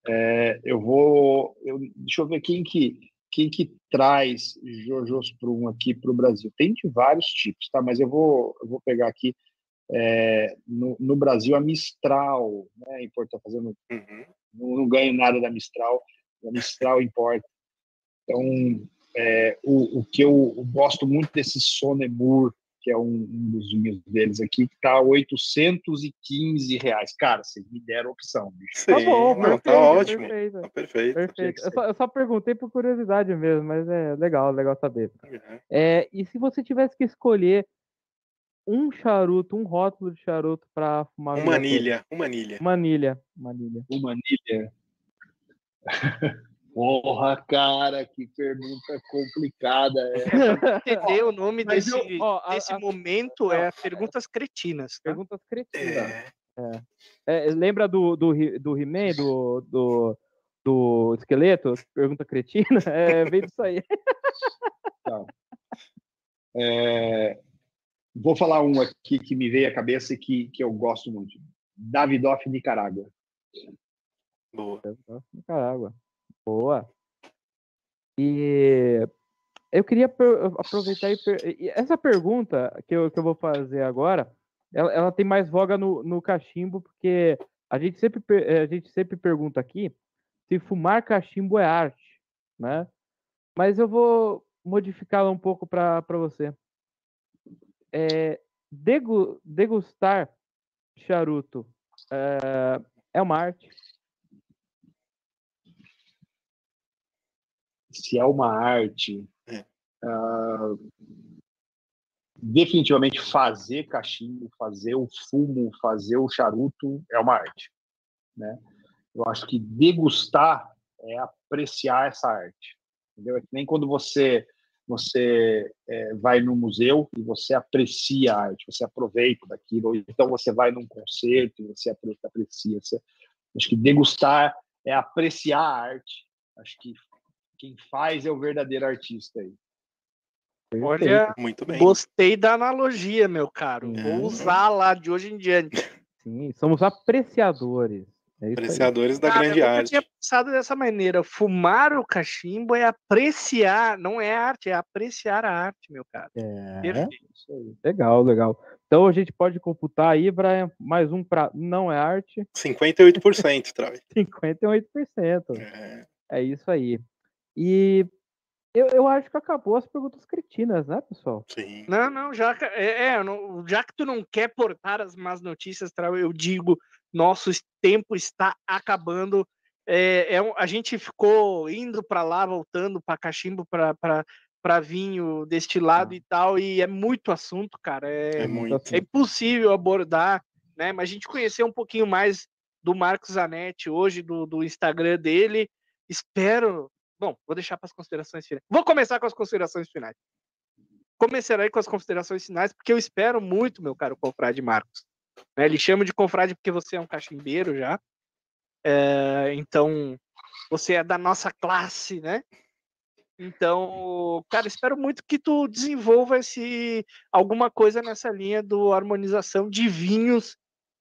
É, eu vou. Eu, deixa eu ver quem que, quem que traz Jojo Sprung aqui para o Brasil. Tem de vários tipos, tá? Mas eu vou, eu vou pegar aqui. é, no, no Brasil, a Mistral, né? Importa fazendo. Uhum. Não, não ganho nada da Mistral. A Mistral importa. Então, é, o, o que eu gosto muito desse Sonemur, que é um, um dos vinhos deles aqui, que está a 815 reais. Cara, vocês me deram opção, bicho. Sim, Tá bom, não, perfeito, tá ótimo. perfeito. Tá perfeito. Perfeito. Eu só, eu só perguntei por curiosidade mesmo, mas é legal, legal saber. É. É, e se você tivesse que escolher um charuto, um rótulo de charuto para fumar a Uma vida toda? anilha, uma anilha. Manilha, manilha. Uma anilha. Porra, cara, que pergunta complicada. É. Entender o nome Mas desse, eu- ó, a- desse a- momento é Perguntas Cretinas. tá? Perguntas cretinas. É. É, lembra do, do, do He-Man, do, do, do esqueleto? Pergunta cretina? É, veio disso aí. É, Vou falar um aqui que me veio à cabeça e que, que eu gosto muito. Davidoff Nicarágua. Boa. Nicarágua. Boa. E eu queria aproveitar e, essa pergunta que eu, que eu vou fazer agora, ela, ela tem mais voga no, no cachimbo, porque a gente sempre, eh, a gente sempre pergunta aqui se fumar cachimbo é arte, né? Mas eu vou modificá-la um pouco para você. É, degu- degustar charuto é, é uma arte? Se é uma arte, É. ah, definitivamente fazer cachimbo, fazer o fumo, fazer o charuto é uma arte. Né? Eu acho que degustar é apreciar essa arte. Entendeu? É que nem quando você você é, vai no museu e você aprecia a arte, você aproveita daquilo, ou então você vai num concerto e você apre- aprecia. Você, acho que degustar é apreciar a arte. Acho que quem faz é o verdadeiro artista aí. Olha, Muito bem. gostei da analogia, meu caro. Sim. Vou usar lá de hoje em diante. Sim, somos apreciadores. É isso aí. Apreciadores da Cara, grande eu arte. tinha pensado dessa maneira. Fumar o cachimbo é apreciar, não é arte, é apreciar a arte, meu cara. É, Perfeito. Isso aí. legal, legal. Então a gente pode computar aí, Brian, mais um para não é arte, 58%, Trave. 58%. É, É isso aí. E eu, eu acho que acabou as perguntas cretinas, né, pessoal? sim. Não, não, já, que- é, é, não- já que tu não quer portar as más notícias, eu digo, nosso tempo está acabando. É, é a gente ficou indo para lá, voltando para cachimbo, para vinho destilado e tal, e é muito assunto, cara. É, É muito. é impossível abordar, né? Mas a gente conheceu um pouquinho mais do Marcos Zanetti hoje, do, do Instagram dele. Espero. Bom, vou deixar para as considerações finais. Vou começar com as considerações finais. Começarei com as considerações finais, porque eu espero muito, meu caro confrade Marcos. Né, Ele chama de confrade porque você é um cachimbeiro já. É, então, você é da nossa classe, né? Então, cara, espero muito que tu desenvolva esse alguma coisa nessa linha do harmonização de vinhos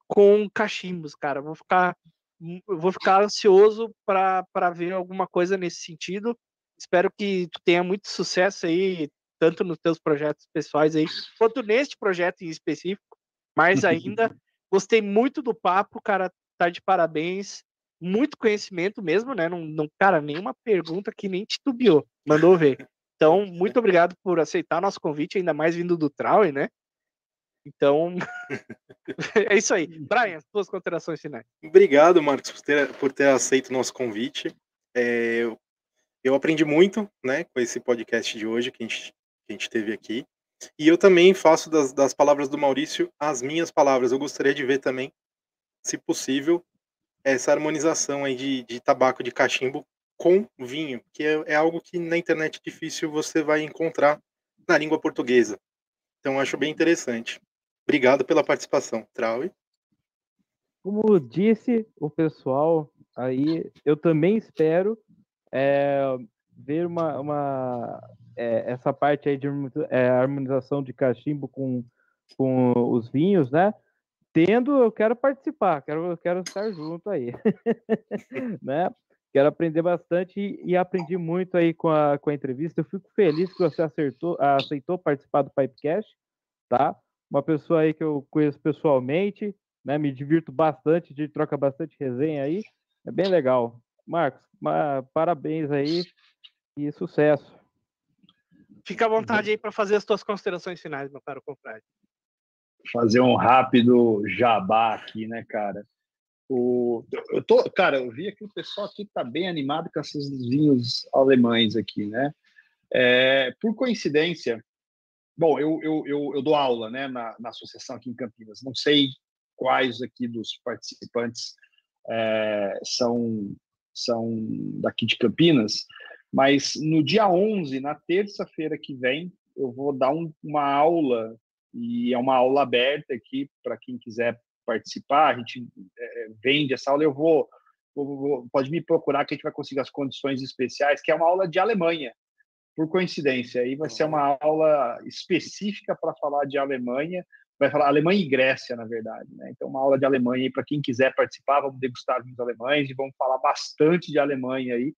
com cachimbos, cara. Vou ficar eu vou ficar ansioso para ver alguma coisa nesse sentido. Espero que tu tenha muito sucesso aí, tanto nos teus projetos pessoais aí, quanto neste projeto em específico. Mais ainda, gostei muito do papo, cara, tá de parabéns. Muito conhecimento mesmo, né? Não, não, cara, nenhuma pergunta que nem titubeou. Mandou ver. Então, muito obrigado por aceitar nosso convite, ainda mais vindo do Trau, né? Então, é isso aí. Brian, suas considerações finais. Obrigado, Marcos, por ter, por ter aceito o nosso convite. É, eu, eu aprendi muito né, com esse podcast de hoje que a gente, que a gente teve aqui. E eu também faço das, das palavras do Maurício as minhas palavras. Eu gostaria de ver também, se possível, essa harmonização aí de, de tabaco de cachimbo com vinho, que é, é algo que na internet difícil você vai encontrar na língua portuguesa. Então acho bem interessante. Obrigado pela participação, Traui. Como disse o pessoal aí, eu também espero é, ver uma, uma é, essa parte aí de é, harmonização de cachimbo com, com os vinhos, né? Tendo, eu quero participar, quero, quero estar junto aí, né? Quero aprender bastante e, e, aprendi muito aí com a, com a entrevista. Eu fico feliz que você acertou, aceitou participar do Pipecast, tá? Uma pessoa aí que eu conheço pessoalmente, né? Me divirto bastante, a gente troca bastante resenha aí. É bem legal. Marcos, parabéns aí e sucesso. Fica à vontade aí para fazer as suas considerações finais, meu caro confrade. Fazer um rápido jabá aqui, né, cara? O, eu tô, cara, eu vi aqui o pessoal aqui tá bem animado com esses vinhos alemães aqui, né? É, por coincidência, bom, eu, eu, eu, eu, dou aula, né, na, na associação aqui em Campinas. Não sei quais aqui dos participantes é, são são daqui de Campinas, mas no dia 11, na terça-feira que vem, eu vou dar um, uma aula e é uma aula aberta aqui para quem quiser participar. A gente é, vende essa aula. Eu vou, vou, vou, pode me procurar que a gente vai conseguir as condições especiais, que é uma aula de Alemanha, por coincidência. Aí vai ser uma aula específica para falar de Alemanha. vai falar Alemanha e Grécia, na verdade. Né? Então, uma aula de Alemanha aí para quem quiser participar, vamos degustar vinhos alemães e vamos falar bastante de Alemanha aí,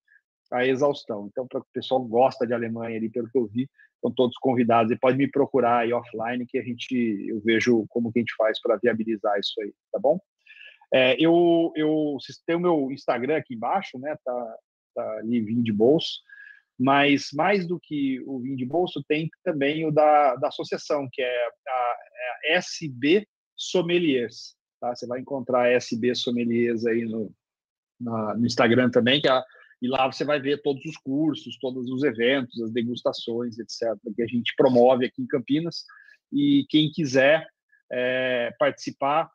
a exaustão. Então, para o pessoal gosta de Alemanha ali, pelo que eu vi, estão todos convidados e pode me procurar aí offline que a gente eu vejo como que a gente faz para viabilizar isso aí, tá bom? É, eu eu vocês têm o meu Instagram aqui embaixo, né? Tá, tá ali vinho de bolso, mas mais do que o vinho de bolso tem também o da, da associação que é a, é a SB Sommeliers, tá? Você vai encontrar a SB Sommeliers aí no na, no Instagram também, que é a e lá você vai ver todos os cursos, todos os eventos, as degustações, etc., que a gente promove aqui em Campinas. E quem quiser é, participar,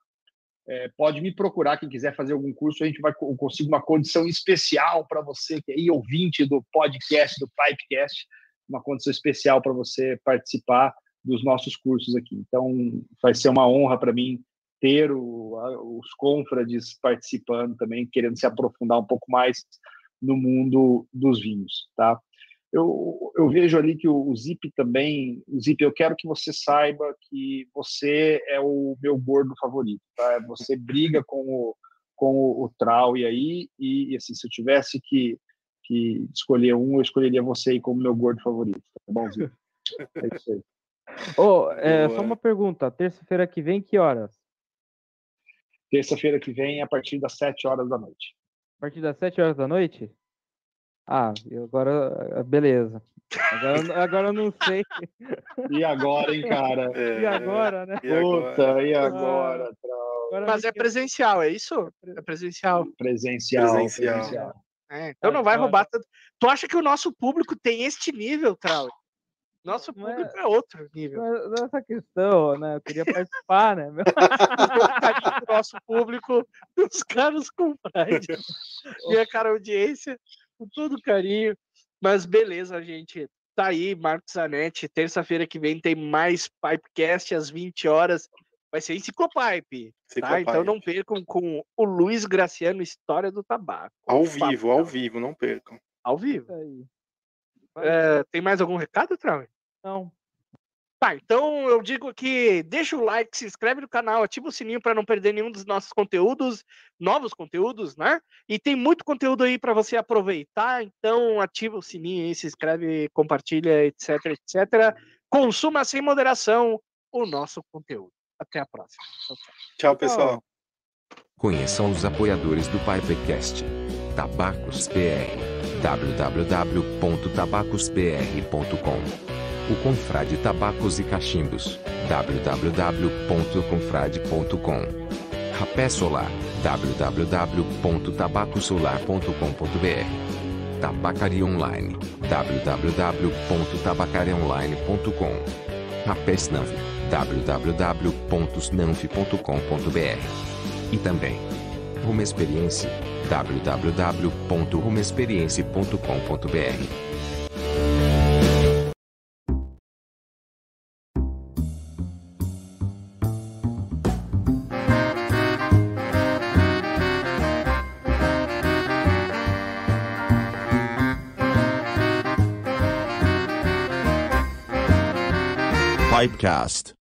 é, pode me procurar. Quem quiser fazer algum curso, a gente vai conseguir uma condição especial para você, que é ouvinte do podcast, do Pipecast, uma condição especial para você participar dos nossos cursos aqui. Então, vai ser uma honra para mim ter o, os confrades participando também, querendo se aprofundar um pouco mais no mundo dos vinhos, tá? Eu, eu vejo ali que o, o Zip também, o Zip, eu quero que você saiba que você é o meu gordo favorito, tá? Você briga com o, com o, o Trau e aí, e, e, assim, se eu tivesse que, que escolher um, eu escolheria você aí como meu gordo favorito, tá bom, Zip? É isso aí. Oh, é, só uma pergunta, terça-feira que vem, que horas? Terça-feira que vem, a partir das 7 horas da noite partir das 7 horas da noite? Ah, agora, ah, beleza. Agora, agora eu não sei. E agora, hein, cara? É, e agora, né? E Puta, e agora? Ah, Mas é presencial, é isso? É presencial. Presencial. presencial. presencial. É, então não vai roubar tanto. Tu acha que o nosso público tem este nível, Trau? Nosso público é, é, outro nível. Nessa questão, né? Eu queria participar, né? Meu... nosso público, os caras com Pride. Minha cara audiência, com todo carinho. Mas beleza, gente. Tá aí, Marcos Zanetti. Terça-feira que vem tem mais Pipecast às 20 horas. Vai ser Enciclopipe. Tá? Então não percam com o Luiz Graciano, História do Tabaco. Ao vivo, ao vivo, não percam. Ao vivo. É, tem mais algum recado, Trau? Não. Tá, então eu digo que deixa o like, se inscreve no canal, ativa o sininho para não perder nenhum dos nossos conteúdos, novos conteúdos, né? E tem muito conteúdo aí para você aproveitar, então ativa o sininho aí, se inscreve, compartilha, etc, etc. Consuma sem moderação o nosso conteúdo. Até a próxima. Tchau, tchau pessoal. Conheçam os apoiadores do Pipecast. Tabacos PR. www.tabacospr.com o Confrade Tabacos e Cachimbos. www.confrade.com Rapé Solar. www.tabacosolar.com.br Tabacaria Online. www.tabacariaonline.com Rapé Snanf. www.snanf.com.br E também Rumo Experiência. www.rumexperiência.com.br Pipecast